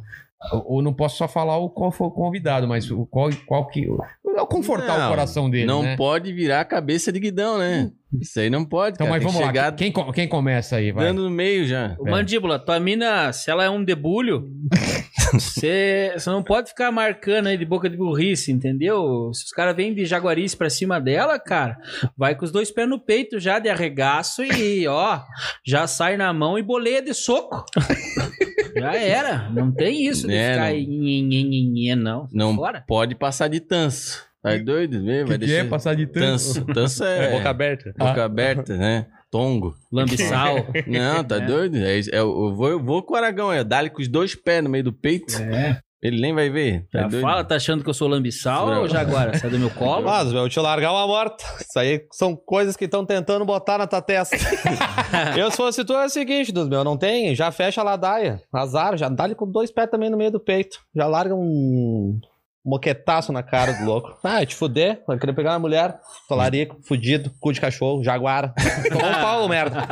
ou- não posso só falar o qual foi o convidado, mas o qual, qual que. Não confortar Não, o coração dele. Não né? pode virar a cabeça de guidão, né? Isso aí não pode, Então, cara. mas vamos que lá. Quem, quem começa aí? Vai. dando no meio já. Ô, É. Mandíbula, tua mina, se ela é um debulho, você você não pode ficar marcando aí de boca de burrice, entendeu? Se os caras vêm de jaguarice pra cima dela, cara, vai com os dois pés no peito já de arregaço e, ó, já sai na mão e boleia de soco. já era. Não tem isso de É, ficar não. nhe, não. Não Fora. pode passar de tanso. Tá doido? Vê, O vai que, que é deixar... passar de tanto? Tanso. Tanso é... Boca aberta. boca aberta, né? Tongo. Lambissal. Não, tá É. doido? É, é, eu, vou, eu vou com o Aragão, é dá-lhe com os dois pés no meio do peito. É. Ele nem vai ver. Tá Já doido? fala, tá achando que eu sou lambissal Não. ou jaguara? Sai do meu colo? Mas, meu, te largar uma morta. Isso aí são coisas que estão tentando botar na tua testa. eu, se fosse tu, é o seguinte, dos meu, não tem, já fecha a ladaia. Azar, já dá-lhe com dois pés também no meio do peito. Já larga um moquetaço na cara do louco. Ah, te fuder, vai querer pegar uma mulher, talarico, fudido, cu de cachorro, jaguara. Tomou um pau, merda.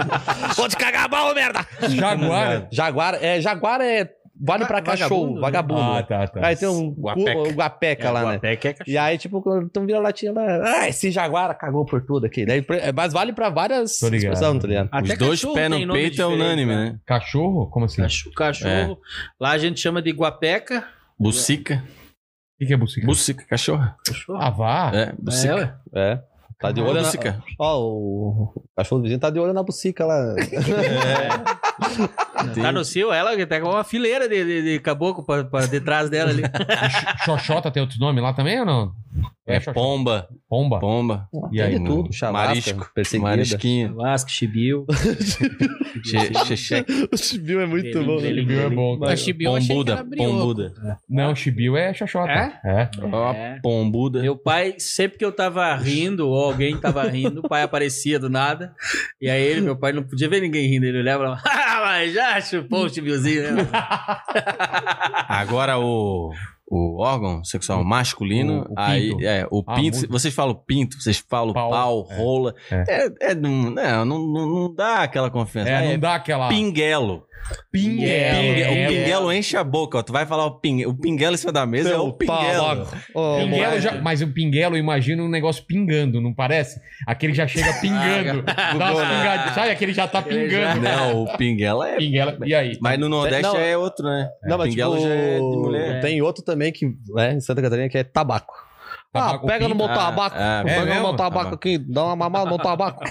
Vou te cagar a pau, merda. Jaguar? Jaguar, é, jaguar é, vale pra cachorro, vagabundo. Ah, tá, tá. Aí tem um Guapeca. o guapeca lá, né? E aí, tipo, quando tu vira latinha lá, ah, esse jaguara cagou por tudo aqui. Daí, pre- mas vale pra várias Tô ligado. expressões, tá ligado? Os dois cachorro pés tem no nome peito é diferente, unânime, né? né? Cachorro? Como assim? O Cachorro, cachorro. Lá a gente chama de guapeca. Bucica. que, que é bucica? Bucica, cachorra. Cachorro. Ah, vá? É, É, bucica. ué. É. Tá de olho na... Bucica. Ó, o cachorro do vizinho tá de olho na bucica lá. Tá no cio, ela que tá com uma fileira de, de, de caboclo pra, pra detrás dela ali. Xoxota tem outro nome lá também ou não? É Xoxota. pomba. Pomba. Pomba. E aí, de tudo, chavasca, Marisco. perseguida. Marisquinho. Vasco, Chibiu. O chibiu é muito bom. ele- Chibiu é bom. Cara. Chibiu Pombuda. Pombuda. Não, Chibiu é Xoxota. É? É. Ó, É. pombuda. Meu pai, sempre que eu tava rindo, ou alguém tava rindo, o pai aparecia do nada. E aí ele, meu pai, não podia ver ninguém rindo. Ele olhava e falava, ah, mas já chupou o chibiozinho, né? Agora o, o órgão sexual masculino, O- o aí pinto. é o Ah, pinto. muito. Vocês falam pinto, vocês falam Pau. pau, É. rola. É. É, é não, não, não, não dá aquela confiança. É, É, não dá aquela. pinguelo. Pinguelo. Pingue- É. O pinguelo enche a boca, ó. Tu vai falar o pinguelo. O pinguelo em cima da mesa é o pinguelo. Ô, Pinguelo já- mas o pinguelo, eu imagino um negócio pingando, não parece? Aquele já chega pingando. dá umas pingadinhas. Sabe? Aquele já tá pingando. Não, o pinguelo é. Pinguelo. E aí? Mas no Nordeste Não, é outro, né? Não, mas pinguelo tipo, já é de mulher. tem outro também que, né, em Santa Catarina, que é tabaco. Tabaco ah, pega no meu tabaco. Ah, ah, é pega no mesmo? meu tabaco Tabaco. aqui, dá uma mamada no meu tabaco.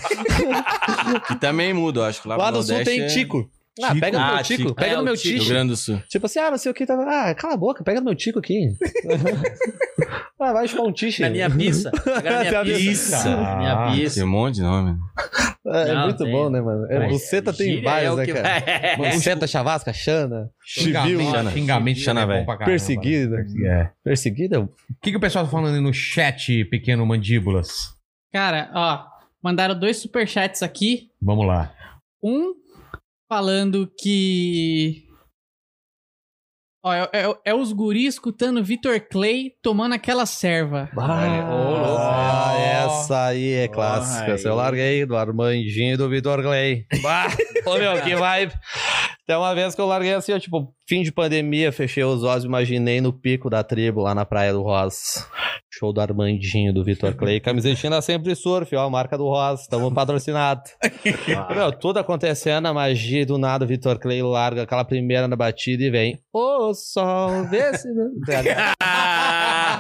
Que também muda, acho que lá, Lá no sul Nordeste tem é... tico. Ah, Tico? pega no meu Ah, tico, tico. pega É, no o meu tico. Tico. Grande do Sul. Tipo assim, ah, não sei o que, tá... ah, cala a boca, pega no meu tico aqui. ah, vai chupar um tiche. Na minha pizza. Agora na minha Tem pizza. Minha Ah, Tem pizza. um monte de nome. É, é Não, muito tem. bom, né, mano? É, buceta tem vários, é o né, cara? Buceta, chavasca, chana, chibiu, Xingamento, é bom velho. caramba. perseguida. É. Perseguida? O que, que o pessoal tá falando aí no chat, pequeno mandíbulas? Cara, ó, mandaram dois superchats aqui. Vamos lá. Um falando que. Ó, é, é- é os guris escutando Vitor Clay tomando aquela serva. Ah, essa aí é clássica. Eu larguei do Armandinho e do Vitor Clay. Bah, Ô, meu, que vibe. Tem uma vez que eu larguei assim, ó, tipo, fim de pandemia, fechei os olhos, imaginei no pico da tribo, lá na Praia do Rosa. Show do Armandinho, do Vitor Clay. Camisetinha da Sempre Surf, ó, a marca do Rosa. Tamo patrocinado. Meu, tudo acontecendo, a magia e do nada, o Vitor Clay larga aquela primeira na batida e vem. Ô, sol, vê se... não-"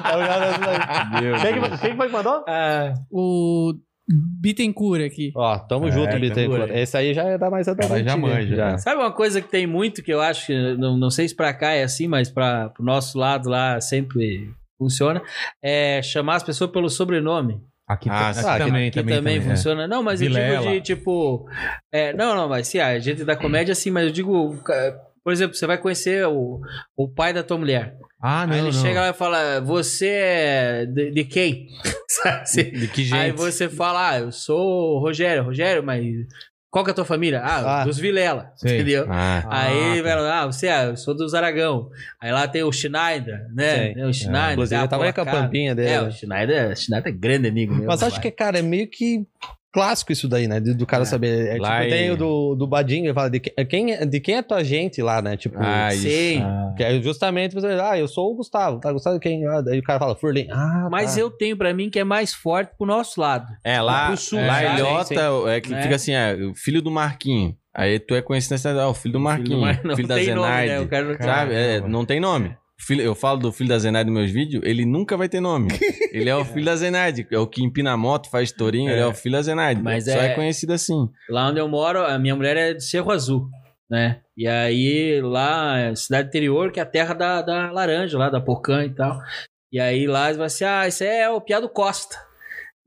Tá ligado? Meu Quem que, quem que foi que mandou? Ah, O Bittencourt aqui. Ó, tamo É, junto, tá Bittencourt. Esse aí já é da mais Cara, já antiga, manja, já. né? Sabe uma coisa que tem muito que eu acho que não, não sei se pra cá é assim, mas para pro nosso lado lá sempre funciona, é chamar as pessoas pelo sobrenome. Aqui, Ah, aqui sim. também, que também, também, também, é. funciona. Não, mas eu Vilela. digo de tipo, é, não, não, mas sim, a gente da comédia sim, mas eu digo, por exemplo, você vai conhecer o, o pai da tua mulher. Ah, não, Aí ele não. chega lá e fala, você é de, de quem? Sabe? De que Aí jeito? você fala, ah, eu sou o Rogério. Rogério, mas qual que é a tua família? Ah, Ah. dos Vilela. Sei. Entendeu? Ah, Aí Ah, vai lá, ah, você é, eu sou dos Aragão. Aí lá tem o Schneider, né? O Schneider. Inclusive, tem eu tava aí com a pampinha dele. É, o Schneider, o Schneider é grande amigo meu. Mas acho que, cara, é meio que clássico isso daí, né? De- Do cara É. saber. É, Lá tipo, em- tem o do, do Badinho, ele fala de, que- quem, é- de quem é tua gente lá, né? Tipo, ah, isso. Sim. que é justamente você, ah, eu sou o Gustavo, tá? Gustavo de quem? Ah, daí o cara fala, Furlim. Ah, Mas tá. eu tenho pra mim que é mais forte pro nosso lado. É, lá, Pro sul, lá sabe? Ilhota Sim, é que Né? fica assim, é, o filho do Marquinho. Aí tu é conhecido na cidade, ah, o filho do Marquinho, Mar- filho, da tem nome, Zenaide. né? O cara Sabe? É, não tem nome. Filho- eu falo do filho da Zenaide nos meus vídeos, ele nunca vai ter nome. ele é o filho da Zenaide, é o que empina a moto, faz tourinho, ele é o filho da Zenaide. Mas Só é- é... conhecido assim. Lá onde eu moro, a minha mulher é de Cerro Azul, né? E aí lá, é cidade interior, que é a terra da, da laranja, lá da Pocã e tal. E aí lá eles vão assim, ah, isso é o Piado Costa.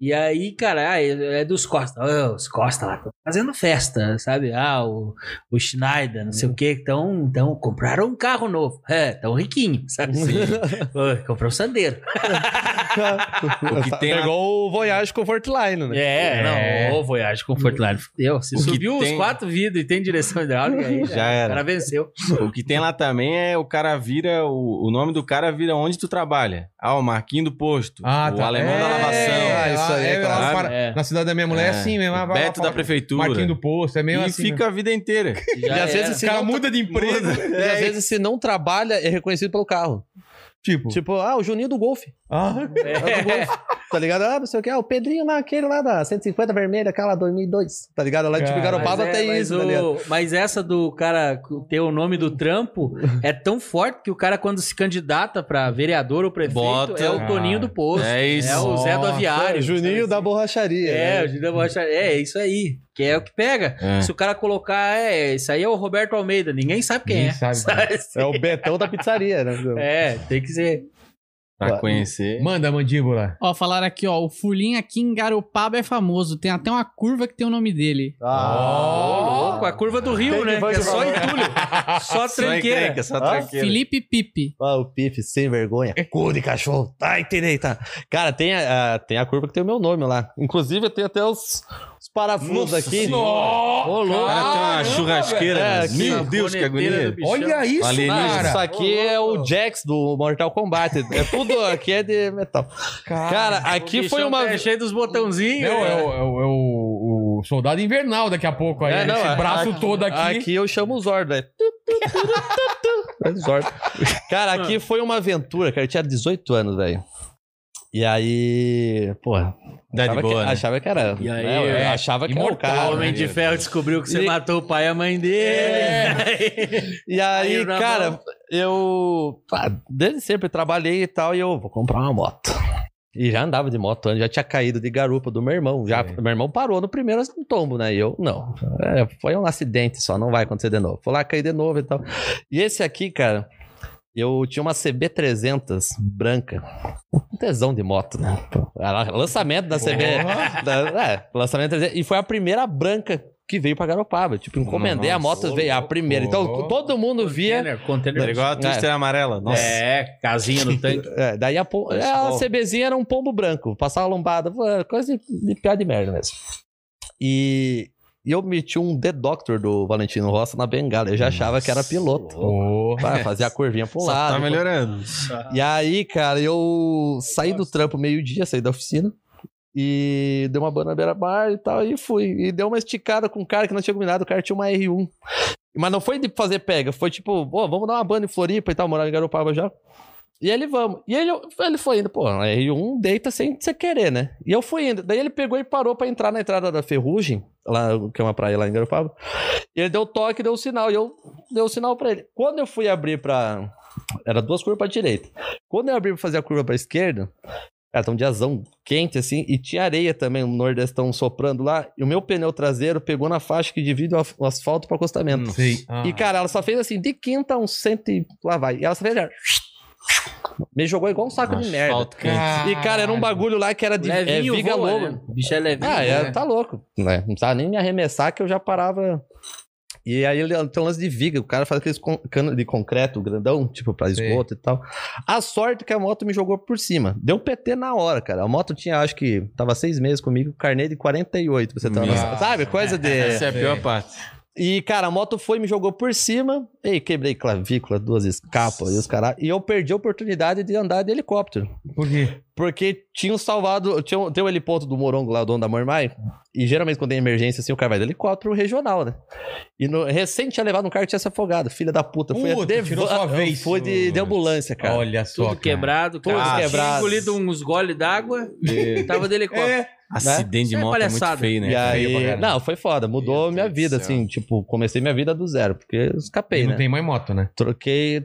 E aí, cara, ah, é é dos Costa. Ah, os Costa lá, tão fazendo festa, sabe? Ah, o, o Schneider, não sei o que. Então, então, compraram um carro novo. É, tão riquinho, sabe? Ô, comprou um Sandeiro. O que tem lá- Pegou o Voyage Comfortline, né? É, É. não, ô, Voyage Comfortline. Deu. Se O subiu os tem- quatro vidros e tem direção hidráulica, aí Já era. O cara venceu. O que tem lá também é o cara vira, o, o nome do cara vira onde tu trabalha. Ah, o Marquinho do Posto. Ah, o tá. alemão da É, lavação. Ah, isso aí é lá claro. para- É. Na cidade da minha mulher é, assim mesmo. lá Beto da prefeitura. Marquinho do posto, é meio e assim. fica a vida inteira. Já E às vezes O cara muda de empresa. E às vezes, se não trabalha, é reconhecido pelo carro. Tipo, Tipo, ah, o Juninho do Golfe. Ah, É. tá ligado? Ah, não sei o que, ah, o Pedrinho lá, aquele lá da 150 vermelha, aquela 2002, tá ligado? Lá, tipo, Cara, Garopaba Mas é, tem mas isso, o- tá? Mas essa do cara ter o nome do trampo é tão forte que o cara, quando se candidata pra vereador ou prefeito, Bota- é o Cara, Toninho do Posto. é isso. É o Zé do Aviário. Juninho sabe da assim? borracharia. É, né? o Juninho da Borracharia. É, isso aí. Que é o que pega. É. Se o cara colocar, é, isso aí é o Roberto Almeida. Ninguém sabe quem Ninguém é. sabe É o Betão da pizzaria, né? É, tem que ser. Pra conhecer. Manda, mandíbula. Ó, falaram aqui, ó, o Fulim aqui em Garopaba é famoso. Tem até uma curva que tem o nome dele. Ah, Ô, louco, a curva do Rio, Tem né? Que é só entulho. Só Só tranqueira. encrenca, só Ah, tranqueira. Felipe Pipe. Ah, o Pife, sem vergonha. É cu de cachorro. Tá, entendi, tá. Cara, tem a, a- tem a curva que tem o meu nome lá. Inclusive, eu tenho até os, os parafusos Nossa aqui. Ô, louco. cara tem uma churrasqueira. É, né? aqui, Meu Deus, que agonia. Olha isso, Alienígena. cara. Isso aqui é o Jax do Mortal Kombat. É tudo aqui é de metal. Cara, aqui O foi bichão uma. tá cheio dos botãozinhos. Não, né? é, o, é é o- o soldado invernal daqui a pouco aí. É, não, Esse é- braço aqui- todo aqui. Aqui eu chamo o Zord, né? É Zord. Cara, aqui foi uma aventura, cara. Eu tinha 18 anos, velho. E aí, porra. Dá de achava, boa, que, né? achava que era. E aí, né, eu é, achava que era o imortal, cara. O Homem de Ferro descobriu que você E- matou o pai e a mãe dele. E aí, Aí, cara, eu pá, desde sempre trabalhei e tal, e eu vou comprar uma moto. E já andava de moto antes, já tinha caído de garupa do meu irmão. Já, É. Meu irmão parou no primeiro tombo, né? E eu, não. É, foi um acidente só, não vai acontecer de novo. Fui lá cair de novo e tal. E esse aqui, cara, eu tinha uma CB300 branca. Um tesão de moto, né? Era Lançamento da CB. da- é, lançamento 300. E foi a primeira branca que veio pra Garopaba. Tipo, encomendei a Nossa, moto, veio a primeira. Então, todo mundo via. Container. É igual a Twister amarela. Nossa. É, casinha no tanque. É, daí a, pom- é, a CBzinha era um pombo branco, passava lombada, era coisa de, de piada de merda mesmo. E, e eu meti um The Doctor do Valentino Rossi na bengala, eu já achava que era piloto. Vai fazer a curvinha pro Só lado. tá melhorando. E aí, cara, eu saí do trampo meio-dia, saí da oficina. E dei uma banda na beira-bar e tal, e fui. E deu uma esticada com um cara que não tinha combinado, o cara tinha uma R1. Mas não foi de fazer pega, foi tipo, pô, vamos dar uma banda em Floripa e tal, morar em Garopaba já. E ele, vamos. E ele, ele foi indo, pô, a R1 deita sem você querer, né? E eu fui indo. Daí ele pegou e parou pra entrar na entrada da Ferrugem, lá, que é uma praia lá em Garopaba. E ele deu o toque, deu o sinal, e eu dei o sinal pra ele. Quando eu fui abrir pra. Era duas curvas pra direita. Quando eu abri pra fazer a curva pra esquerda, cara, tá um diazão quente assim, e tinha areia também, um nordestão soprando lá, e o meu pneu traseiro pegou na faixa que divide o, o asfalto pro acostamento. Ah. E, cara, ela só fez assim, de quinta a um cento e lá vai. E ela só fez. Me jogou igual um saco de merda. E, cara, era um bagulho lá que era de é, viga voa, lobo. né? Bicho é levinho. Ah, é, né? tá louco. Né? Não precisava nem me arremessar que eu já parava. E aí ele tem um lance de viga, o cara faz aqueles cano de concreto grandão, tipo pra esgoto e tal. A sorte é que a moto me jogou por cima. Deu PT na hora, cara. A moto tinha, acho que, tava seis meses comigo, carnê de 48, pra você noção. Sabe? Coisa de. Essa é a pior parte. E, cara, a moto foi, me jogou por cima. Ei, quebrei clavícula, duas escapas e os caras. E eu perdi a oportunidade de andar de helicóptero. Por quê? Porque tinham salvado. Tinha, um- tem o heliponto do Morongo lá, o dono da Mormai. E geralmente quando tem emergência, assim, o cara vai de helicóptero regional, né? E no, recente tinha levado um cara que tinha se afogado. Filha da puta. Foi Puta, tirou sua vez. Foi de, de ambulância, cara. Olha só. Tudo cara. quebrado. Tudo cara. quebrado. Tinha engolido uns gole d'água. Tava de helicóptero. É. Acidente de Isso é moto é muito palhaçada. feio, né? E aí, não, foi foda. Mudou Meu minha Deus do vida, assim. Tipo, comecei minha vida do zero. Porque eu escapei, não né? tem mais moto, né? Troquei.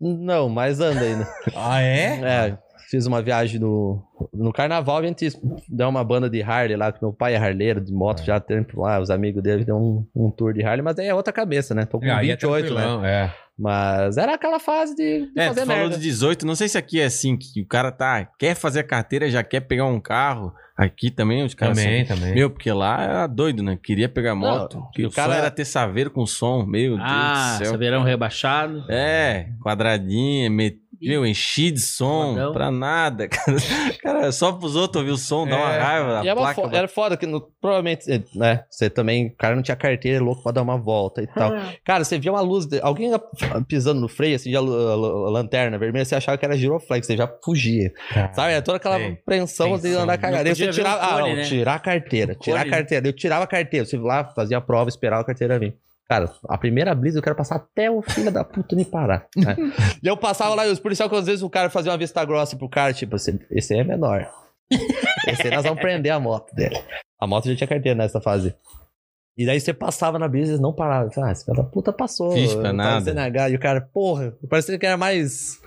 Não, mas anda ainda. Ah, é? É, fiz uma viagem no, no carnaval, a gente deu uma banda de Harley lá, que meu pai é harleiro de moto já há tempo lá, os amigos dele deu um, um tour de Harley, mas aí é outra cabeça, né? Tô com é 28, né? tranquilão, é. Mas era aquela fase de, de É, fazer falou merda. de 18, não sei se aqui é assim, que o cara tá, quer fazer a carteira, já quer pegar um carro. Aqui também os caras Também, são- também. Meu, porque lá era doido, né? Queria pegar moto. Não, que o cara- era ter saveiro com som, meu Ah, Deus do céu. saberão rebaixado. É, quadradinha, met... meu, enchi de som, pra nada, cara. Cara, só pros outros ouvir o som, dá uma É. raiva. E era, placa fo- era foda que no- provavelmente, né? Você também, o cara não tinha carteira, é louco pra dar uma volta e tal. Cara, você via uma luz, de- alguém pisando no freio, assim, de a, lanterna vermelha, você achava que era giroflex, você já fugia. Sabe? Era toda aquela Sei. apreensão de andar podia você tirava, ah, não, né? tirar a carteira, tirar a cone. carteira. Eu tirava a carteira, você ia lá, fazia a prova, esperava a carteira vir. Cara, a primeira blitz eu quero passar até o filho da puta me parar. né? e eu passava lá e os policiais, que às vezes o cara fazia uma vista grossa pro cara, tipo, esse, esse aí é menor. Esse aí nós vamos prender a moto dele. A moto já tinha carteira nessa fase. E daí você passava na brisa e eles não paravam. Ah, esse cara da puta passou. Fiz pra nada. CNH. E o cara, porra, parecia que era mais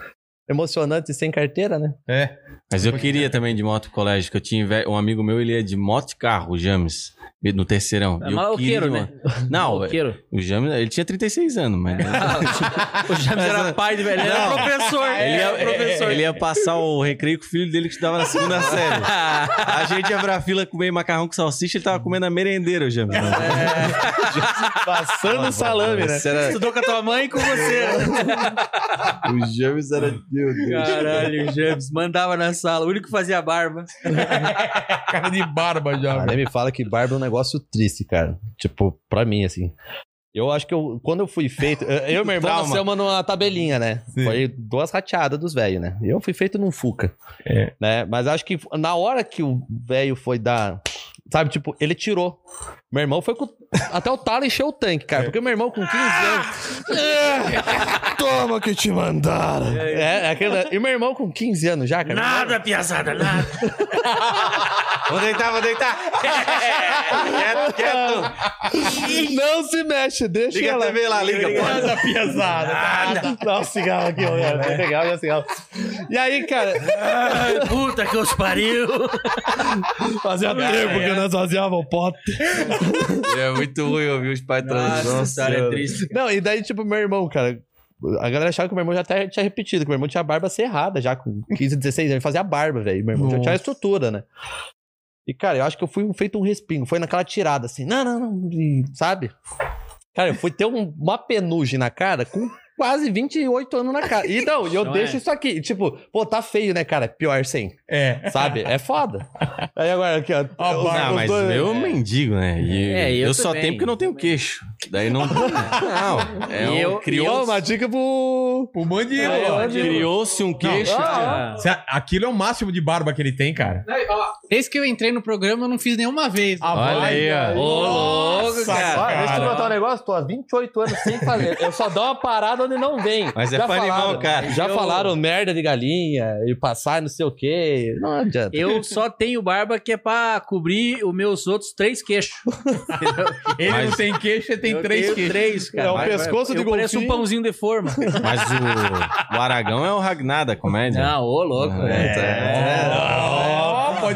emocionante sem carteira, né? É. Mas eu queria também de moto pro colégio, que eu tinha um amigo meu, ele ia de moto e carro, o James, no terceirão. É E maloqueiro, né? Não, Maloqueiro. o James, ele tinha 36 anos, mas... o James era pai de velho, ele era professor. Ele ia, era professor. ele ia passar o recreio com o filho dele que estudava na segunda série. A gente ia pra fila comer macarrão com salsicha, ele tava comendo a merendeira, o James. Passando salame, né? Era- Estudou com a tua mãe e com você. O James era... Meu Deus. Caralho, o James mandava na sala, o único que fazia barba. Cara de barba já. Ah, nem me fala que barba é um negócio triste, cara. Tipo, pra mim, assim. Eu acho que eu, quando eu fui feito. Eu e meu irmão nascemos numa tabelinha, né? Sim. Foi duas rateadas dos velhos, né? Eu fui feito num Fuca. É. Né? Mas acho que na hora que o velho foi dar. Sabe, tipo, ele tirou. Meu irmão foi com. Até o talo encheu o tanque, cara. Porque meu irmão com 15 anos. Toma que te mandaram. É, é aquele... E meu irmão com 15 anos já, cara. Nada, piazada, nada. Vou deitar, vou deitar. quieto, quieto. Não se mexe, deixa Liga ela. TV lá, liga, pô. Essa piazada. Dá um cigarro aqui, olha. Bem legal, e um cigarro. E aí, cara, Ai, puta que os pariu. fazia tempo que nós fazíamos pote. É muito ruim ouvir os pais transando. Nossa, cara, é triste. Não, e daí, tipo, meu irmão, cara. A galera achava que meu irmão já até tinha repetido, que meu irmão tinha a barba cerrada já, com 15, 16 anos. Ele fazia barba, velho. Meu irmão já tinha a estrutura, né? E, cara, eu acho que eu fui feito um respingo. Foi naquela tirada, assim, não, não, não, sabe? Cara, eu fui ter um- uma penugem na cara com quase 28 anos na cara. E não, e eu Não deixo é? isso aqui. Tipo, pô, tá feio, né, cara? Pior sem. É. Sabe? É foda. Aí agora aqui, ó. Ó, barba, Não, mas dois- eu mendigo, né? E É, eu eu, só tenho porque eu não tenho queixo. Daí não. Não, é um, eu- criou, uma dica pro. O mandíbula. É, criou-se um queixo. Ah, Cê- Aquilo é o máximo de barba que ele tem, cara. Desde que eu entrei no programa, eu não fiz nenhuma vez. Ah, Olha aí, ó. Ô, louco, cara. Ó, deixa eu te contar um negócio, tô há 28 anos sem fazer. Eu só dou uma parada onde não vem. Mas é pra animal, cara. Já Eu- falaram merda de galinha e passar não sei o quê. Não adianta. Eu só tenho barba que é pra cobrir os meus outros três queixos. Ele Mas- não tem queixo, ele tem Eu três queixos. três, cara. É um vai. pescoço de Eu pareço um golfinho. pãozinho de forma. Mas o, o Aragão é o Ragnar da comédia. Não, ô, louco. É, Ó,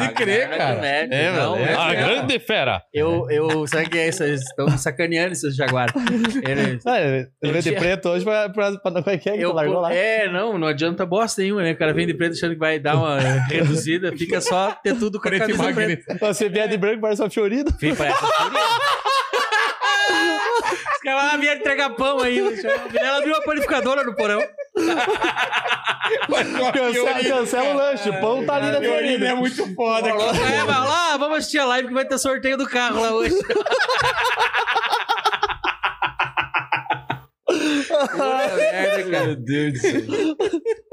pode crer, cara. É, É, não, é. Ah, grande fera. Eu, eu, sabe que é isso? Eles estão me sacaneando esses jaguares. Eles, Ah, ele Eu veio de preto hoje pra, pra, pra não. É que é eu, largou lá? é, não, não adianta bosta nenhuma, né? O cara vem de preto achando que vai dar uma reduzida, fica só ter tudo com a Preto camisa preta. Você vier de branco, parece uma fiorida. Fica, parece fúria. Os caras lá vieram entregar pão aí. Ela abriu uma panificadora no porão. Cancela, cancela o lanche. O pão tá ali na fiorida. é muito foda. É, vai lá, vamos assistir a live que vai ter sorteio do carro lá hoje. Merda, cara. Meu Deus do céu.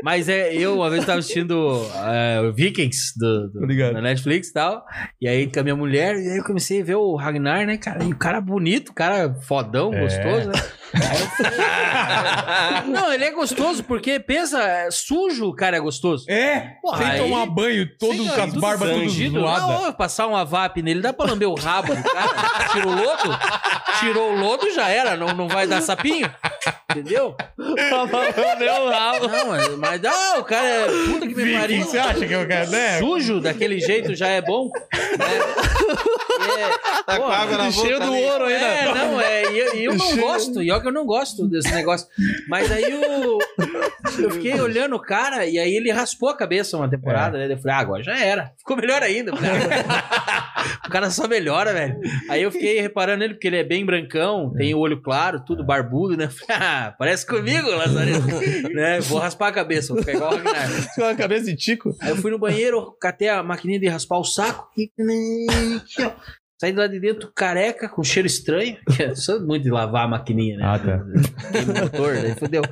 Mas é, eu uma vez tava assistindo é, o Vikings do, do- na Netflix e tal. E aí com a minha mulher, e aí eu comecei a ver o Ragnar, né, cara? E o cara bonito, o cara fodão, É. gostoso, né? Falei- Não, ele é gostoso porque, pensa, é sujo o cara é gostoso. É, sem Aí- tomar banho, todo com as barbas tudo ó, passar uma VAP nele, dá pra lamber o rabo do cara. Tirou o lodo, tirou o lodo, já era. Não, não vai dar sapinho. Entendeu? Meu rabo. Não, mas, mas dá, o cara é puta que me pariu. você acha que eu quero, né? Sujo daquele jeito já é bom. É, é, Tá com pô, água na cheio boca. do ali. ouro ainda. É, não, é, e eu, eu não gosto, e olha que eu não gosto desse negócio. Mas aí eu, eu fiquei olhando o cara, e aí ele raspou a cabeça uma temporada, né? Eu falei, ah, agora já era. Ficou melhor ainda. Ah, o cara só melhora, velho. Aí eu fiquei reparando nele, porque ele é bem brancão, tem o olho claro, tudo barbudo, né? Eu falei, ah, parece comigo, Lazarento. né? Vou raspar a cabeça, vou ficar igual o Ragnar. Com a cabeça de tico. Aí eu fui no banheiro, catei a maquininha de raspar o saco e. Saí de lá de dentro careca, com cheiro estranho. Eu sou muito de lavar a maquininha, né? Ah, tá. Motor, daí fodeu.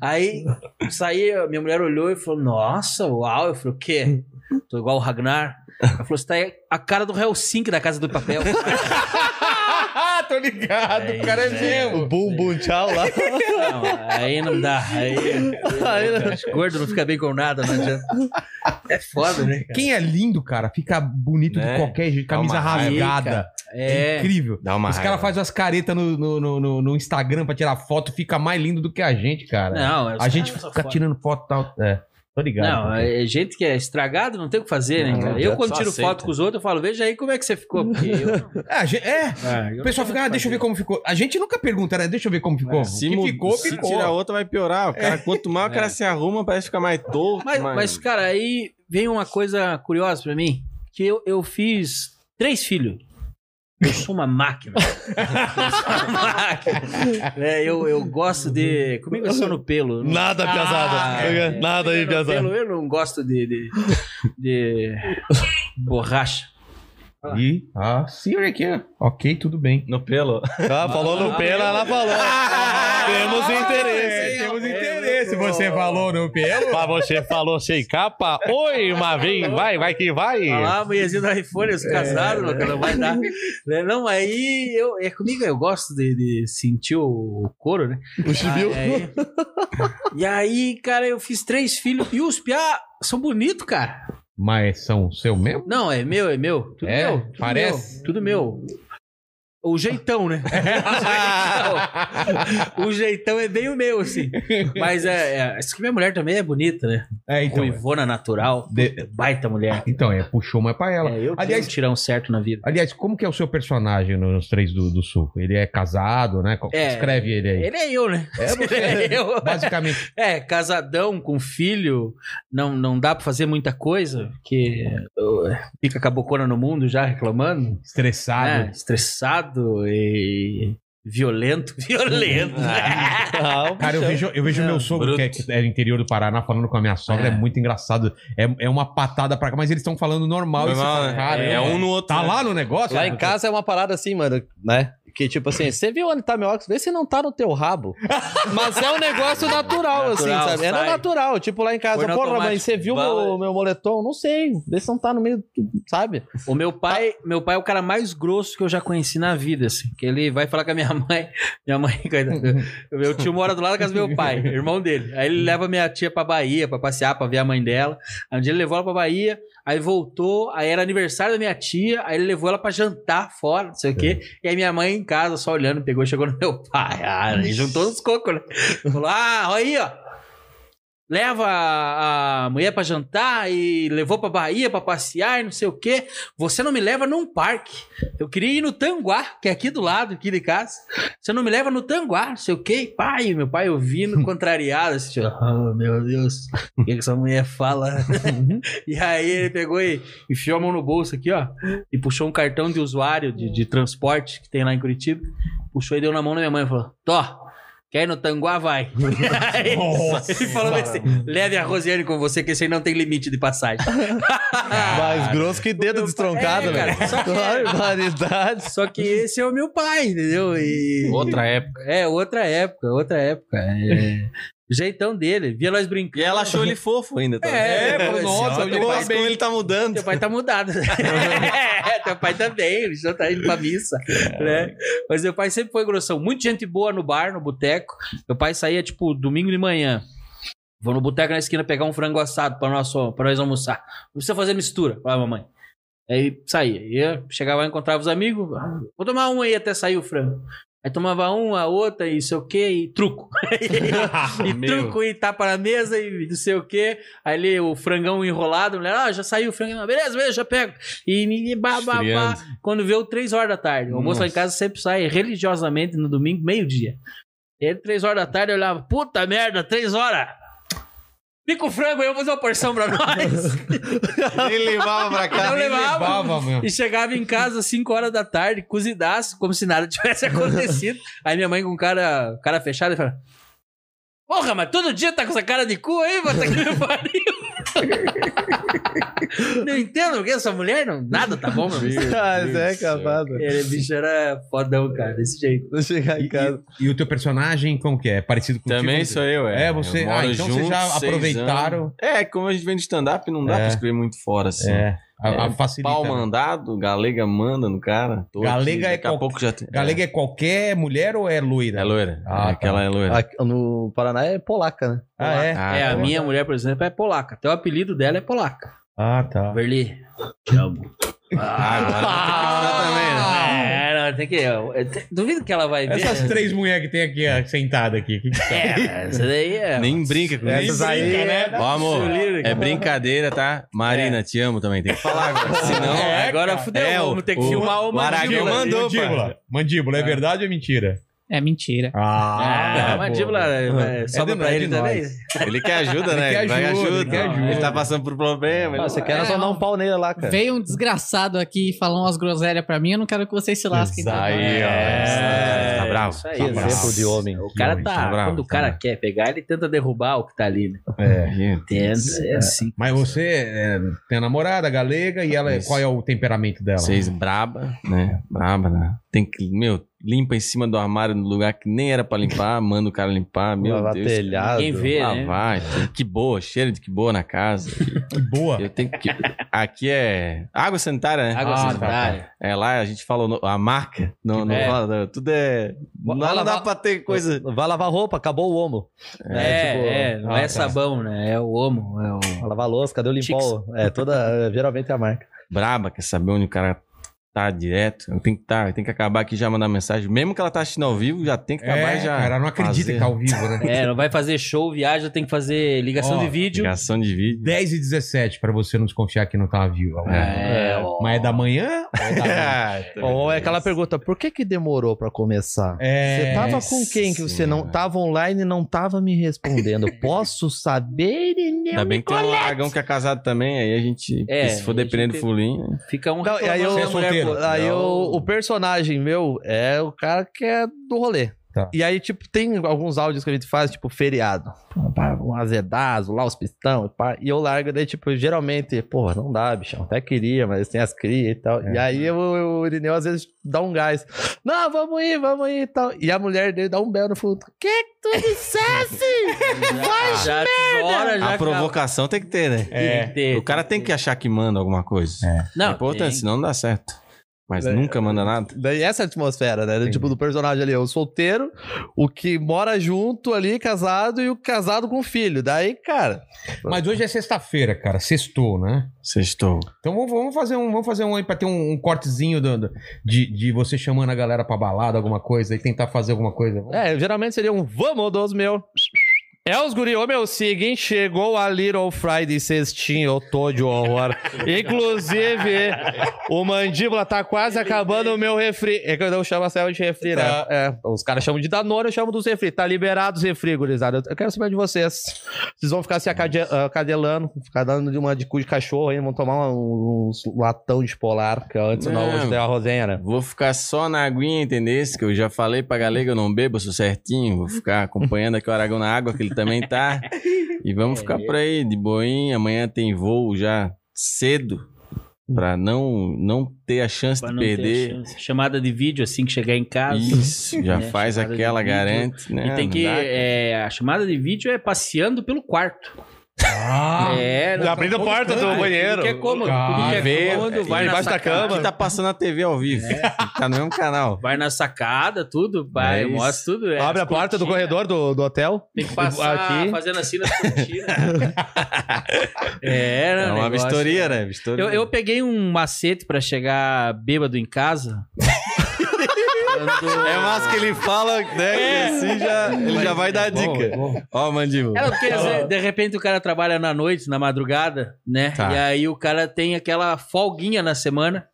Aí saí, minha mulher olhou e falou: Nossa, uau. Eu falei: O quê? Tô igual o Ragnar. Ela falou: Você tá aí a cara do Hellsink da Casa do Papel. Tô ligado, o cara é É, mesmo. O bum bum tchau lá. Não, aí não dá. Aí, aí gordo não fica bem com nada, não adianta. É foda, né? cara? Quem é lindo, cara, fica bonito de Né? qualquer jeito, camisa rasgada. É É. incrível. Dá uma Os caras fazem umas caretas no, no, no, no- no Instagram pra tirar foto, fica mais lindo do que a gente, cara. Não, a gente fica tirando foto e tal. É, tô ligado. Não, é gente que é estragado, não tem o que fazer, né, cara? Eu, quando tiro aceita. foto com os outros, eu falo, veja aí como é que você ficou. Porque eu, É, a gente- é, eu o pessoal fica, ah, deixa eu ver como ficou. A gente nunca pergunta, né? Deixa eu ver como ficou. Se, o que ficou, se ficou. tirar outra, vai piorar. O cara, quanto mais o cara se arruma, parece ficar mais torto. Mas, mais- mas, cara, aí vem uma coisa curiosa pra mim, que eu, eu fiz três filhos. Eu sou uma máquina. Eu sou uma máquina. É, eu, eu gosto de. Comigo é só no pelo. Não- Nada, piazada. é. Nada aí, piazada. pelo, Eu não gosto de, de, de borracha. E, ah, sim, olha aqui, ó. Ok, tudo bem. No pelo. Ah, falou no pelo, ela falou. Temos interesse. temos interesse. Você falou no pelo? Mas você falou sem capa? Oi, uma vez, vai, vai que vai. Olha lá, a mulherzinha do iPhone, eu sou casado, louco, não vai dar. Né, Não, aí eu, é comigo, eu gosto de, de sentir o, o couro, né? O chibio. Aí- e aí, cara, eu fiz três filhos e os piá são bonitos, cara. Mas são seu mesmo? Não, é meu, é meu. Tudo É? meu. Tudo Parece? Meu, tudo meu. O jeitão, né? o jeitão é bem o meu, assim. Mas é, é. Isso que minha mulher também é bonita, né? É, então. Ruivona natural. De- Baita mulher. Então, é, puxou mais pra ela. É, eu Aliás- tirar um certo na vida. Aliás, como que é o seu personagem nos três do, do sul? Ele é casado, né? É. Escreve ele aí. Ele é eu, né? É você, Ele é eu. Basicamente. É, casadão com filho, não, não dá pra fazer muita coisa, porque uh, fica cabocona no mundo já reclamando, Estressado. né? Estressado e violento. Violento. Ah, Cara, eu vejo, eu vejo Não, meu sogro, bruto. que é, que é do interior do Paraná, falando com a minha sogra, é, É. muito engraçado. É, é uma patada pra cá, mas eles estão falando normal. e Normal, fala, né? cara, É um no outro. Tá né? lá no negócio? Lá em casa é uma parada assim, mano, né? Que tipo assim, você viu onde tá meu óculos? Vê se não tá no teu rabo. Mas é um negócio natural, assim, Natural, sabe? É sai. natural. Tipo lá em casa, porra, mãe, você viu Vai. meu, meu moletom? Não sei. Vê se não tá no meio, do- sabe? O meu pai, meu pai é o cara mais grosso que eu já conheci na vida, assim. Que ele vai falar com a minha mãe. Minha mãe, meu tio mora do lado da casa do meu pai, irmão dele. Aí ele leva minha tia pra Bahia pra passear, pra ver a mãe dela. Aí um dia ele levou ela pra Bahia, aí voltou, aí era aniversário da minha tia, aí ele levou ela pra jantar fora, não sei o quê. E aí minha mãe em casa, só olhando, pegou e chegou no meu pai. Ah, juntou os cocos, né? Falou: ah, olha aí, ó. Leva a a mulher pra jantar e levou pra Bahia pra passear e não sei o quê. Você não me leva num parque. Eu queria ir no Tanguá, que é aqui do lado, aqui de casa. Você não me leva no Tanguá, não sei o quê. Pai, meu pai ouvindo, contrariado, assim, oh, meu Deus, o que, que essa mulher fala? e aí ele pegou e enfiou a mão no bolso aqui, ó, e puxou um cartão de usuário de, de transporte que tem lá em Curitiba. Puxou e deu na mão da minha mãe e falou: Tó, quer ir no Tanguá? Vai. Nossa. ele falou assim: leve a Rosiane com você, que esse aí não tem limite de passagem. Mais grosso que dedo destroncado, É, velho. cara, só que- Barbaridade. Só que esse é o meu pai, entendeu? E... Outra época. É, outra época, outra época. É... O jeitão dele, via nós brincando. E ela achou ele fofo ainda. Tá? É, falou, nossa, Olha ele tá como bem. ele tá mudando. Teu pai tá mudado. é, teu pai também, ele já tá indo pra missa. Né? Mas meu pai sempre foi grossão. Muita gente boa no bar, no boteco. Meu pai saía, tipo, domingo de manhã. Vou no boteco na esquina pegar um frango assado pra nós, pra nós almoçar. Não precisa fazer mistura, falava a mamãe. Aí saía. Ia, chegava lá, encontrava os amigos. "Ah, Vou tomar um aí até sair o frango. Aí tomava um, a outra, e sei o quê, e truco. e truco, e tapa na mesa, e não sei o quê. Aí ali o frangão enrolado, a mulher, ah, já saiu o frango. Não, beleza, beleza, já pego. E, e bah, bah, bah. Quando veio três horas da tarde. O almoço lá em casa sempre sai religiosamente no domingo, meio-dia. E aí, três horas da tarde, eu olhava, puta merda, três horas. Pica o frango aí, eu vou fazer uma porção pra nós. Ele levava pra cá. Eu levava. Levava, meu. E chegava em casa às 5 horas da tarde, cozidaço, como se nada tivesse acontecido. Aí minha mãe com cara, cara fechada e fala: Porra, mas todo dia tá com essa cara de cu aí, bota que me pariu. não entendo o que essa mulher não. Nada tá bom, meu amigo. Ah, é capaz. velho. Ele, bicho, era fodão, cara, desse jeito. Vou chegar em casa. E o teu personagem, como que é? Parecido com Também sou eu, é. É, você- ah, então vocês já aproveitaram. anos. É, como a gente vem de stand-up, não dá É. pra escrever muito fora, assim. É. A, a facilita. Pau né? mandado, galega manda no cara. Galega aqui, é qual- pouco já tem. Galega é qualquer mulher ou é loira? É loira. Ah, É, aquela é loira. Aqui no Paraná é polaca, né? Ah, é? Ah, é, a tá. minha mulher, por exemplo, é polaca. Até o apelido dela é polaca. Ah, tá. Verli, te amo. Ah, agora ajudar também, né? É, tem que. eu- eu duvido que ela vai ver. Essas três mulheres que tem aqui, ó, sentada aqui. Que que tá? É, essa daí é. Nem brinca com Essas isso. aí, né? Ó, amor, Lírica. é brincadeira, tá? Marina, te amo também. Tem que falar agora. Senão. É, agora fudeu. É, o- vamos ter que o- filmar o o Aragão mandou, mandíbula. Mandíbula, é verdade ou é mentira? É mentira. Ah, a mandíbula é, sobra de pra ele também. Ele quer ajuda, né? Ele quer Vai ajuda, ajuda. ele quer ajuda. Ele tá passando por problema. Ah, ele- você quer É, só dar um pau nele lá, cara. Veio um desgraçado aqui e falou umas groselhas pra mim, eu não quero que vocês se lasquem. Exato. também. Aí, ó. É, Tá bravo. isso aí. Que exemplo de homem. O cara tá. tá bravo, quando o tá cara bravo. quer pegar, ele tenta derrubar o que tá ali, né? É. Tenta, é assim. Mas você é, tem a namorada galega e ela, Isso. qual é o temperamento dela? Vocês braba, né? Braba, né? Tem que, meu, limpa em cima do armário no lugar que nem era pra limpar, manda o cara limpar, meu Lavar Deus. telhado. Quem vê, Lá né? tem- que boa, cheiro de que boa na casa. Que boa. Eu tenho que. Aqui é água sanitária, né? Água Ah, tá, sanitária. É lá a gente falou no- a marca, não, não É. fala, tudo é. Lá Vai não dá lavar- pra ter coisa. Vai lavar roupa, acabou o homo. É, tipo, é, não ah, é tá. sabão, né? É o homo. É o... Vai lavar louça, cadê o limpol? É, toda. é, geralmente é a marca. Braba, quer saber onde o cara tá direto. Eu tenho que tá, eu tenho que acabar aqui e já mandar mensagem. Mesmo que ela tá assistindo ao vivo, já tem que acabar É, já. cara, não acredita fazer. que tá ao vivo, né? É, não vai fazer show, viagem, tem que fazer ligação Ó, de vídeo. Ligação de vídeo. 10 e 17, pra você não desconfiar que não tá ao vivo. É, ó. Mas é da manhã? ou é da noite? Ou é aquela pergunta, por que que demorou pra começar? É, Você tava com quem que você não tava online e não tava me respondendo? Posso saber? Ainda bem que tem um Aragão que é casado também, aí a gente. É, se for dependendo do tem- fulinho. Fica um Não, e aí reclamando eu- Aí o, o personagem meu é o cara que é do rolê. Tá. E aí, tipo, tem alguns áudios que a gente faz, tipo, feriado. Um azedazo, lá os pistão, pá, e eu largo, daí, tipo, geralmente, porra, não dá, bichão. Até queria, mas tem as crias e tal. É. E aí o Irineu às vezes dá um gás. Não, vamos ir, vamos ir e tal. E a mulher dele dá um belo no fundo. Que que tu dissesse? Já, já tesoura, já A provocação tem que ter, né? É. Tem- O cara tem que achar que manda alguma coisa. É, Não, importante, tem. senão não dá certo. Mas É. nunca manda nada. Daí essa é a atmosfera, né? Tipo, do personagem ali, o solteiro, o que mora junto ali, casado, e o casado com filho. Daí, cara, Mas hoje é sexta-feira, cara. Sextou, né? Sextou. Então vamos, vamos fazer um, vamos fazer um aí pra ter um, um cortezinho do- do- de, de você chamando a galera pra balada, alguma coisa, e tentar fazer alguma coisa. É, geralmente seria um vamos dos meu. É os guri, ô meu, seguinte, chegou a Little Friday cestinho, eu tô de horror. Inclusive, o mandíbula tá quase acabando o meu refri. É que eu não chamo a céu de refri, né? Tá. É, os caras chamam de Danone, eu chamo dos refri. Tá liberado os refri, gurizada. Eu quero saber de vocês. Vocês vão ficar se acade- ah, ficar dando de uma de cu de cachorro aí, vão tomar um, uns latão de polar, que antes não, Não. hoje tem a rosenha, né? Vou ficar só na aguinha, entendesse? Que eu já falei pra galega, eu não bebo, eu sou certinho. Vou ficar acompanhando aqui o Aragão na água, que ele também tá. E vamos ficar por aí, de boinha. Amanhã tem voo já cedo. Pra não, não ter a chance Pra de perder. chance. Chamada de vídeo assim que chegar em casa. Isso, já né? faz aquela, garante, né? E tem que. é, a chamada de vídeo é passeando pelo quarto. Ah, é, não- Abrindo a porta do banheiro. que é cômodo. Que é vê, cômodo. Vai na embaixo da sacada. cama. Aqui tá passando a TV ao vivo. Tá no mesmo canal. Vai na sacada, tudo. Vai, É isso. mostra tudo. é, Abre a porta do corredor do, do hotel. Tem que passar Aqui. fazendo assim nas cortinas. é, É né, uma negócio. vistoria, né? Vistoria. Eu, eu peguei um macete pra chegar bêbado em casa. Quando- É mais que ele fala, né? É. que Assim já, ele já vai dar a dica. Ó, mandíbula. É porque de repente o cara trabalha na noite, na madrugada, né? Tá. E aí o cara tem aquela folguinha na semana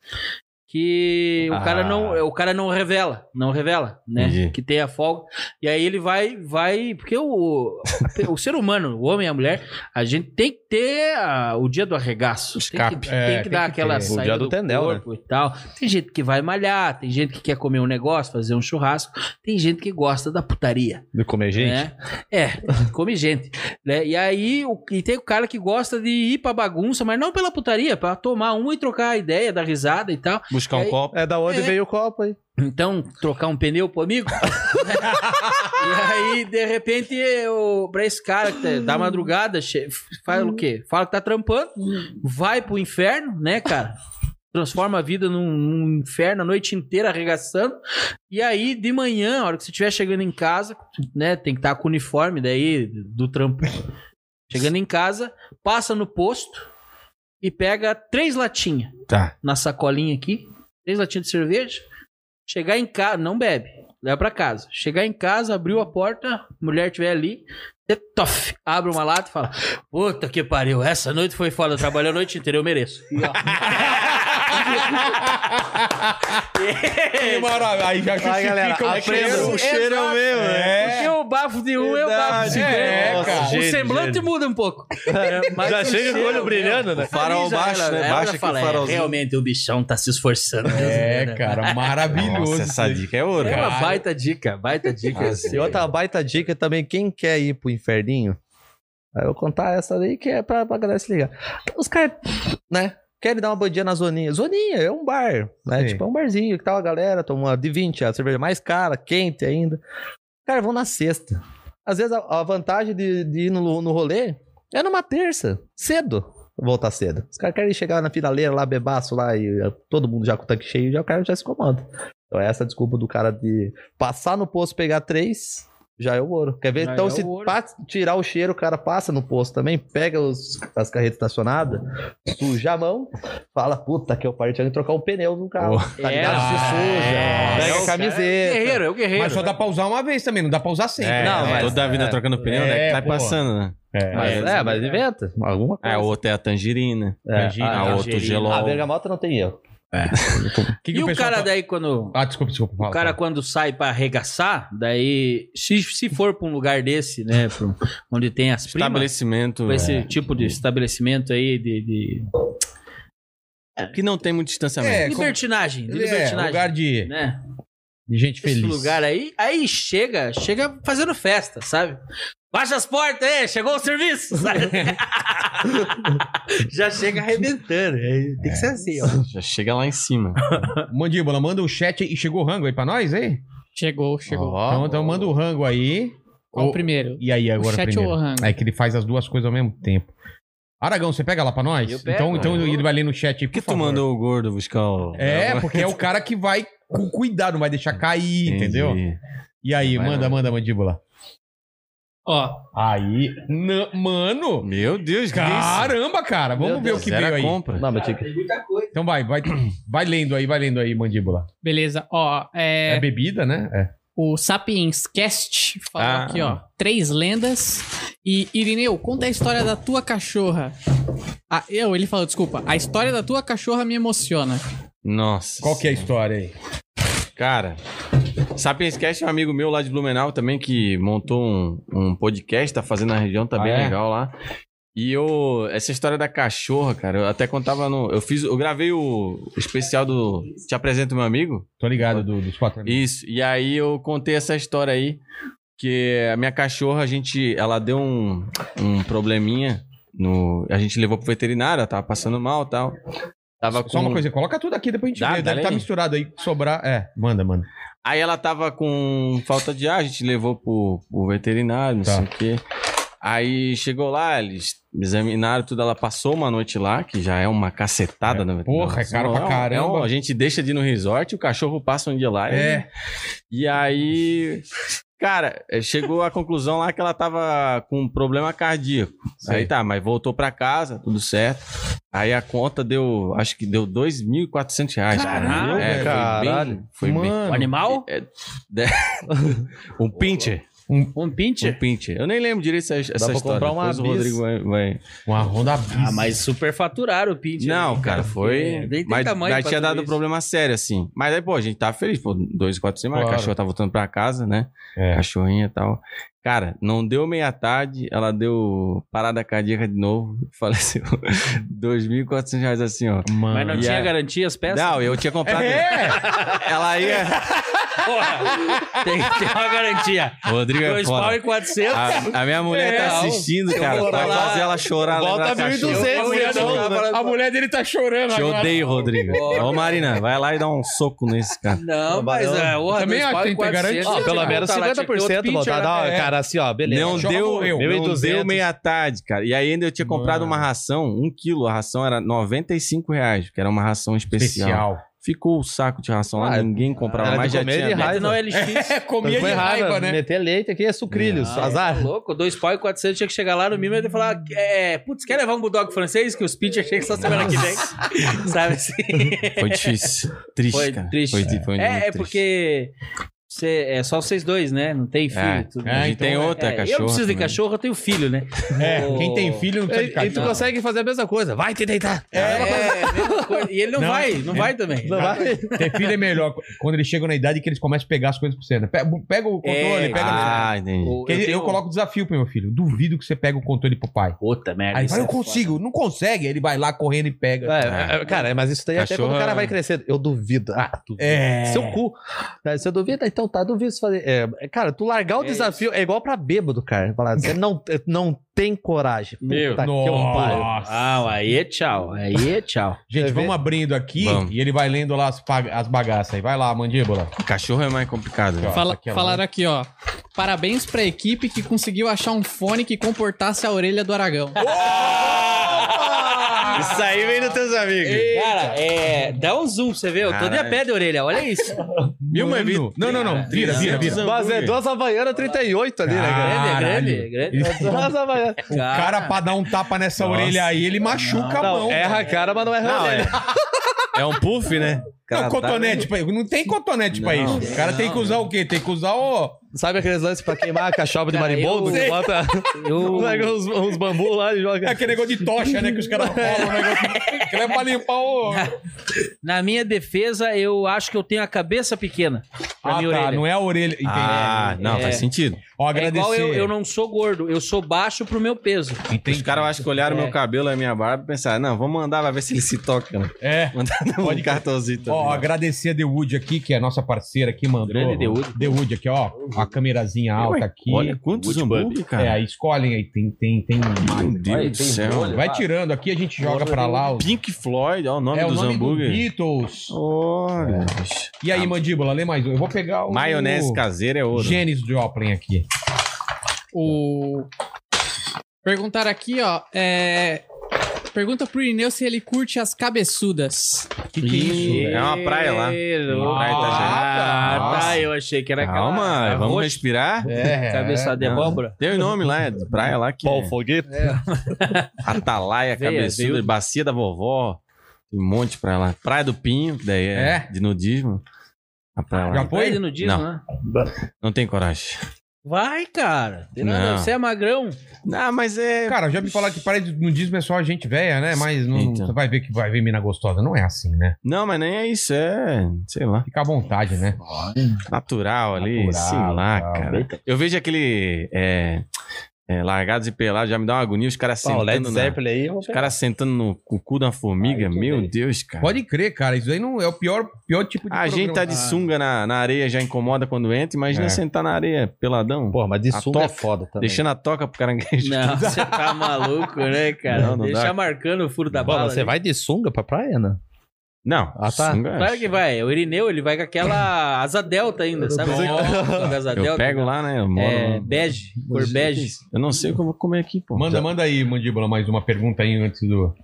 que o Ah. cara não o cara não revela, não revela, né? Entendi. Que tem a folga. E aí ele vai vai porque o o ser humano, o homem e a mulher, a gente tem que ter a- o dia do arregaço. Tem Escape. que, É, tem que dar que aquela ter. O saída dia do tendel, corpo e tal. Tem gente que vai malhar, tem gente que quer comer um negócio, fazer um churrasco, tem gente que gosta da putaria. De comer gente. Né? É, come gente. né? E aí, o, e tem o cara que gosta de ir pra bagunça, mas não pela putaria, pra tomar um e trocar a ideia, dar risada e tal. Buscar um aí- copo. É da onde É. veio o copo aí. Então, trocar um pneu pro amigo? e aí, de repente, eu, pra esse cara que tá- da madrugada, faz o quê? Fala que tá trampando, vai pro inferno, né, cara? Transforma a vida num, num inferno a noite inteira arregaçando. E aí, de manhã, a hora que você estiver chegando em casa, né? Tem que estar com o uniforme daí do trampo. Chegando em casa, passa no posto e pega três latinhas Tá. na sacolinha aqui, três latinhas de cerveja. Chegar em casa, não bebe, leva pra casa. Chegar em casa, abriu a porta, mulher estiver ali, você tof, abre uma lata e fala: Puta que pariu, essa noite foi foda, eu trabalhei a noite inteira, eu mereço. E, ó, Que maravilha. Aí já Vai, galera, justifica o aprenda. cheiro. O cheiro é o mesmo, né? Porque o bafo de um é o bafo de. É, outro. cara. O Gênio, semblante gênio. muda um pouco. Mas Já o chega com o cheiro olho brilhando, né? O farol já baixo, né? ela Baixa já que fala, o é, farolzinho. realmente o bichão tá se esforçando. É, né? cara, maravilhoso. Nossa, essa dica é ouro, É uma baita dica, baita dica. Ah, E outra baita dica também, quem quer ir pro inferninho, aí eu vou contar essa daí que é pra, pra galera se ligar. Os caras, né, querem dar uma bandinha na zoninha. Zoninha é um bar, né? Sim. Tipo, é um barzinho que tal a galera, toma de 20, a cerveja mais cara, quente ainda. Cara, vão na sexta. Às vezes a, a vantagem de, de ir no, no rolê é numa terça, cedo. Voltar cedo. Os caras querem chegar na finaleira lá, bebaço lá, e eh, todo mundo já com o tanque cheio, já o cara já se incomoda. Então essa é a desculpa do cara de passar no posto, pegar três, já é o ouro. Quer ver? Já então, é se tirar o cheiro, o cara passa no posto também, pega os, as carretas estacionadas, suja a mão, fala, puta que eu parei, tinha que trocar o pneu no carro. Tá ligado? É, se suja, é, pega é o a cara- camiseta. Guerreiro, é o guerreiro. Mas só dá pra usar uma vez também, não dá pra usar sempre. É, Não, não, mas- toda a vida é. trocando pneu, né? É, Que tá pô. passando, né? É. Mas, é, mas inventa alguma coisa. É, o outro é a tangerina. É, Tangerina, A a, outro tangerina. gelol. a bergamota não tem erro. Que que E o cara fa- daí quando... Ah, desculpa, desculpa. Fala, O cara fala. quando sai pra arregaçar, daí... Se, se for pra um lugar desse, né? pra um- onde tem as primas... Estabelecimento. Com esse é, tipo de estabelecimento aí de... de... Que não tem muito distanciamento. É, como- libertinagem, de Ele é libertinagem. lugar de, Né? de gente Esse feliz. lugar aí, aí chega, chega fazendo festa, sabe? Baixa as portas aí, chegou o serviço? Já chega arrebentando. aí Tem que ser assim, ó. Já chega lá em cima. Mandíbula, manda o chat e chegou o rango aí pra nós, aí? Chegou, chegou. Ó, então, então manda o rango aí. Qual O- primeiro? E aí agora o chat primeiro? ou o rango? É que ele faz as duas coisas ao mesmo tempo. Aragão, você pega lá pra nós? Eu pego, então, então eu- ele vai ler no chat aí, Por que por tu favor. mandou o gordo buscar o. É, porque é o cara que vai com cuidado, não vai deixar cair, entendeu? Entendi. E aí, Vai manda, lá. manda, mandíbula. Ó, Aí, na- mano, Meu Deus, caramba, cara, vamos ver o que veio aí. compra. Não, mas tinha que... Então vai, vai, vai lendo aí, vai lendo aí, mandíbula. beleza. Ó, É, é, bebida, né? É. o Sapiens Cast falou Ah. aqui, ó. Três lendas. E Irineu, conta a história da tua cachorra. Ah, eu, ele falou, desculpa. A história da tua cachorra me emociona. Nossa. Qual que é a história aí? Cara, Sapiens Cast é um amigo meu lá de Blumenau também que montou um, um podcast, tá fazendo na região, tá Ah, bem é? legal lá. E eu, essa história da cachorra, cara, eu até contava no. Eu fiz, eu gravei o, especial do Te Apresento Meu Amigo. Tô ligado do- dos quatro amigos. Isso, e aí eu contei essa história aí, que a minha cachorra, a gente, ela deu um, um probleminha, no, a gente levou pro veterinário, ela tava passando mal e tal. Tava Só uma coisa, coloca tudo aqui, depois a gente Dá, vê. dá Deve estar aí. misturado aí, sobrar. É, manda, manda. Aí ela tava com falta de ar, a gente levou pro, pro veterinário, não Tá. sei o quê. Aí chegou lá, eles examinaram tudo, ela passou uma noite lá, que já é uma cacetada É, na porra, é caro pra um- caramba. um- a gente deixa de ir no resort, o cachorro passa um dia lá. É. E aí, cara, eh, chegou à conclusão lá que ela tava com um problema cardíaco. Sei. Aí tá, mas voltou pra casa, tudo certo. Aí a conta deu, acho que deu 2.400 reais. cara. Caralho, é, foi bem- caralho. Foi bem, Mano, O animal? um pincher. Um Um pincher? pincher. Eu nem lembro direito essa, essa pra história. comprar uma Depois o. Rodrigo vai... vai- uma Honda Bis. Ah, mas super faturaram o pincher. Não, né, cara, foi... Nem tem Mas tamanho pra tinha tudo dado isso. problema sério, assim. Mas aí, pô, a gente tava feliz. Pô, 2.400, mas Claro. a cachorra tá voltando pra casa, né? É. Cachorrinha e tal. Cara, não deu meia tarde, ela deu parada cardíaca de novo, faleceu. 2.400 reais assim, ó. Mas não E tinha a- garantia as peças? Não, eu tinha comprado. É! Ela ia. Porra, tem que ter uma garantia. Rodrigo é Dois foda. pau e 400. A, a minha mulher tá É, assistindo, eu cara. Vai falar. fazer ela chorar. Volta lembrar da 1.200, cachorra. ia então, A mulher dele tá chorando Te agora. odeio, Rodrigo. Ô, Marina, vai lá e dá um soco nesse cara. Não, mas é, orra, Também acho que tem que ter 400, garantia. Ó, pelo menos Tá lá, tinha que ter outro 50% pitcher, voltar. Dá, né? cara, assim, ó, beleza. Não deu, não 1.200. deu meia tarde, cara. E ainda eu tinha comprado Mano. uma ração, um quilo. A ração era 95 reais, que era uma ração especial. Especial. Ficou o saco de ração lá, Ah, ninguém comprava mais, de já tinha de raiva. Não, LX. É, comia de Foi raiva, né? Meter leite aqui é sucrilhos, Não, azar. tá louco, dois pau e 400 tinha que chegar lá no mínimo e falar: é, putz, quer levar um bulldog francês? Que os pitch achei que só semana que vem. Sabe assim? Foi difícil. Triste, Foi cara. triste. Foi, foi muito É, é triste. porque cê- é só vocês dois, né? Não tem filho. É, tudo. é, então tem é- outra É, cachorra. eu não preciso de também. cachorro, eu tenho filho, né? É, O- quem tem filho não precisa de E, e tu cachorro. consegue fazer a mesma coisa. Vai te deitar. É, mesma coisa. E ele não, Não, vai, não é- vai também. Não vai? Ter filho é melhor quando eles chegam na idade que eles começam a pegar as coisas pra você. Né? Pega, pega o controle, É, pega. Ah, entendi. Eu, tenho- coloco desafio pro meu filho. Duvido que você pega o controle pro pai. Puta merda. Aí é eu consigo. Não consegue. Ele vai lá correndo e pega. É, é, cara, mas isso daí até Cachorro quando o cara é- vai crescendo. Eu duvido. Ah, duvido. É. Seu cu. Você duvida? Então tá, duvido fazer. É, cara, tu largar o É desafio é igual pra bêbado, cara. Falar, você não, não tem coragem. Meu, Puta que eu pariu. Nossa. Ah, aí é tchau. Aí é tchau. Gente, Quer vamos ver? abrindo aqui Vamos. e ele vai lendo lá as, pag- as bagaças aí. Vai lá, mandíbula. Cachorro é mais complicado. né? Ó, Fala, aqui, ó. falaram aqui, ó. Parabéns pra equipe que conseguiu achar um fone que comportasse a orelha do Aragão. Isso aí vem dos teus amigos. Cara, é. Dá um zoom pra você ver. Eu tô de a Caralho. pé de orelha, olha isso. Mil Mano. Não, não, não. Vira, vira, vira. Mas é duas Havaianas 38 ali, né, cara? Grande, é grande, é grande. Ele- Duas Havaianas. O cara, pra dar um tapa nessa Nossa. orelha aí, ele machuca a Não, mão. erra a cara, mas não erra a Não, orelha. é. É um puff, né? Não, Cara, cotonete pra Não tem cotonete pra Não, isso. O cara tem que usar o quê? Tem que usar o. Sabe aqueles lances pra queimar a cachopa de marimbondo? eu- Que bota Eu. pega uns, uns bambu lá e É joga. aquele negócio de tocha, né? Que os caras rolam o negócio. Aquilo é pra limpar o. Na minha defesa, eu acho que eu tenho a cabeça pequena. Pra Ah, minha tá. orelha. Não é a orelha. Entendi. Ah, não, É. faz sentido. Ó, É agradecer. igual eu, eu não sou gordo, eu sou baixo pro meu peso. Entendi. Os caras acham que olharam É. meu cabelo e minha barba e pensaram, não, vamos mandar, vai ver se ele se toca. Né? É. Mandar Pode- um cartãozinho também. Ó, agradecer a The Wood aqui, que é a nossa parceira aqui, mandou. Grande The Wood. The Wood aqui, ó. A câmerazinha alta aqui. Olha quantos hambúrguer, cara. É, aí escolhem aí. Tem, tem, tem. Meu Deus do céu. Vai tirando aqui, a gente joga pra lá. Os... Pink Floyd, ó o nome É dos nome do hambúrguer. Beatles. Olha. E aí, mandíbula, lê mais um. Eu vou pegar o. Maionese caseira é ouro. Janis Joplin aqui. O. Perguntaram aqui, ó. É... Pergunta pro Ineu se ele curte as cabeçudas. Que que é isso? É uma praia lá. Praia Itajaí. Ah, tá. Eu achei que era Calma, aquela. vamos roxa, respirar. É, Cabeçada de Não. abóbora. Tem o nome lá, é de praia lá que Pau é foguete. Atalaia, Veia, cabeçuda, veio. bacia da vovó. Tem um monte praia lá. Praia do Pinho, que daí é, É? de nudismo. A praia lá. Já Foi foi? de nudismo, Não. né? Não tem coragem. Vai, cara. Tem nada, Não. Você é magrão. Não, mas é. Cara, já me falaram que parede de nudismo é só gente velha, né? Mas não, Então. você vai ver que vai ver mina gostosa. Não é assim, né? Não, mas nem é isso, é. Sei lá. Fica à vontade, né? Natural ali, Natural, sei lá, cara. Eu vejo aquele. É, é, largados e pelados, já me dá uma agonia, os caras Pô, o Led sentando. Na, Zeppelin aí. os caras sentando no cu da formiga, Aí, tudo meu bem. Deus, cara. Pode crer, cara. Isso aí não é o pior, pior tipo de A gente tá de sunga na, na areia, já incomoda quando entra. Imagina É. sentar na areia peladão, Porra, mas de A sunga é toca, foda também. deixando a toca pro caranguejo. Não, você tá maluco, né, cara? Não, não Deixa dá. marcando o furo da Pô, bala. você ali. vai de sunga pra praia, né? Não, Ah, tá. Claro que vai. O Irineu, ele vai com aquela asa delta ainda, sabe? Nossa. Com asa Eu delta. pego lá, né? Eu moro É, no- bege, cor bege. Eu não sei como comer aqui, pô. Manda, Já- manda aí, mandíbula, mais uma pergunta aí antes do.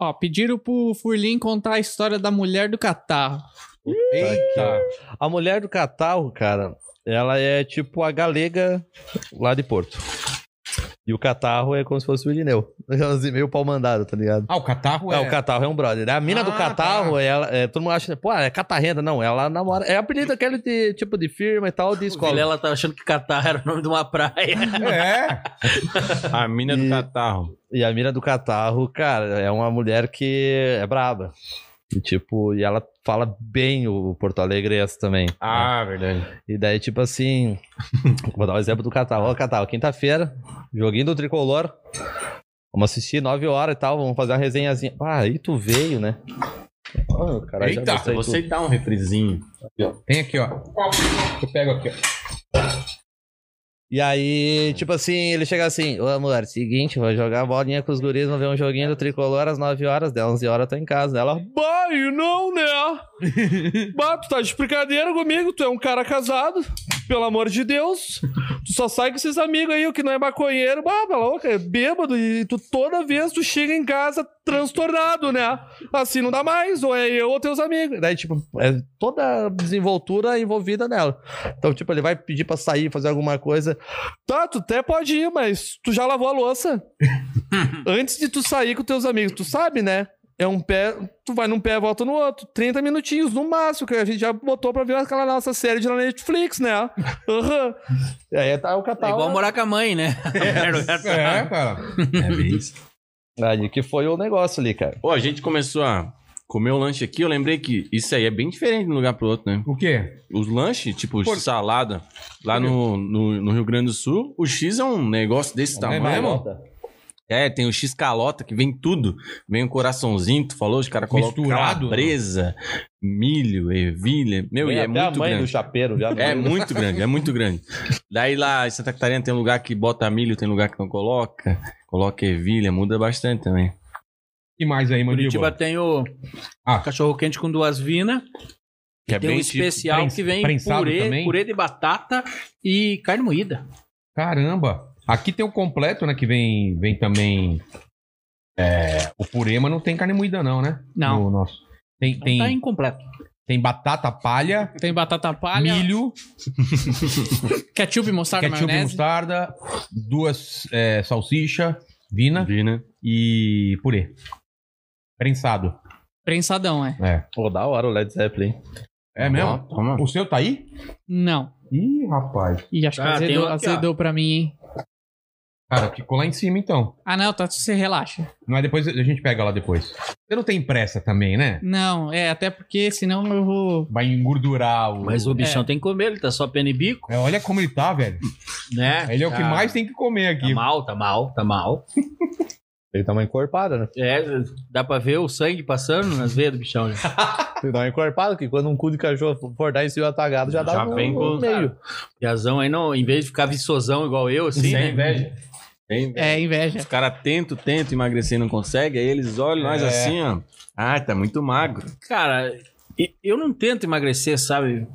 Ó, pediram pro Furlim contar a história da mulher do catarro. Eita! A mulher do catarro, cara, ela é tipo a galega lá de Porto. E o catarro é como se fosse o Irineu. Assim, meio pau mandado, tá ligado? Ah, o catarro é. É, o catarro é um brother. A mina Ah, do catarro, tá. ela, é, todo mundo acha, pô, é catarrenda. Não, ela namora. É apelido daquele de, tipo de firma e tal, de escola. Vilela tá achando que Catar era o nome de uma praia. É. A mina do E- catarro. E a mina do catarro, cara, é uma mulher que é braba. E tipo, e ela fala bem o Porto Alegrense também. Ah, verdade. E daí, tipo assim, vou dar um exemplo do Catal. Ó, Catal, quinta-feira, joguinho do Tricolor. Vamos assistir 9 horas e tal, vamos fazer uma resenhazinha. Ah, aí tu veio, né? Oh, já Eita, Você dá um refrizinho. Tem aqui, ó. Eu pego aqui, ó. E aí, tipo assim, ele chega assim, ô amor, seguinte, vou jogar bolinha com os guris, vamos ver um joguinho do Tricolor às 9 horas, deu 11 horas, eu tô em casa. Ela, bai, não, né? bah, tu tá de brincadeira comigo, tu é um cara casado, pelo amor de Deus. Tu só sai com esses amigos aí, o que não é maconheiro, bah, tá louca, é bêbado, e tu toda vez tu chega em casa transtornado, né? Assim não dá mais, ou é eu ou teus amigos. Daí, tipo, é toda a desenvoltura envolvida nela. Então, tipo, ele vai pedir pra sair, fazer alguma coisa. Tá, tu até pode ir, mas tu já lavou a louça. Antes de tu sair com teus amigos, tu sabe, né? É um pé, tu vai num pé e volta no outro. 30 minutinhos no máximo, que a gente já botou pra ver aquela nossa série de Netflix, né? E aí tá o É catálogo. igual morar com a mãe, né? É, cara. É bem isso. Ali que foi o negócio ali, cara. Pô, a gente começou a comer o lanche aqui, eu lembrei que isso aí é bem diferente de um lugar pro outro, né? O quê? Os lanches, tipo Por- salada, lá no, no, no Rio Grande do Sul, o X é um negócio desse É tamanho. mesmo? É, tem o X calota que vem tudo. Vem o coraçãozinho, tu falou, os caras colocam Misturado? calabresa, milho, ervilha. Meu, e é Até a muito mãe do grande. chapeiro já. É muito grande, é muito grande. Daí lá em Santa Catarina tem um lugar que bota milho, tem lugar que não coloca. Coloca ervilha, muda bastante também. que mais aí, Curitiba Mandíbula? tem o Ah. cachorro quente com duas vinas. Que é tem um tipo- especial prens- que vem purê, também? purê de batata e carne moída. Caramba. Aqui tem o completo, né? Que vem, vem também é, o purê, mas não tem carne moída não, né? Não. No nosso. Tem, tem, tá incompleto. tem batata palha, Tem batata palha, milho, ketchup, mostarda, ketchup e maionese. mostarda, duas é, salsicha, vina Vi, né? e purê. Prensado. Prensadão, é. É. Pô, da hora o Led Zeppelin. É mesmo? Toma. O seu tá aí? Não. Ih, rapaz. Ih, acho que Ah, tem azedou, aqui, ó. azedou pra mim, hein? Cara, ficou lá em cima então. Ah, não, tá, você relaxa. Mas depois a gente pega lá depois. Você não tem pressa também, né? Não, é, até porque senão eu vou... Vai engordurar o. Mas o bichão tem que comer, ele tá só pena e bico, É, olha como ele tá, velho. né? Ele é o que Tá- mais tem que comer Tá aqui. mal, tá mal, tá mal. Ele dá uma encorpada, né? É, dá pra ver o sangue passando nas veias do bichão. né? Ele dá uma encorpada, que quando um cu de cachorro for dar em cima do atagado, já dá Já no, vem com- meio. Piazão aí, não, em vez de ficar viçosão igual eu, assim, Sem né? inveja. Sem inveja. É, inveja. Os caras tentam, tentam emagrecer e não conseguem, aí eles olham nós É. assim, ó. Ah, tá muito magro. Cara, eu não tento emagrecer, sabe?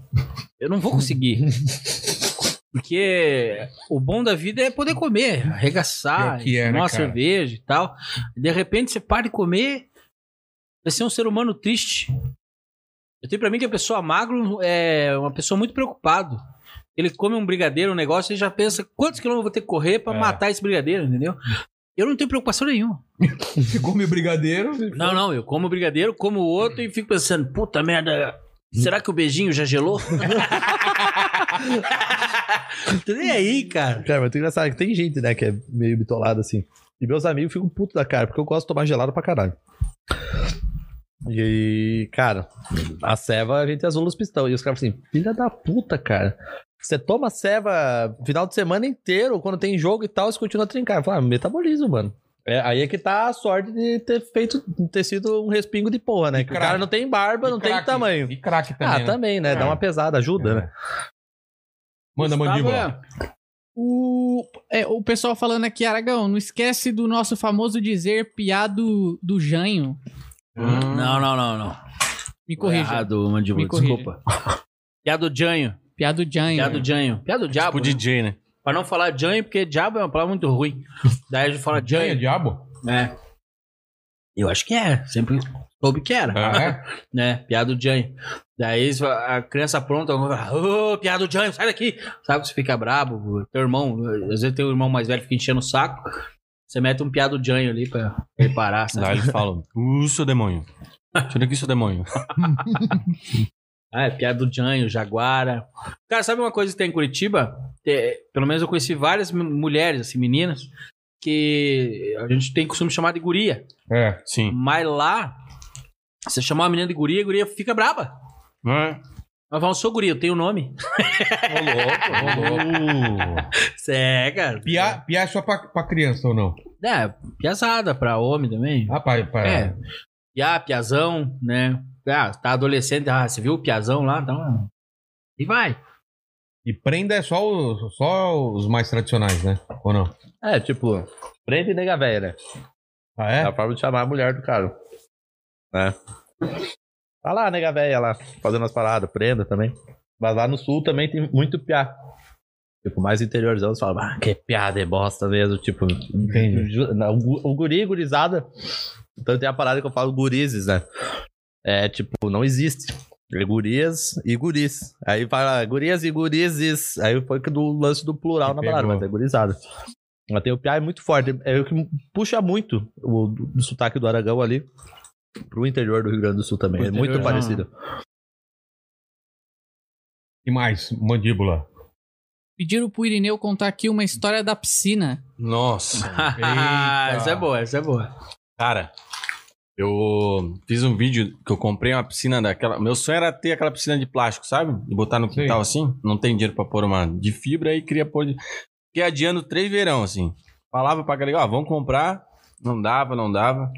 Eu não vou conseguir. Porque o bom da vida é poder comer, arregaçar, que é, né, tomar uma cara? cerveja e tal. De repente você para de comer, vai ser um ser humano triste. Eu tenho pra mim que a pessoa magro é uma pessoa muito preocupada. Ele come um brigadeiro, um negócio, e já pensa quantos quilômetros eu vou ter que correr pra É. matar esse brigadeiro, entendeu? Eu não tenho preocupação nenhuma. Você come o brigadeiro. Não, não, eu como brigadeiro, como o outro e fico pensando, puta merda, será que o beijinho já gelou? Nem aí, cara. Cara, mas é engraçado que tem gente, né, que é meio bitolada assim. E meus amigos ficam putos da cara, porque eu gosto de tomar gelado pra caralho. E, cara, a ceva a gente azula os pistão. E os caras falam assim, filha da puta, cara. Você toma ceva final de semana inteiro, quando tem jogo e tal, você continua a trincar. Eu falo, ah, metabolismo, mano. É, aí é que tá a sorte de ter feito, ter sido um respingo de porra, né? Que o cara não tem barba, E não craque. tem tamanho. E craque também. ah, né? também, né? Dá É. uma pesada, ajuda, É. né? Manda, mandíbula. é- O, é, o pessoal falando aqui, Aragão, não esquece do nosso famoso dizer piado do Janho. Não, não, não, não. Me corrija. Errado, mandíbula, Me corrija. desculpa. Piado Janho. Piado Janho. Piado Janho. Piado diabo. Tipo né? DJ, né? Pra não falar Janho, porque diabo é uma palavra muito ruim. Daí a gente fala Janho. diabo? É. Eu acho que é. Sempre soube que era. Ah, é? né? Piada do Janho. Daí a criança pronta, ô, piada do Janho, sai daqui. Sabe que você fica brabo, teu irmão, às vezes teu irmão mais velho fica enchendo o saco. Você mete um piado do Janho ali pra ele parar, Daí sabe? eles falam, uh, seu demônio. Tira aqui, seu demônio. Ah, é piada do Janho, Jaguara. Cara, sabe uma coisa que tem em Curitiba? É, pelo menos eu conheci várias mulheres, assim, meninas, que a gente tem costume chamar de guria. É. Sim. Mas lá, Você chamar uma menina de guria, a guria fica braba. É. Mas fala, sou guria, eu tenho nome. Ô, louco, ô, louco. Cê é, cara. Piar, piar é só pra, pra criança ou não? É, piazada pra homem também. Ah, pra, pra... É. Piá, piazão, né? Ah, tá adolescente, ah, você viu o piazão lá? Então. E vai. E prenda é só os, só os mais tradicionais, né? Ou não? É, tipo, prende e nega velha, né? Ah, É é? a forma de chamar a mulher do cara. Né? Tá lá, nega velha lá, fazendo as paradas, prenda também. Mas lá no sul também tem muito piá. Tipo, mais interiorzão, você fala, ah, que piada é bosta mesmo. Tipo, Entendi. o, o guri, gurizada. Então tem a parada que eu falo gurizes, né? É tipo, não existe. É gurias e guris. Aí fala gurias e gurizes. Aí foi que do lance do plural Que na parada, pegou. mas é gurizada. Mas tem o piá é muito forte. É o que puxa muito o, do sotaque do Aragão ali pro interior do Rio Grande do Sul também. Pro É muito interior, parecido. E mais? Mandíbula. Pediram pro Irineu contar aqui uma história da piscina. Nossa. essa é boa, essa é boa. Cara, eu fiz um vídeo que eu comprei uma piscina daquela. Meu sonho era ter aquela piscina de plástico, sabe? E botar no quintal assim. Não tem dinheiro pra pôr uma de fibra e queria pôr de. Fiquei adiando três verão, assim. Falava pra galera, ó, vamos comprar. Não dava, não dava.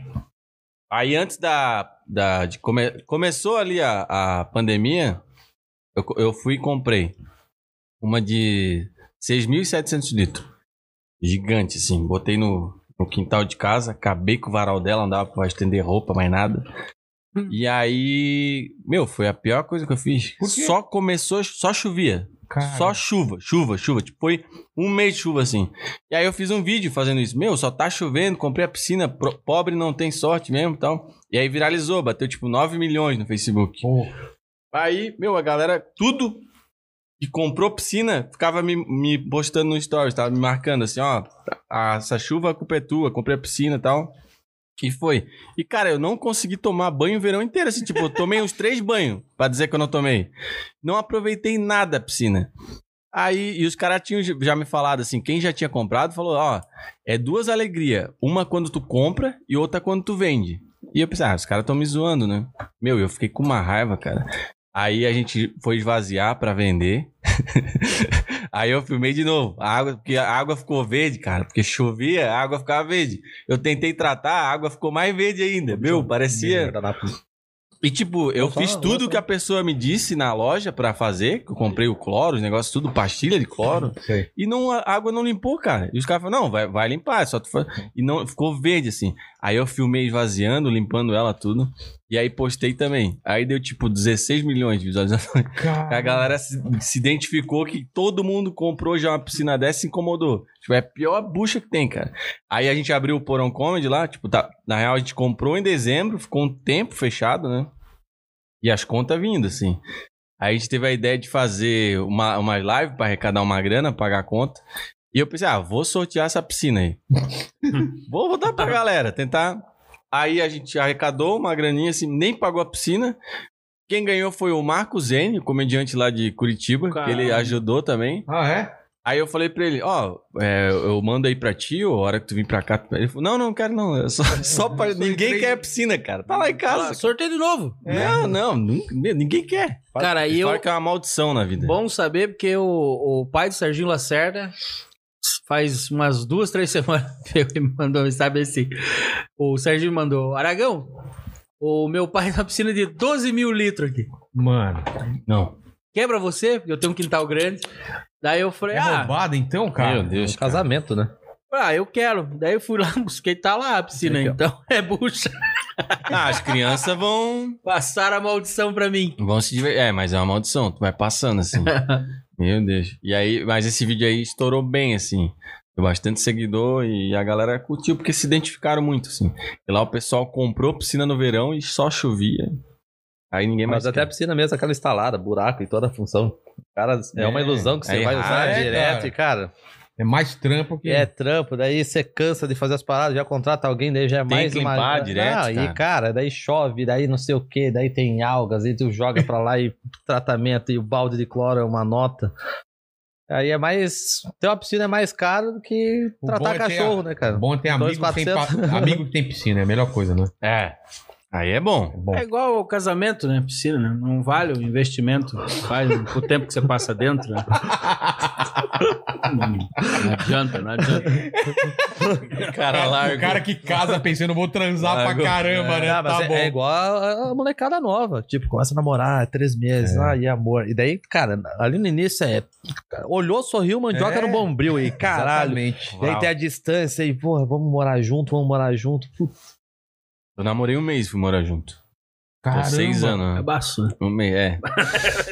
Aí antes da. da de come... Começou ali a, a pandemia, eu, eu fui e comprei uma de 6.700 litros. Gigante, assim. Botei no, no quintal de casa, acabei com o varal dela, não dava pra estender roupa, mais nada. E aí, meu, foi a pior coisa que eu fiz. Só começou, só chovia. Cara. Só chuva, chuva, chuva. Tipo, foi um mês de chuva assim. E aí eu fiz um vídeo fazendo isso. Meu, só tá chovendo, comprei a piscina, pro- pobre não tem sorte mesmo e tal. E aí viralizou, bateu tipo 9 milhões no Facebook. Pô, Aí, meu, a galera, tudo que comprou piscina, ficava me, me postando no stories, tava me marcando assim, ó, a- essa chuva a culpa é tua, comprei a piscina e tal. E foi. E, cara, eu não consegui tomar banho o verão inteiro, assim, tipo, eu tomei uns três banhos, pra dizer que eu não tomei. Não aproveitei nada a piscina. Aí, e os caras tinham já me falado assim, quem já tinha comprado, falou, ó, é duas alegrias, uma quando tu compra e outra quando tu vende. E eu pensei, ah, os caras estão me zoando, né? Meu, eu fiquei com uma raiva, cara. Aí a gente foi esvaziar pra vender. Aí eu filmei de novo. A água, porque a água ficou verde, cara. Porque chovia, a água ficava verde. Eu tentei tratar, a água ficou mais verde ainda. Meu, parecia. Na- E tipo, eu fiz tudo só- que a pessoa me disse na loja pra fazer. Que eu comprei o cloro, os negócios tudo, pastilha de cloro. E não, a água não limpou, cara. E os caras falaram, não, vai, vai limpar, é só tu fa-" E não, ficou verde, assim. Aí eu filmei esvaziando, limpando ela tudo. E aí postei também. Aí deu, tipo, 16 milhões de visualizações. A galera se, se identificou que todo mundo comprou já uma piscina dessa e se incomodou. Tipo, é a pior bucha que tem, cara. Aí a gente abriu o Porão Comedy lá, tipo, tá, na real a gente comprou em dezembro, ficou um tempo fechado, né? E as contas vindo, assim. Aí a gente teve a ideia de fazer uma, uma live pra arrecadar uma grana, pagar a conta. E eu pensei, ah, vou sortear essa piscina aí. vou botar pra galera, tentar. Aí a gente arrecadou uma graninha, assim, nem pagou a piscina. Quem ganhou foi o Marco Zene, comediante lá de Curitiba, que ele Caramba. ajudou também. Ah, é? Aí eu falei pra ele, ó, é, eu mando aí pra ti, ou a hora que tu vir pra cá. Ele falou, não, não quero não, é só, só pra... Ninguém quer a piscina, cara. Tá lá em Ah, casa. sorteio de novo. Não, não, nunca- ninguém quer. Cara, e eu. que é uma maldição na vida. Bom saber, porque o, o pai do Serginho Lacerda faz umas duas, três semanas que me mandou mensagem assim. O Serginho mandou: Aragão, o meu pai tá na piscina de 12 mil litros aqui. Mano. Não. Quebra você? Porque eu tenho um quintal grande. Daí eu falei: É ah, roubado então, cara? Meu Deus, Um casamento, né? ah, eu quero. Daí eu fui lá, busquei, tá lá a piscina. Aqui. Então é bucha. Ah, as crianças vão, Passaram a maldição pra mim. vão se divertir. É, mas é uma maldição. Tu vai passando assim. Meu Deus. E aí, mas esse vídeo aí estourou bem, assim. Tem bastante seguidor e a galera curtiu porque se identificaram muito, assim. E lá o pessoal comprou piscina no verão e só chovia. Aí ninguém mais. Mas até a quer. piscina mesmo, aquela instalada, buraco e toda a função. Cara, é, uma É, ilusão que você é vai errado, usar é, direto cara. e, cara, É mais trampo que. é trampo, daí você cansa de fazer as paradas, já contrata alguém, daí já é Tem mais que uma... limpar direto, Ah, cara. E, cara, daí chove, daí não sei o que, daí tem algas, aí tu joga pra lá e tratamento, e o balde de cloro é uma nota. Aí é mais... Ter uma piscina é mais caro do que O tratar é cachorro, a- né, cara? Bom ter amigo que, tem 2.400. pa- amigo que tem piscina, é a melhor coisa, né? É. Aí é bom. Bom. É igual ao casamento, né? Piscina, né? Não vale o investimento. Vale o tempo que você passa dentro, né? Não adianta, não adianta. Cara largo. O cara que casa pensando, vou transar Largo. pra caramba, né? Ah, mas tá é, bom. é igual a, a molecada nova. Tipo, começa a namorar, três meses, É. aí amor. E daí, cara, ali no início é. Olhou, sorriu, mandioca É. no bombril aí, caralho. Exatamente. E aí tem a distância aí, porra, vamos morar junto, vamos morar junto. Putz, Eu namorei um mês, fui morar junto. Tô Caramba. seis anos. É né? baço, né? Um mês, é.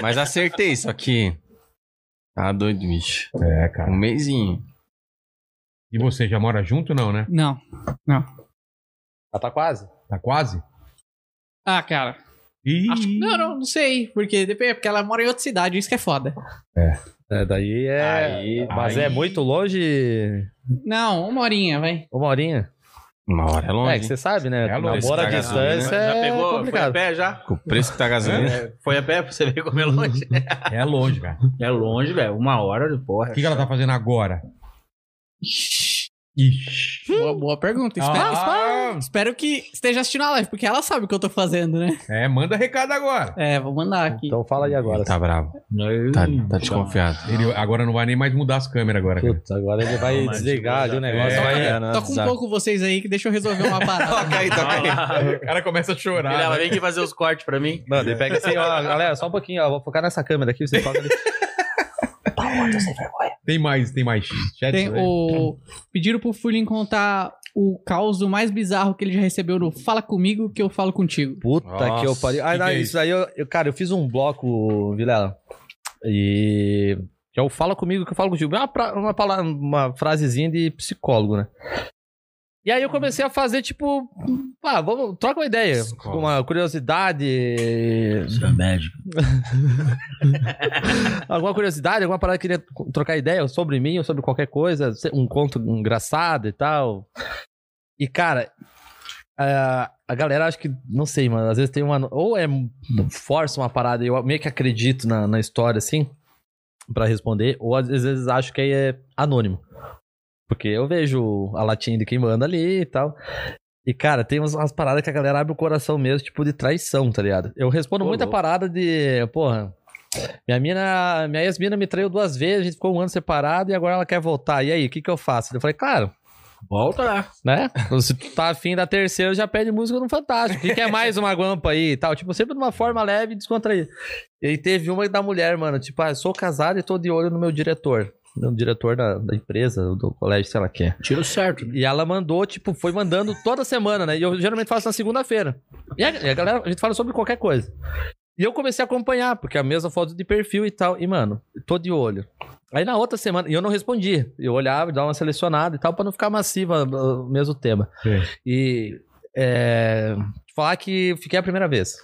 Mas acertei, só que. Tá doido, bicho. É, cara. Um mêsinho. E você já mora junto, não, né? Não. Ah, tá quase? Tá quase? Ah, cara. Ih. Acho não, não, não sei. Porque depende, porque ela mora em outra cidade, isso que é foda. É, daí é. Aí- mas aí- é muito longe. Não, uma horinha, vai. Uma horinha. Uma hora é longe. É, que você sabe, né? É longe. Namoro à Esse distância cara, é Já pegou? Foi a complicado. pé já? Com o preço que tá a gasolina. É, Foi a pé pra você ver como é longe. É longe, cara. É longe, velho. Uma hora de porra. O que, que ela tá fazendo agora? Ixi. Boa, boa pergunta. Espero, Ah, espero que esteja assistindo a live, porque ela sabe o que eu tô fazendo, né? é, manda recado agora. É, vou mandar aqui. Então fala aí agora. Ele tá bravo. Tá, tá desconfiado. Ele agora não vai nem mais mudar as câmeras agora, cara. Putz, agora ele vai Mas, desligar tipo, o negócio. É, vai... é, no Toca um pouco vocês aí, que deixa eu resolver uma parada. Toca aí, toca aí. O cara começa a chorar. Ela né? vem aqui fazer os cortes pra mim. Mano, ele pega assim, ó, galera, só um pouquinho, ó, vou focar nessa câmera aqui, você toca ali. Tem mais, tem mais chat. Tem né? o... Pediram pro Fulin contar o caos mais bizarro que ele já recebeu no Fala Comigo que eu falo contigo. Puta Nossa, que eu pariu. Ah, não, que é isso aí, eu, eu- cara, eu fiz um bloco, Vilela. E. Que é o Fala Comigo que eu falo contigo. É uma, pra- uma, palavra, uma frasezinha de psicólogo, né? E aí eu comecei a fazer, tipo. Ah, vamos, troca uma ideia. Psicólogo. Uma curiosidade. Você é médico. alguma curiosidade, alguma parada que queria trocar ideia sobre mim ou sobre qualquer coisa, um conto engraçado e tal. E, cara, a, a galera acho que, não sei, mano, às vezes tem uma. Ou é força uma parada e eu meio que acredito na, na história, assim, pra responder, ou às vezes acho que aí é anônimo. Porque eu vejo a latinha de quem manda ali e tal. E, cara, tem umas, umas paradas que a galera abre o coração mesmo, tipo, de traição, tá ligado? Eu respondo Pô, muita louco. parada de, porra, minha mina, minha ex-mina me traiu duas vezes, a gente ficou um ano separado e agora ela quer voltar. E aí, o que que eu faço? Eu falei, claro, Volta lá. né? Se tu tá afim da terceira, já pede música no Fantástico. O que, é mais uma guampa aí e tal? Tipo, sempre de uma forma leve e descontraída. E teve uma da mulher, mano, tipo, ah, sou casado e tô de olho no meu diretor. No diretor da, da empresa, do colégio, sei lá que é. Tiro certo, né? E ela mandou, tipo, foi mandando toda semana, né? E eu geralmente faço na segunda-feira. E a, e a galera, a gente fala sobre qualquer coisa. E eu comecei a acompanhar, porque a mesma foto de perfil e tal. E, mano, tô de olho. Aí na outra semana, e eu não respondi. Eu olhava, dava uma selecionada e tal, pra não ficar massiva uh, o mesmo tema. Sim. E. É, falar que fiquei a primeira vez.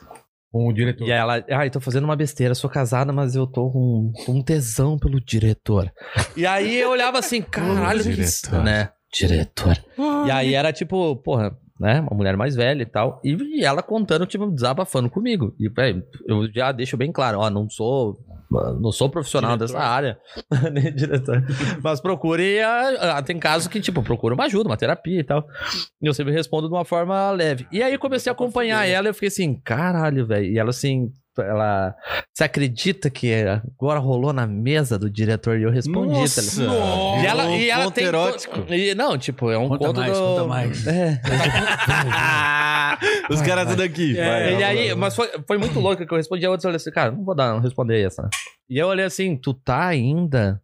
Com o diretor. E aí ela, ai, tô fazendo uma besteira, sou casada, mas eu tô com, com um tesão pelo diretor. E aí eu olhava assim, caralho, que isso, diretor. né? Diretor. E aí era tipo, porra, né? Uma mulher mais velha e tal. E, e ela contando, tipo, desabafando comigo. E, velho, eu já deixo bem claro, ó, não sou. Não sou profissional Diretor. dessa área, nem diretor. Mas procure. a- a- tem casos que, tipo, procura uma ajuda, uma terapia e tal. E eu sempre respondo de uma forma leve. E aí comecei a acompanhar ela e eu fiquei assim, caralho, velho. E ela assim, ela. Você acredita que agora rolou na mesa do diretor? E eu respondi, tá ligado? Nossa! E ela, e ela Conto tem. erótico. E, não, tipo, é um Conta conto mais, do... conta mais. É. Os caras tudo aqui. É, vai. e aí, mas foi, foi muito louco que eu respondi a outra, eu falei assim, cara, não vou dar, não responder essa. E eu olhei assim, tu tá ainda,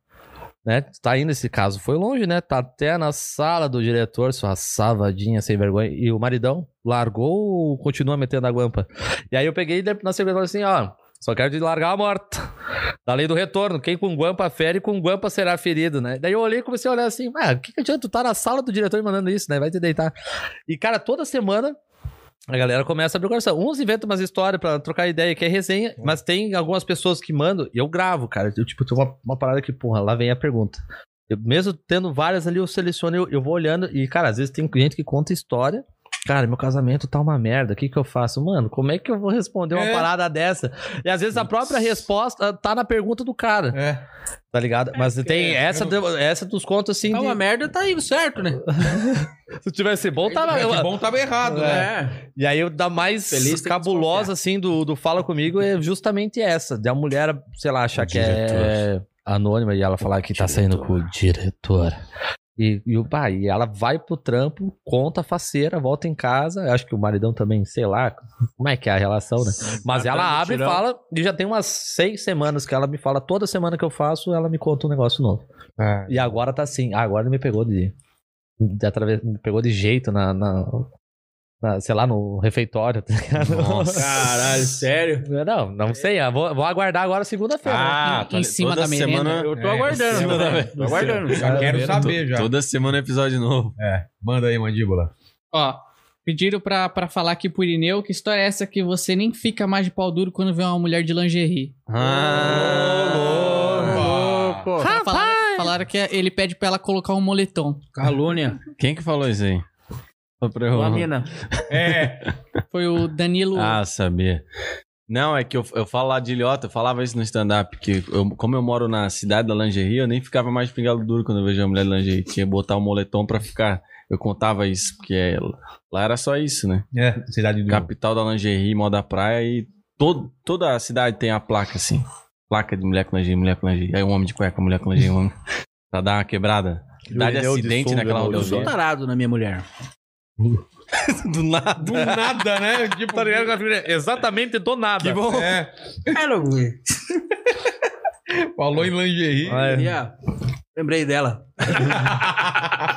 né? Tá ainda, esse caso foi longe, né? Tá até na sala do diretor, sua savadinha sem vergonha. E o maridão largou ou continua metendo a guampa? E aí eu peguei na secretária assim, ó, só quero te largar a morta. Da lei do retorno, quem com guampa fere, com guampa será ferido, né? Daí eu olhei e comecei a olhar assim, ah, o que, que adianta tu tá na sala do diretor mandando isso, né? Vai te deitar. E, cara, toda semana a galera começa a abrir o coração. Uns inventam umas histórias pra trocar ideia, que é resenha, mas tem algumas pessoas que mandam, e eu gravo, cara. Eu, tipo, tem uma, uma parada que, porra, lá vem a pergunta. Eu, mesmo tendo várias ali, eu seleciono, eu, eu vou olhando, e, cara, às vezes tem gente que conta história cara, meu casamento tá uma merda, o que que eu faço? Mano, como é que eu vou responder uma É. parada dessa? E às vezes a própria resposta tá na pergunta do cara, É. tá ligado? Mas tem é, essa, eu essa dos contos assim, Tá de- uma merda, tá indo certo, né? se tivesse bom, tava... É, que bom tava errado, né? É. E aí, o da mais Feliz cabulosa, assim, do, do Fala Comigo é justamente essa. De a mulher, sei lá, achar O que é anônima e ela falar que tá saindo com o diretor. E, e, o pai, e ela vai pro trampo, conta a faceira, volta em casa. Acho que o maridão também, sei lá, como é que é a relação, né? Mas ela abre e fala, e já tem umas seis semanas que ela me fala, toda semana que eu faço, ela me conta um negócio novo. É. E agora tá assim, agora ele me pegou de. de através, me pegou de jeito na, na, na- sei lá, no refeitório, tá? Nossa. Caralho, sério? Não, não sei. eu Vou, vou aguardar agora segunda-feira. né? Ah, Em- em cima da merenda. Eu tô É, aguardando, cima da-. Tô aguardando. Já quero saber já. Toda semana é episódio novo. É. Manda aí, mandíbula. Ó, pediram pra, pra falar aqui pro Irineu que história é essa que você nem fica mais de pau duro quando vê uma mulher de lingerie. Ah, louco. Falaram, falaram que ele pede pra ela colocar um moletom. Calúnia. Quem que falou isso aí? Eu- Uma mina. É. Foi o Danilo. Ah, sabia. Não, é que eu, eu falo lá de ilhota, eu falava isso no stand-up, que eu- como eu moro na cidade da lingerie, eu nem ficava mais de pingalo duro quando eu vejo uma mulher de lingerie. Tinha que botar o moletom pra ficar. Eu contava isso, porque é- lá era só isso, né? É, cidade do... Capital da lingerie, moda praia e todo, toda a cidade tem a placa assim. Placa de mulher com lingerie, mulher com lingerie. Aí um homem de cueca, mulher com lingerie, um homem. Pra dar uma quebrada. Dá de acidente naquela no Eu sou rodovia. tarado na minha mulher. Do nada. Do nada, né? Tipo, Tá ligado? Exatamente do nada. Que bom. É. Güey. Falou em lingerie. É. Yeah. Lembrei dela.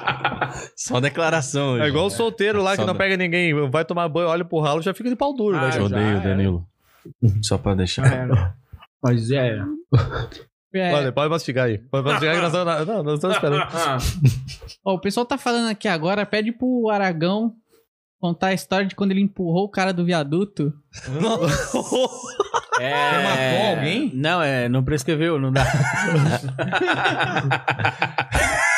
Só declaração. É igual o solteiro lá que Só não da- pega ninguém, vai tomar banho, olha pro ralo, já fica de pau duro, Ah, né? Eu já odeio o. Danilo. Só pra deixar. Mas é. É, Olha, pode mastigar aí. Pode mastigar que nós estamos, não, nós estamos esperando. ó, o pessoal tá falando aqui agora, pede pro Aragão contar a história de quando ele empurrou o cara do viaduto. É... Você matou alguém? Não, é, não prescreveu, não dá.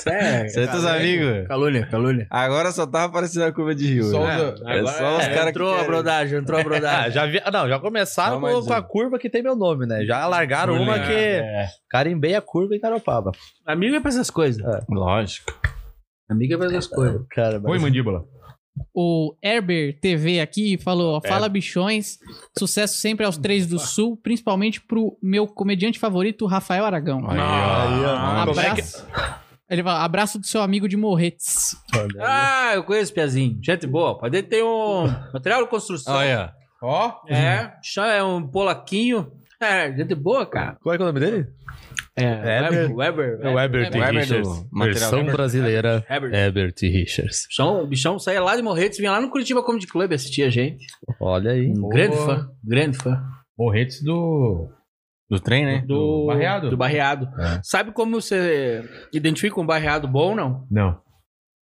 Sério. Você é teus amigos. Calúnia, calúnia. Agora só tava aparecendo a curva de rio. Só né? os- É só os É, caras que entrou a querem. brodagem, entrou a Ah, brodagem. já vi, não, já começaram Não, mas com, com a é. curva que tem meu nome, né? Já largaram uma que É. carimbei a curva em Caropaba. Amigo é pra essas coisas. Lógico. Amigo é pra essas coisas. Cara, Foi, mandíbula. O Herber TV aqui falou: ó, É. Fala bichões, sucesso sempre aos três do Sul, principalmente pro meu comediante favorito, Rafael Aragão. Aí, ó. Aí, ó. Ah, Como é que- Abraço. Ele fala, abraço do seu amigo de Morretes. Ah, eu conheço o Piazinho. Gente boa. Pode ter um material de construção. Olha. Ó. É, chá é um polaquinho. É, gente boa, cara. Qual é, que é o nome dele? É, Weber. Weber. É o Herbert Weber do Richards. material. Versão brasileira, Herbert. Richards. Bichão, bichão saía lá de Morretes, vinha lá no Curitiba Comedy Club assistir a gente. Olha aí. Um grande fã, grande fã. Morretes do... Do trem, né? Do, barreado? Do barreado. É. Sabe como você identifica um barreado bom ou não? Não.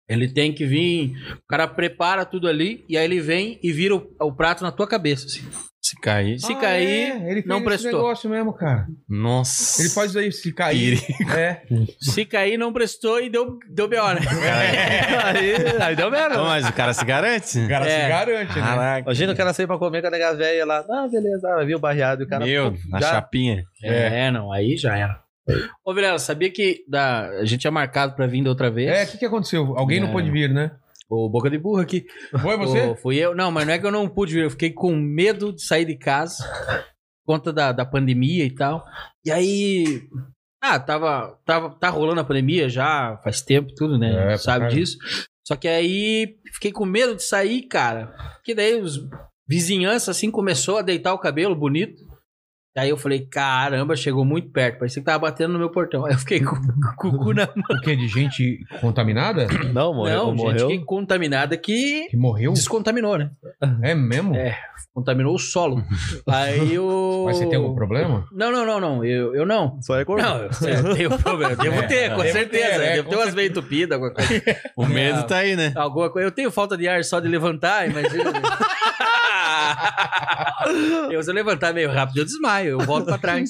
Ele tem que vir, o cara prepara tudo ali, e aí ele vem e vira o, o prato na tua cabeça. assim. Se cair. Se Ah, cair, é, ele fez não esse prestou. negócio mesmo, cara. Nossa. Ele faz isso aí, se cair. É. Se cair, não prestou e deu, deu B.O., né? aí, aí deu merda. Não, mas o cara se garante? O cara É. se garante, né? Caraca. Imagina o cara sair pra comer com a nega velha lá. Ah, beleza, ah, viu o barreado e o cara. Meu, pô, na já- chapinha. É, não, aí já era. Ô, Vilela, sabia que da, a gente tinha marcado pra vir da outra vez? É, o que, que aconteceu? Alguém não É. pôde vir, né? O Boca de Burro aqui. Foi você? Fui eu. Não, mas não é que eu não pude vir. Eu fiquei com medo de sair de casa. Por conta da, da pandemia e tal. E aí. Ah, tava, tava. Tá rolando a pandemia já faz tempo, tudo, né? É, Sabe disso. Só que aí fiquei com medo de sair, cara. Porque daí os vizinhança assim começou a deitar o cabelo bonito. Aí eu falei, caramba, chegou muito perto. Parecia que tava batendo no meu portão. Aí eu fiquei com, com o cu na mão. O quê? De gente contaminada? Não, morreu. Não, morreu. gente que contaminada que Que morreu? descontaminou, né? É mesmo? É. Contaminou o solo. Aí o. Mas você tem algum problema? Não, não, não, não. Eu, eu não. Só é corpo. Não, eu eu tenho problema. Devo É, ter, com deve certeza. ter, é, Devo com ter umas veias entupidas, alguma coisa. O medo tá aí, né? Alguma coisa. Eu tenho falta de ar só de levantar, imagina. eu, se eu levantar meio rápido, eu desmaio, eu volto pra trás.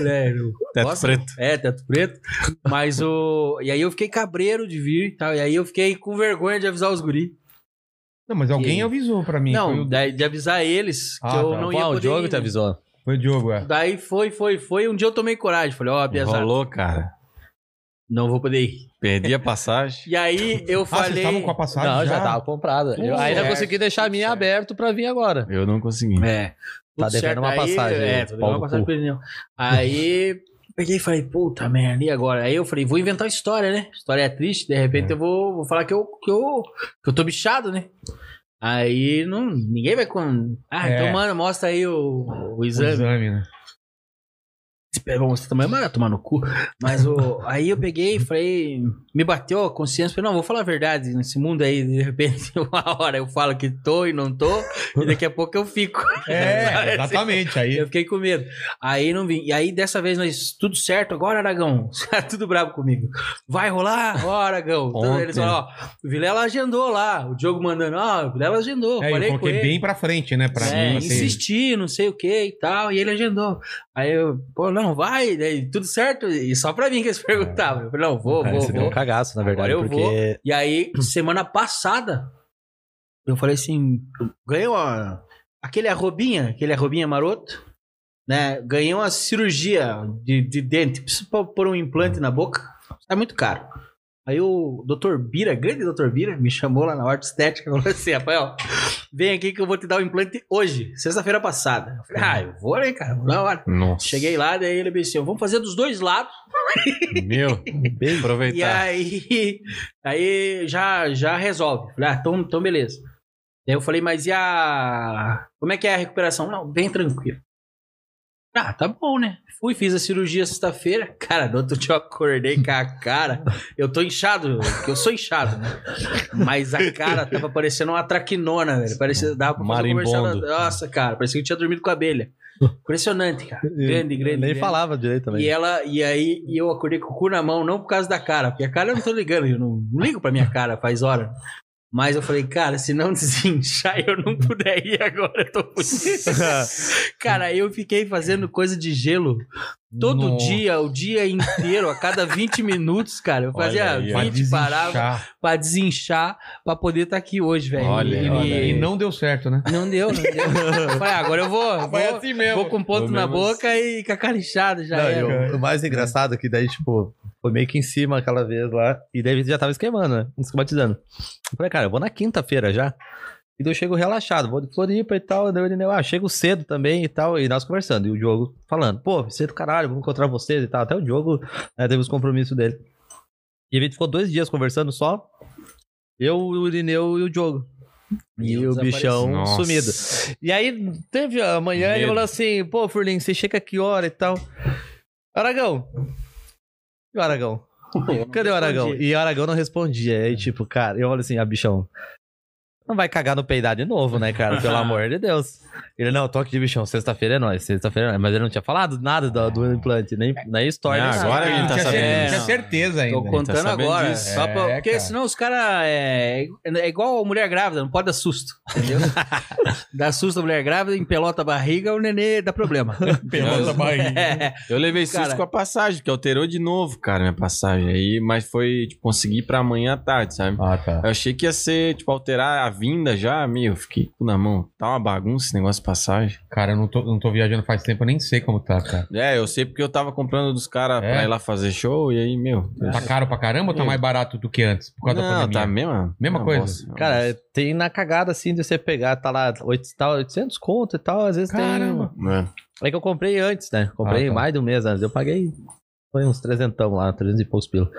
É, eu- Teto Nossa, preto. É, teto preto. Mas o. E aí eu fiquei cabreiro de vir e tal. E aí eu fiquei com vergonha de avisar os guri. Não, mas alguém Que- avisou pra mim. foi Não, o, daí de avisar eles que Ah, eu tá. não Pô, ia o poder Diogo ir, te né? avisou. foi o Diogo, é. Daí foi, foi, foi. Um dia eu tomei coragem. Falei, ó, pesado, Rolou, cara. Não vou poder ir. Perdi a passagem. E aí eu Ah, vocês falei... estavam com a passagem Não, já? já tava comprada. Eu ainda certo, consegui deixar a minha certo. aberto pra vir agora. Eu não consegui. É. Tá devendo certo. uma passagem aí, É, devendo pau uma passagem pro. Aí peguei e falei, puta merda, e agora? Aí eu falei, vou inventar uma história, né? História é triste, de repente eu vou, vou falar que eu, que, eu, que eu tô bichado, né? Aí não, ninguém vai com. Ah, É. então, mano, mostra aí o, o O exame. exame, né? Vamos mostrar também, mas vai tomar no cu. Mas o, aí eu peguei e falei, me bateu a consciência, falei, não, vou falar a verdade nesse mundo aí, de repente, uma hora eu falo que tô e não tô, e daqui a pouco eu fico. É, exatamente. Aí, Eu fiquei com medo. Aí não vim. E aí dessa vez nós, tudo certo agora, Aragão. Tudo bravo comigo. Vai rolar? Ó, Aragão. Então, eles falaram, ó, o Vilela agendou lá. O Diogo mandando, ó, o Vilela agendou. é, eu falei com coloquei bem pra frente, né? Pra É, pra ser- insisti, não sei o que e tal, e ele agendou. Aí eu, pô, não, vai, daí tudo certo, e só pra mim que eles perguntavam. Eu falei, não, vou, Cara, vou, você deu vou. um cagaço, na verdade, Agora eu porque... E aí, semana passada, eu falei assim, ganhei uma, aquele arrobinha, aquele arrobinha maroto, né, ganhei uma cirurgia de, de dente, preciso pô- pôr um implante na boca, é muito caro. Aí o Dr. Bira, grande Dr. Bira, me chamou lá na horta estética e falou assim, Rafael, vem aqui que eu vou te dar o implante hoje, sexta-feira passada. Eu falei, ah, eu vou, né, cara, vou na hora. Nossa. Cheguei lá, daí ele me disse, vamos fazer dos dois lados, Meu. Bem, e Aproveitar. aí, aí já, já resolve. Falei, ah, então, então beleza. Daí eu falei, mas e a. Como é que é a recuperação? Não, bem tranquilo. Ah, tá bom, né? Fui, fiz a cirurgia sexta-feira. Cara, no outro dia eu acordei com a cara. Eu tô inchado, porque eu sou inchado, né? Mas a cara tava parecendo uma traquinona, velho. Parecia, dava pra fazer um comercial. Marimbondo. Nossa, cara, parecia que eu tinha dormido com a abelha. Impressionante, cara. Grande, grande. Nem grande. falava direito também. E ela, e aí e eu acordei com o cu na mão, não por causa da cara, porque a cara eu não tô ligando, eu não, não ligo pra minha cara faz hora. Mas eu falei, cara, se não desinchar eu não puder ir agora, eu tô fudido. cara, eu fiquei fazendo coisa de gelo todo Nossa. dia, o dia inteiro, a cada 20 minutos, cara. Eu fazia aí, ó. 20, Pra parava desinchar. pra desinchar, pra poder estar aqui hoje, velho. Olha, E- olha e-. E não deu certo, né? Não deu, não deu. Eu falei, ah, agora eu vou, vou, assim mesmo. vou com ponto Vou na mesmo boca e com a cara inchada já Não, e era. o, o mais engraçado é que daí, tipo, foi meio que em cima aquela vez lá. E daí já tava esquemando, né? Esquematizando. Eu falei, cara, eu vou na quinta-feira já. E daí eu chego relaxado, vou de Floripa e tal. Daí ele, ah, chego cedo também e tal. E nós conversando. E o Diogo falando, pô, cedo caralho, vamos encontrar vocês e tal. Até o Diogo né, teve os compromissos dele. E a gente ficou dois dias conversando só. Eu, o Irineu e o Diogo. E eu o bichão Nossa. sumido. E aí, teve amanhã, ele Medo. falou assim: pô, Furlin, você chega que hora e tal? Aragão. E o Aragão? Cadê o Aragão? E o Aragão não respondia. Aí, tipo, cara, eu olho assim, ah, bichão. Não vai cagar no peidar de novo, né, cara? Pelo amor de Deus. Ele, não, toque de bichão, sexta-feira é nóis, sexta-feira é nóis. Mas ele não tinha falado nada do, do implante, nem, nem história. Não, nem nada. agora Ele ele tá tinha sabendo. certeza, É, tinha não. certeza ainda. Tô contando sabendo agora. disso. Só pra- É, porque cara. senão os caras é, é igual a mulher grávida, não pode dar susto. Entendeu? Dá susto a mulher grávida, empelota a barriga, o nenê dá problema. Pelota barriga. É, Eu levei susto Cara. com a passagem, que alterou de novo, cara, minha passagem aí, mas foi, tipo, consegui ir pra amanhã à tarde, sabe? Ah, tá. Eu achei que ia ser, tipo, alterar a vinda já, meu, fiquei na mão. Tá uma bagunça esse negócio de passagem. Cara, eu não tô, não tô viajando faz tempo, eu nem sei como tá, cara. É, eu sei porque eu tava comprando dos caras É? pra ir lá fazer show, e aí, meu... Tá caro pra caramba ou tá mais barato do que antes? Por causa da Não, pandemia? tá mesma... Mesma coisa. uma Cara, tem na cagada assim de você pegar, tá lá, oito- tá 800 conto e tal, às vezes Caramba. tem. É que eu comprei antes, né? Comprei Ah, tá. mais de um mês antes. Eu paguei. Foi uns trezentão lá, 300 e poucos pila.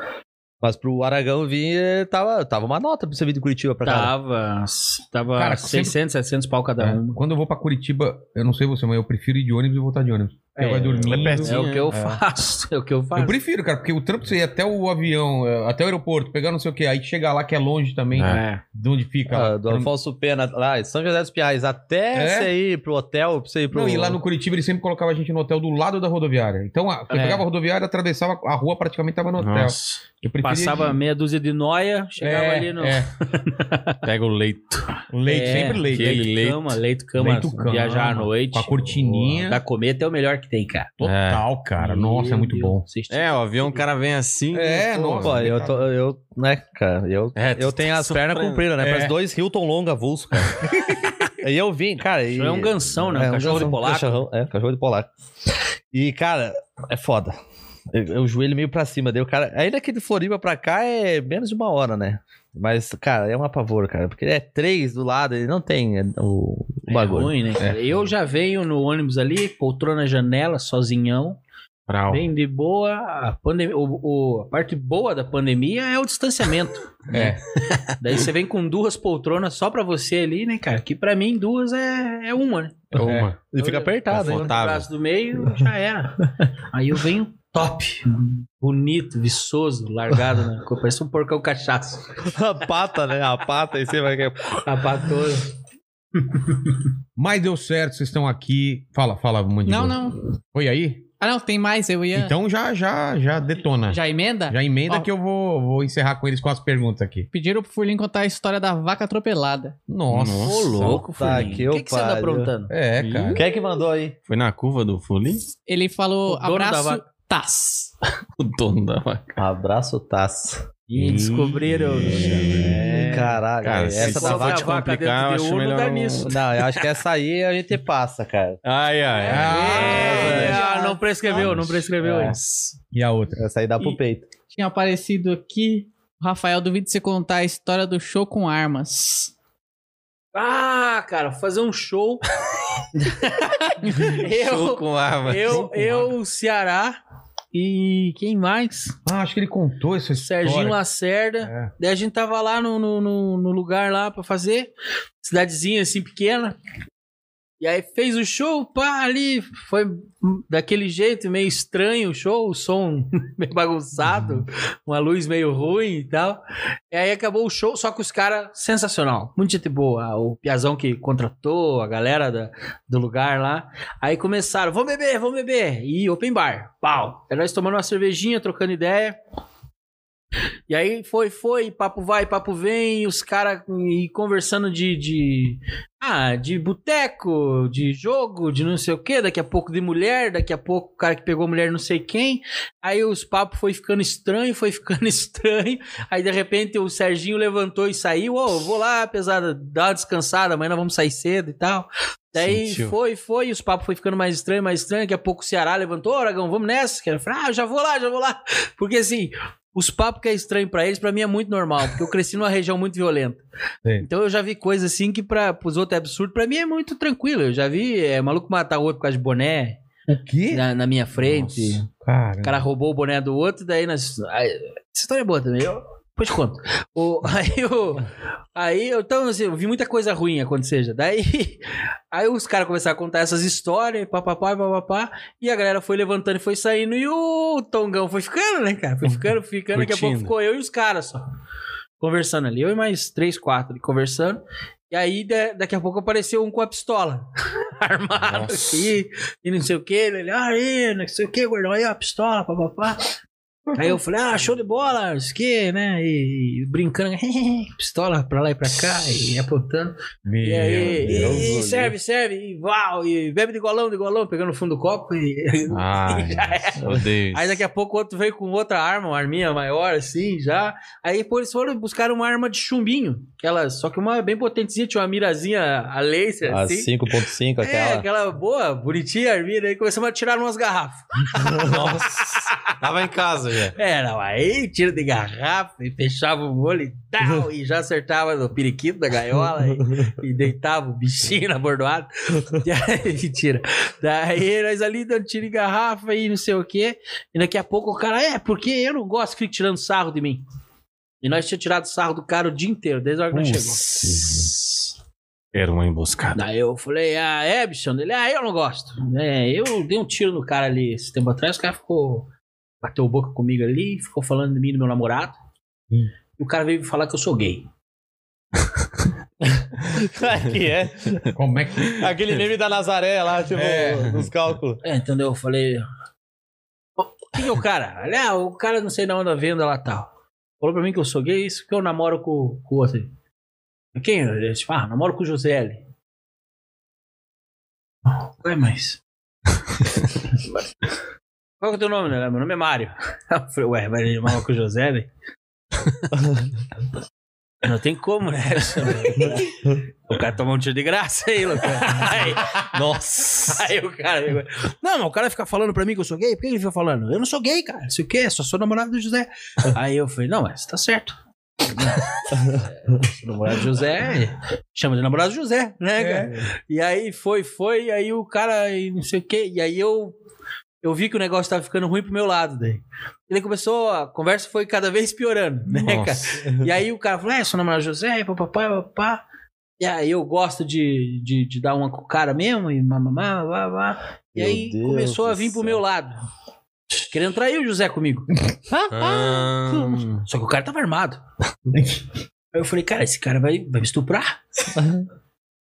Mas pro Aragão vir, eh, tava, tava uma nota pra você vir de Curitiba pra cá. tava, tava Cara, 600, 700 pau cada É. um. Quando eu vou pra Curitiba, eu não sei você, mas eu prefiro ir de ônibus e voltar de ônibus. É, vai dormindo. é pertinho. É o que eu É. faço, é o que eu faço. Eu prefiro, cara, porque o trampo você ir até o avião, eh, até o aeroporto, pegar não sei o que, aí chegar lá que é longe também, É. de onde fica. Ah, lá. do Alfonso Pena, lá, em São José dos Piais, até É? você ir pro hotel, pra você ir pro. Não, e lá no Curitiba ele sempre colocava a gente no hotel do lado da rodoviária. Então, a- É. pegava a rodoviária, atravessava a rua, praticamente tava no hotel. Nossa, Passava de- meia dúzia de noia, chegava é, ali no. é. pega o leito. Leite, É, sempre leite. Cama, leito, cama, Leito, cama, viajar à noite. com a cortininha. Da Cometa é o melhor que que tem, cara. Total, cara. Nossa, é muito bom. É, o avião, o cara vem assim. É, pô, nossa. Pô, eu, tô, eu, né, cara, eu, É, eu tenho tá as pernas compridas, né? É. Parece dois Hilton longa avulso, cara. e eu vim, cara. E... É um gansão, né? Um cachorro de polaco. Cachorrão, é, cachorro de polaco. E, cara, é foda. Eu, joelho meio pra cima, daí o cara. Ainda que de Floripa pra cá é menos de uma hora, né? Mas, cara, é um apavor, cara. Porque é três do lado, ele não tem é, o, o É bagulho. ruim, né? cara? Eu já venho no ônibus ali, poltrona na janela, sozinhão. Brau. Bem de boa. A, pandemia, o, o- a parte boa da pandemia é o distanciamento. É. Daí você vem com duas poltronas só pra você ali, né, cara? Que pra mim duas é, é uma, né? É uma. E fica apertado, hein? O Confortável. braço do meio já era. Aí eu venho top, bonito, viçoso, largado, né? Parece um porcão cachaço. A pata, né? A pata em cima. que é- Capatoso. Mas deu certo, vocês estão aqui. Fala, fala, Mandíbula. Não, não. Foi aí? Ah, não, tem mais. Eu ia. Então já, já, já detona. Já, Já emenda? emenda Ó. que eu vou, vou encerrar com eles com as perguntas aqui. Pediram pro Furlim contar a história da vaca atropelada. Nossa. Ô, louco, Tá Fulinho. que O que, que você anda aprontando? É, cara. Quem é que mandou aí? Foi na curva do Fulim? Ele falou abraço. Taz. O dono da vaca. Abraço, Taça. Ih, descobriram. É, Caralho, Cara, essa da vaca. te complicar, eu acho não melhor dá não- nisso. Não, eu acho que essa aí a gente passa, cara. Ai, ai, ai. É, ah, não prescreveu, não prescreveu. É. E a outra? Essa aí dá pro E- peito. Tinha aparecido aqui. Rafael, duvido você contar a história do show com armas. Ah, cara, fazer um show. Show eu, com arma. eu, eu, Ceará e quem mais? Ah, acho que ele contou essa história. Serginho Lacerda. É. Daí a gente tava lá no, no, no- no lugar lá pra fazer. Cidadezinha assim pequena. E aí fez o show, pá, ali. Foi daquele jeito, meio estranho o show, o som meio bagunçado, uma luz meio ruim e tal. E aí acabou o show, só que os caras, sensacional. Muito gente boa. O Piazão que contratou, a galera da, do lugar lá. Aí começaram, vamos beber, vamos beber. E open bar, pau. Aí nós tomando uma cervejinha, trocando ideia. E aí foi, foi, papo vai, papo vem, os caras e conversando de, de. Ah, de boteco, de jogo, de não sei o que, daqui a pouco de mulher, daqui a pouco o cara que pegou mulher não sei quem. Aí os papos foi ficando estranho, foi ficando estranho. Aí de repente o Serginho levantou e saiu, ô, vou lá, pesada, dá uma descansada, amanhã nós vamos sair cedo e tal. Daí Sentiu. foi, foi, e os papos foi ficando mais estranho, mais estranho. Daqui a pouco o Ceará levantou, Aragão, vamos nessa. Eu falei, ah, já vou lá, já vou lá. Porque assim, os papos que é estranho pra eles, pra mim é muito normal, porque eu cresci numa região muito violenta. Sim. Então eu já vi coisas assim que para os outros é absurdo, pra mim é muito tranquilo. Eu já vi é, maluco matar o outro por causa de boné O quê? na, na minha frente. Nossa, cara. O cara roubou o boné do outro, daí nós. essa história é boa também. Eu, depois conto. O, aí eu. Aí eu, então, assim, eu vi muita coisa ruim acontecer já. Daí. Aí os caras começaram a contar essas histórias, papapá, papapá. E a galera foi levantando e foi saindo. E o Tongão foi ficando, né, cara? Foi ficando, ficando. Daqui a pouco ficou eu e os caras só. Conversando ali. Eu e mais três, quatro ali conversando. E aí, da- daqui a pouco apareceu um com a pistola. Armado Nossa. aqui. E não sei o que. Ele, ah, aí, não sei o que, gordão. Aí, ó, a pistola, papapá. Aí eu falei, ah, show de bola, que, né? E, e brincando, pistola pra lá e pra cá, e apontando. Meu E aí, e- Deus. e, serve, serve, e uau, e bebe de golão, de golão, pegando no fundo do copo. E, Ai, odeio. Aí daqui a pouco o outro veio com outra arma, uma arminha maior, assim, já. Aí depois eles foram buscar uma arma de chumbinho. Aquela, só que uma bem potentezinha, tinha uma mirazinha a laser, A assim. 5.5, É, aquela. aquela boa, bonitinha arminha. Aí começamos a tirar umas garrafas. Nossa. Tava em casa já. É, não, aí tira de garrafa e fechava o olho e tal, e já acertava no periquito da gaiola e, e deitava o bichinho na bordoada. E aí, mentira. Daí nós ali dando tiro em garrafa e não sei o quê. E daqui a pouco o cara, é, porque eu não gosto que fique tirando sarro de mim. E nós tínhamos tirado sarro do cara o dia inteiro, desde a hora que nós chegou. Era uma emboscada. Daí eu falei, ah, é, bichão? Ele, ah, eu não gosto. É, eu dei um tiro no cara ali esse tempo atrás, o cara ficou. Bateu boca comigo ali, ficou falando de mim e do meu namorado. Hum. E o cara veio falar que eu sou gay. que é? Como é que. Aquele meme da Nazaré lá, tipo, É. nos cálculos. É, entendeu? Eu falei. "Ô, Quem é o cara? Ele, Ah, o cara não sei na onde venda lá tal. Falou pra mim que eu sou gay, isso que eu namoro com, com o outro. aí." Quem? Ele, tipo, ah, namoro com o José L. Ué, mas. Qual que é o teu nome, né? Meu nome é Mário. Eu falei, ué, vai chamar com o José, né? Não tem como, né? O cara tomou um tiro de graça aí, louco. Aí, Nossa. aí o cara. Não, mas o cara fica falando pra mim que eu sou gay. Por que ele fica falando? Eu não sou gay, cara. Isso o quê? Só sou namorado do José. Aí eu falei, não, mas tá certo. Namorado do José. Chama de namorado do José, né, cara? E aí foi, foi, e aí o cara, e não sei o quê. E aí eu. Eu vi que o negócio tava ficando ruim pro meu lado daí. E daí começou, a conversa foi cada vez piorando, né, cara? E aí o cara falou, é, sou namorado do José, papapá, papapá. E aí eu gosto de, de, de dar uma com o cara mesmo, e mamamá, blá, blá. E Meu aí Deus começou a vir pro céu. meu lado. Querendo trair o José comigo. Ah, Só que o cara tava armado. Aí eu falei, cara, esse cara vai, vai me estuprar.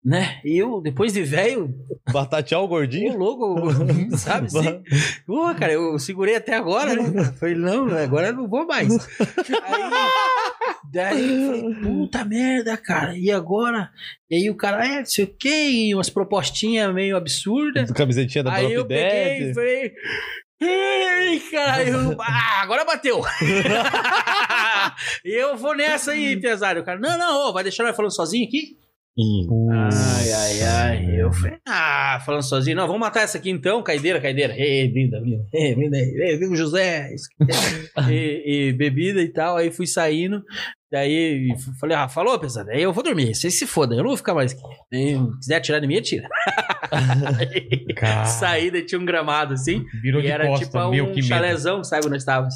Né? E eu, depois de velho, Batatear o gordinho? louco, sabe assim? Pô, cara, eu segurei até agora, né? Falei, não, agora eu não vou mais. Aí, daí eu falei, puta merda, cara, e agora? E aí o cara, é, não sei o quê, umas propostinhas meio absurdas. Camisetinha da Aí eu peguei e falei. Ei, caralho, ah, agora bateu. eu vou nessa aí, pesado. O cara, não, não, ô, vai deixar nós falando sozinho aqui? Ai, ai, ai. Eu falei, ah, falando sozinho, não, vamos matar essa aqui então, caideira, caideira. Ei, brinda, brinda, ei, brinda aí, ei, viu José. e, e bebida e tal, aí fui saindo. Daí falei, ah, falou, pesado, aí eu vou dormir, vocês se fodam, eu não vou ficar mais se quiser atirar em mim, atira. Saí, daí tinha um gramado assim. Virou e de era costa, tipo um que medo. sabe onde nós estávamos?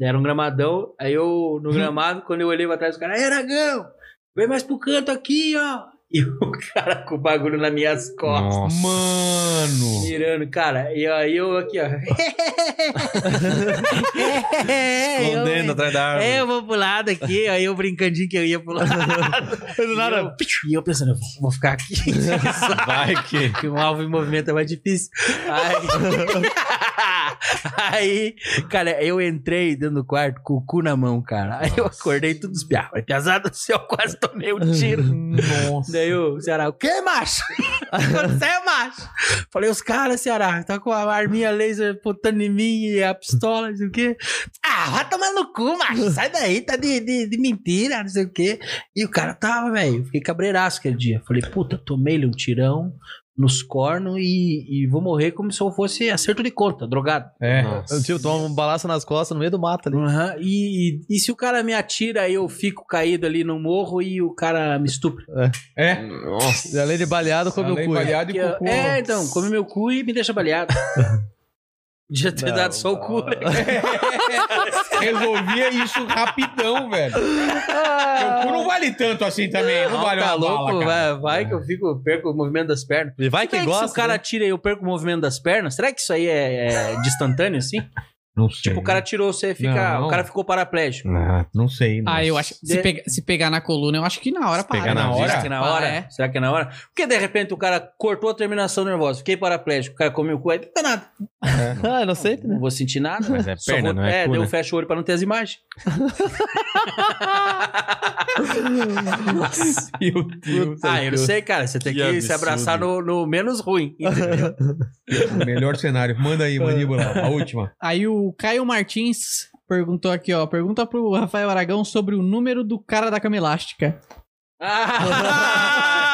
Era um gramadão. Aí eu, no gramado, quando eu olhei pra trás, o cara, Aragão, vem mais pro canto aqui, ó. E o cara com o bagulho nas minhas costas. nossa. Mano. Mirando, cara, e aí eu aqui, ó. Escondendo eu, atrás da árvore. é, eu vou pro lado aqui, aí eu brincandinho que eu ia pro lado. Do nada. E eu, e eu pensando, eu vou- vou ficar aqui. Vai que. que um alvo em movimento é mais difícil. Aí, aí, cara, eu entrei dentro do quarto com o cu na mão, cara. Aí eu acordei tudo espiado. Pesado do céu, quase tomei um tiro. Nossa. Daí o Ceará, o que, macho? Você é macho? Falei, os caras, Ceará, tá com a arminha laser apontando em mim e a pistola, não sei o quê. Ah, vai tomar no cu, macho. Sai daí, tá de, de, de mentira, não sei o quê. E o cara tava, velho. Fiquei cabreiraço aquele dia. Falei, puta, tomei-lhe um tirão nos cornos e, e vou morrer como se eu fosse acerto de conta, drogado. É. Eu, tio, toma um balaço nas costas no meio do mato ali. Aham, E, e se o cara me atira, eu fico caído ali no morro e o cara me estupra. É. Nossa. E além de baleado, come o Além cu. baleado e Que eu- cocô. é, então, come meu cu e me deixa baleado. Devia ter Não, dado só o cu. né? Resolvia isso rapidão, velho. O cu não vale tanto assim também. Não, Não, vale tá louco, bala, vai, vai que eu fico, perco o movimento das pernas. E vai que que gosta. se o cara né? tira e eu perco o movimento das pernas, será que isso aí é, é de instantâneo assim? Não sei. Tipo, o cara tirou, você fica. Não. O cara ficou paraplégico. Ah, não sei. Ah, eu acho. Se, De- pega- se pegar na coluna, eu acho que na hora para. pegar na hora? Será que é na Ah, hora? é? Será que é na hora? Porque de repente o cara cortou a terminação nervosa, fiquei paraplégico, o cara comeu o cu, aí não tem nada. Ah, inocente, né? Não vou sentir nada. Mas é perna, vou- não é cu, daí eu né? fecho o olho pra não ter as imagens. Meu Deus. ah, eu não sei, cara. Você tem que, Que se abraçar no, no menos ruim. entendeu? Melhor cenário. Manda aí, mandíbula. A última. Aí o Caio Martins perguntou aqui, ó. Pergunta pro Rafael Aragão sobre o número do cara da cama elástica. Ah!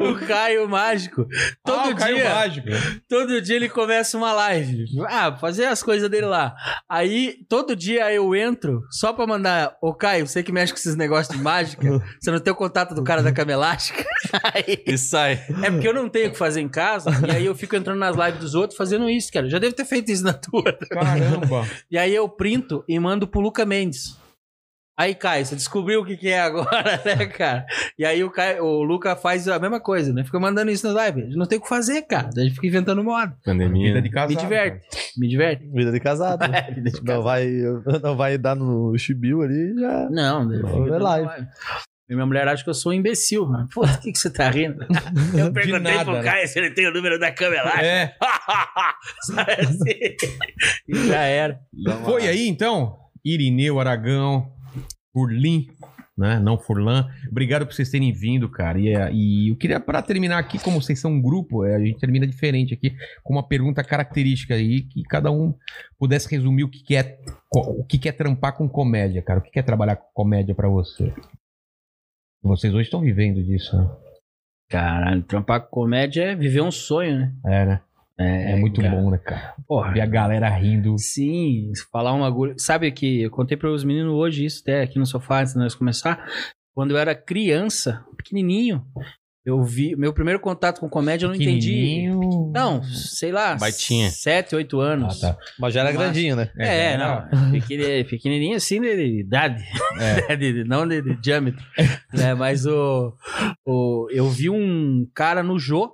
o Caio Mágico. Todo ah, o Caio dia. Mágico. Todo dia ele começa uma live. Ah, fazer as coisas dele lá. Aí, todo dia eu entro só pra mandar. Ô, Caio, você que mexe com esses negócios de mágica, você não tem o contato do cara da cama elástica? Aí, E sai. é porque eu não tenho o que fazer em casa. E aí eu fico entrando nas lives dos outros fazendo isso, cara. Eu já devo ter feito isso na tua. Caramba. E aí eu printo e mando pro Luca Mendes. Aí, Caio, você descobriu o que, que é agora, né, cara? E aí o, Caio, o Luca faz a mesma coisa, né? Fica mandando isso na live. A gente não tem o que fazer, cara. A gente fica inventando moda. Pandemia. Vida de casado. Me diverte. Me diverte. Vida de casado. É, vida de Não vai, não vai dar no chibiu ali já. Não, inventando live. live. E minha mulher acha que eu sou um imbecil, mano. Pô, o que, que você tá rindo? Eu perguntei nada, pro né? Caio se ele tem o número da câmera lá. É. Sabe assim? E já era. Foi aí, então? Irineu Aragão, Urlim. né? Não Furlan. Obrigado por vocês terem vindo, cara. E, é, e eu queria, pra terminar aqui, como vocês são um grupo, é, a gente termina diferente aqui, com uma pergunta característica aí, que cada um pudesse resumir o que, que é o que, que é trampar com comédia, cara. O que, que é trabalhar com comédia pra você? Vocês hoje estão vivendo disso, né? Caralho, trampar com comédia é viver um sonho, né? É, né? É, muito cara. bom, né, cara? Porra. Ver a galera rindo. Sim, falar um agulha. Sabe que eu contei para os meninos hoje isso, até aqui no sofá, antes de nós começar. Quando eu era criança, pequenininho, eu vi. Meu primeiro contato com comédia eu não entendi. Pequenininho. Não, sei lá. Baitinha. Sete, oito Ah, anos. tá. Mas já era Mas- grandinho, né? É, era- não. Pequeni- Pequenininho assim de idade. É. De- não de, de diâmetro. né? Mas o, o, eu vi um cara no Jô.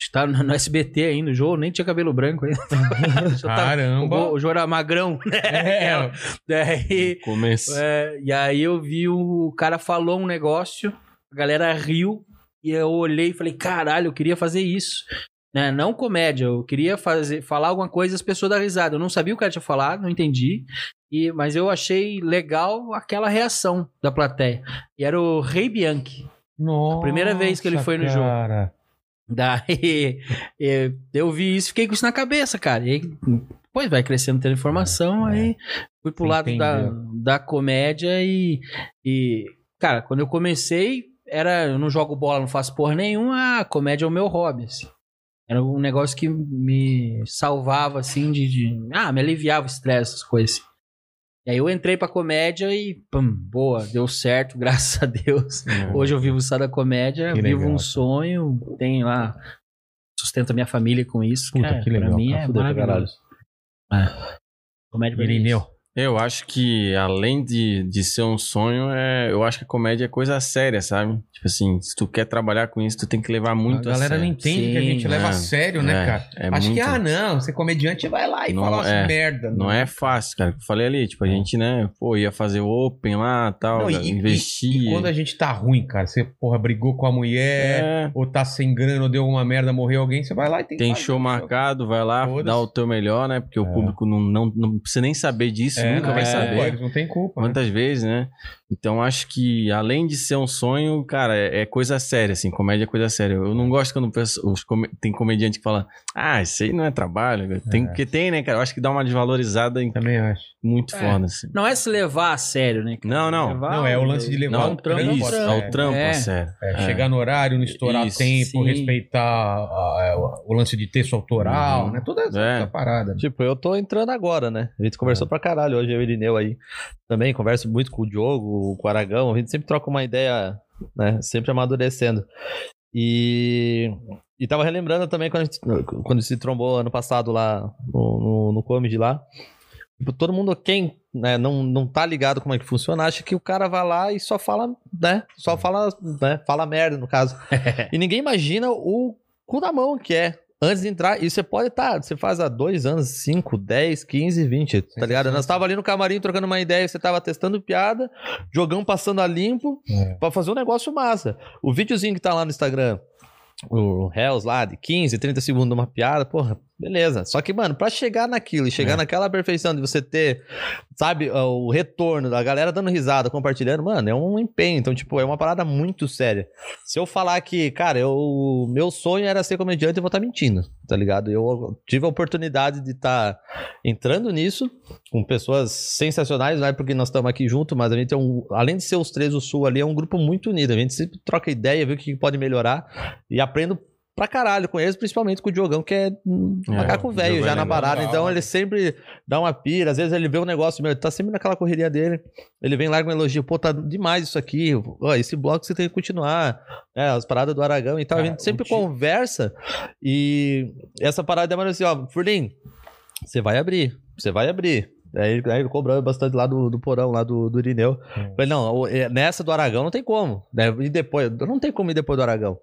Está no, SBT ainda, o Jô nem tinha cabelo branco ainda. Tava- Caramba. o, o Jô era magrão. É, Daí, Começo. é, e aí eu vi o cara falou um negócio, a galera riu, e eu olhei e falei, caralho, eu queria fazer isso. Né? Não comédia, eu queria fazer, falar alguma coisa e as pessoas dar risada. Eu não sabia o que cara tinha falado, não entendi. E, mas eu achei legal aquela reação da plateia. E era o Rei Bianchi. Nossa, primeira vez que ele foi no jogo. Daí eu vi isso, fiquei com isso na cabeça, cara. E aí, depois vai crescendo, tendo informação, É, é. aí fui pro lado da, da comédia e, e, cara, quando eu comecei, era, eu não jogo bola, não faço porra nenhuma, a comédia é o meu hobby, assim. Era um negócio que me salvava, assim, de, de- ah, me aliviava o estresse, essas coisas assim. E aí eu entrei pra comédia e, pum, boa, deu certo, graças a Deus. Hoje eu vivo só da comédia, Que vivo legal, um sonho, tenho lá, sustento a minha família com isso. Puta, cara, que legal, Pra mim cara. é maravilhoso. É. Comédia pra mim é Irineu. Eu acho que, além de, de ser um sonho, é, eu acho que a comédia é coisa séria, sabe? Tipo assim, se tu quer trabalhar com isso, tu tem que levar muito a galera a não sério. entende que a Sim, gente leva a é. sério, né, É, cara? é Acho que, muito- ah, não, ser comediante vai lá e Não, fala umas é. merda. Não é fácil, cara. Eu falei ali, tipo, a gente, né, pô, ia fazer open lá tal, Não, e, investir. e- e quando a gente tá ruim, cara, você, porra, brigou com a mulher, É, ou tá sem grana, ou deu alguma merda, morreu alguém, você vai lá e tem que tem fazer show marcado, vai lá, dá o teu melhor, né? Porque o É. público não, não, não precisa nem saber disso, É, nunca vai tem saber. culpa, eles não tem culpa. né? Quantas vezes, né? Então acho que além de ser um sonho, cara, é, é coisa séria, assim, comédia é coisa séria. Eu não gosto quando penso- os come- tem comediante que fala, ah, isso aí não é trabalho. Tem, É. Porque tem, né, cara? Eu acho que dá uma desvalorizada em- Também acho. muito É. foda, assim. Não é se levar a sério, né? cara? Não, não. Levar Não, é o lance de levar Não, um um trampo isso, a é sério. o trampo, É. a sério. É, É. Chegar no horário, não estourar Isso, tempo, sim. respeitar a- a- o lance de texto autoral, Uhum. né? Toda essa, É. essa parada. né? Tipo, eu tô entrando agora, né? A gente conversou pra caralho hoje, eu e o Irineu aí. Também converso muito com o Diogo, com o Aragão. A gente sempre troca uma ideia, né? Sempre amadurecendo. E, e tava relembrando também quando, a gente, quando se trombou ano passado lá no, no, no Comedy lá. Tipo, todo mundo, quem né, não, não tá ligado como é que funciona, acha que o cara vai lá e só fala, né? Só fala, né? Fala merda, no caso. e ninguém imagina o cu na mão que é. Antes de entrar, e você pode estar, você faz há dois anos, 5, 10, 15, 20, tá ligado? Nós tava ali no camarim trocando uma ideia, você tava testando piada, jogão passando a limpo, É. pra fazer um negócio massa. O videozinho que tá lá no Instagram, o Hells lá, de 15, 30 segundos de uma piada, porra, beleza. Só que, mano, pra chegar naquilo e chegar É. naquela perfeição de você ter, sabe, o retorno da galera dando risada, compartilhando, mano, é um empenho. Então, tipo, é uma parada muito séria. Se eu falar que, cara, eu, meu sonho era ser comediante, eu vou estar mentindo, tá ligado? Eu tive a oportunidade de estar entrando nisso com pessoas sensacionais, não é porque nós estamos aqui junto, mas a gente é um, além de ser os três do Sul ali, é um grupo muito unido. A gente sempre troca ideia, vê o que pode melhorar e aprendo pra caralho com eles, principalmente com o Diogão, que é um É, macaco velho já é na parada. Então ele sempre dá uma pira, às vezes ele vê um negócio meu, ele tá sempre naquela correria dele. Ele vem lá com um elogio, pô, tá demais isso aqui, ó, esse bloco você tem que continuar, é, as paradas do Aragão e tal. Cara, a gente sempre o Ti- conversa e essa parada demora assim, ó, Furlim, você vai abrir, você vai abrir. Aí, aí ele cobrando bastante lá do, do porão, lá do, do Irineu. Hum. Falei, não, é, nessa do Aragão não tem como. Né? E depois, não tem como ir depois do Aragão.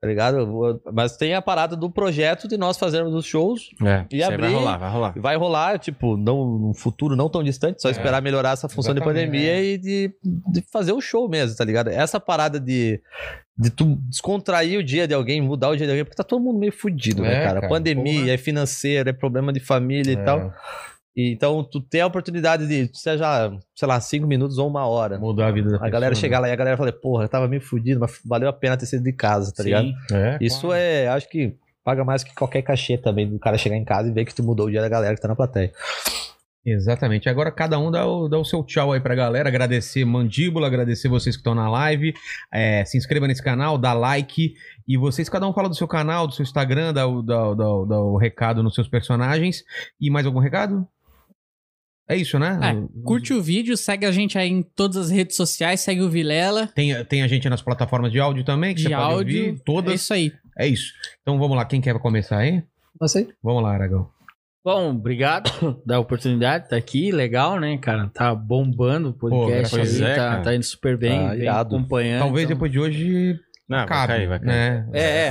Tá ligado? Mas tem a parada do projeto de nós fazermos os shows. É, E abrir- vai rolar, vai rolar. Vai rolar, tipo, não, num futuro não tão distante, só É, esperar melhorar essa função de pandemia é. e de, de fazer o show mesmo, tá ligado? Essa parada de, de tu descontrair o dia de alguém, mudar o dia de alguém, porque tá todo mundo meio fudido, né, É, cara? cara, Pandemia, porra. é financeiro, é problema de família É. e tal. E, então, tu tem a oportunidade de, seja, sei lá, cinco minutos ou uma hora. Mudou a vida da A galera pessoa, chegar lá e a galera fala, porra, eu tava meio fudido, mas valeu a pena ter sido de casa, tá ligado? Sim. né? É, Isso claro. é, acho que paga mais que qualquer cachê também do cara chegar em casa e ver que tu mudou o dia da galera que tá na plateia. Exatamente. Agora cada um dá o, dá o seu tchau aí pra galera. Agradecer Mandíbula, agradecer vocês que estão na live. É, se inscreva nesse canal, dá like. E vocês, cada um fala do seu canal, do seu Instagram, dá o, dá, dá, dá o recado nos seus personagens. E mais algum recado? É isso, né? É, curte o vídeo, segue a gente aí em todas as redes sociais, segue o Vilela. Tem, tem a gente nas plataformas de áudio também, que De você pode áudio. ouvir. É Todas. isso aí. É isso. Então vamos lá, quem quer começar aí? Você? Vamos lá, Aragão. Bom, obrigado da oportunidade, tá aqui, legal, né, cara? Tá bombando o podcast Pô, aí, é, tá, tá indo super bem, Tá irado. acompanhando. Talvez então- depois de hoje Não, vai cabe, cair, vai cair. né? É, é,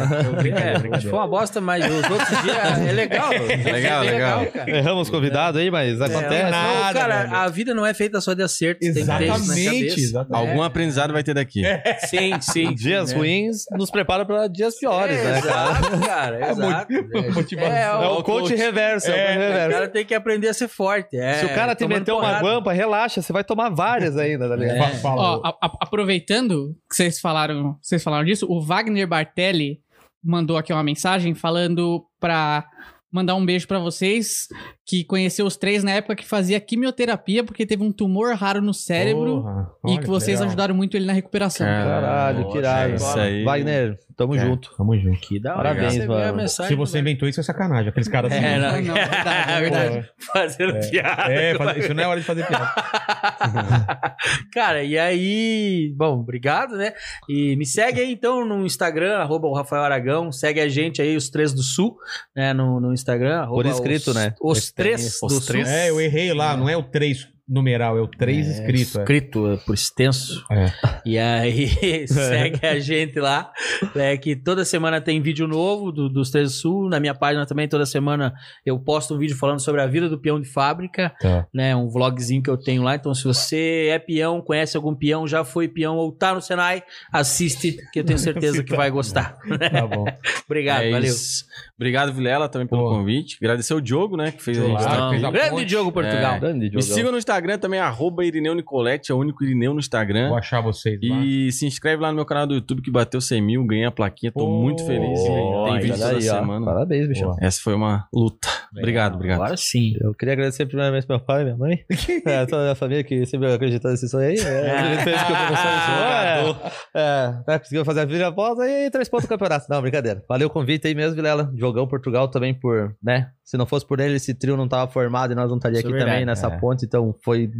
é, foi uma bosta, mas os outros dias é legal. Legal, É legal. cara. Erramos convidado aí, mas É, acontece. mas não, nada, cara, velho. a vida não é feita só de acertos, tem Exatamente, cabeça. exatamente. Algum aprendizado vai ter daqui. É, sim, sim. Dias né? ruins nos preparam para dias piores, é, né? Exato, cara, exato. É, É o, o coach reverso, é o coach o reverso. cara tem que aprender a ser forte. é, Se o cara te meter uma guampa, relaxa, você vai tomar várias ainda, tá ligado? É. Aproveitando que vocês falaram, vocês falaram disso, o Wagner Bartelli mandou aqui uma mensagem falando pra mandar um beijo pra vocês, que conheceu os três na época que fazia quimioterapia porque teve um tumor raro no cérebro Porra, e que vocês legal. ajudaram muito ele na recuperação. Caralho, que irado. isso aí. Wagner, tamo É. junto. Tamo junto. Que da hora. Parabéns, mano. Se você do- inventou isso, é sacanagem. Aqueles caras assim. É, não, Não, não, é verdade, é verdade. Fazendo piada. É, faz- isso não é hora de fazer piada. Cara, e aí, bom, obrigado, né? E me segue aí então no Instagram, arroba o Rafael Aragão, segue a gente aí, os três do Sul, né? No, no Instagram. arroba Por escrito, os, né? Os três Os do três. Sul. É, eu errei lá. Não é o 3 numeral, é o 3 escrito. é. Escrito é, por extenso. É. E aí, segue a gente lá. É que toda semana tem vídeo novo do- dos Três do Sul. Na minha página também, toda semana eu posto um vídeo falando sobre a vida do peão de fábrica, Tá. né? Um vlogzinho que eu tenho lá. Então, se você é peão, conhece algum peão, já foi peão ou tá no Senai, assiste, que eu tenho certeza que vai gostar. Tá bom. Obrigado, É valeu. isso. Obrigado, Vilela, também pelo Pô. convite. Agradecer o Diogo, né, que fez a gente. Claro, fez a grande ponte. Diogo Portugal. É. Grande Me jogão. sigam no Instagram também, arroba Irineu Nicolete, é o único Irineu no Instagram. Vou achar vocês lá. E se inscreve lá no meu canal do YouTube que bateu 100 mil, ganhei a plaquinha, tô Pô, muito feliz. Ó, Tem vídeo toda aí, ó. semana. Parabéns, bichão. Essa foi uma luta. Obrigado, obrigado. Agora sim. Eu queria agradecer primeiramente meu pai e minha mãe. É, toda a família que sempre acreditou nesse sonho aí. É, ele fez que eu comecei esse sonho. É, é, né, conseguiu fazer a vida após aí três pontos do campeonato. Não, brincadeira. Valeu o convite aí mesmo, Vilela. Jogão Portugal também por, né? Se não fosse por ele, esse trio não tava formado e nós não estaria Isso aqui é verdade, também nessa é. ponte. Então foi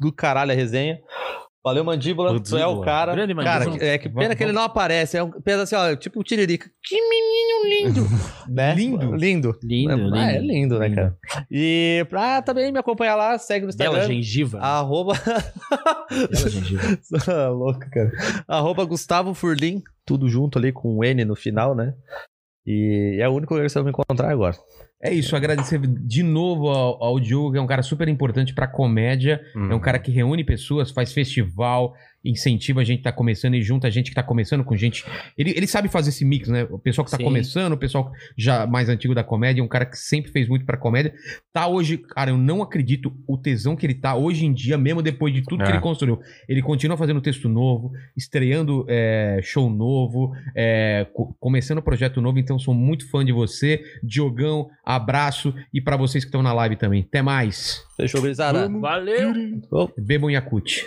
do caralho a resenha. Valeu, Mandíbula. Tu é o cara. Grande cara, é que pena Vamos- que ele não aparece. É um, pensa assim, ó, tipo o Tiririca. Que menino lindo. né? Lindo? Lindo. Lindo, Ah, lindo. é lindo, né, cara? E pra também me acompanhar lá, segue no Bela Instagram. gengiva. Arroba. Bela gengiva. Ah, Louco, cara. Arroba Gustavo Furlim, tudo junto ali com o N no final, né? E é o único lugar que você vai me encontrar agora. É isso, agradecer de novo ao, ao Diogo, que é um cara super importante pra comédia. É um cara que reúne pessoas, faz festival, incentiva a gente que tá começando e junta a gente que tá começando com gente. Ele, ele sabe fazer esse mix, né? O pessoal que tá Sim. começando, o pessoal já mais antigo da comédia, um cara que sempre fez muito pra comédia. Tá hoje, cara, eu não acredito o tesão que ele tá hoje em dia, mesmo depois de tudo que É. ele construiu. Ele continua fazendo texto novo, estreando é, show novo, é, co- começando projeto novo, então sou muito fã de você. Diogão, abraço. E pra vocês que estão na live também. Até mais. Fechou, gurizada? Valeu. Bebam Yakut.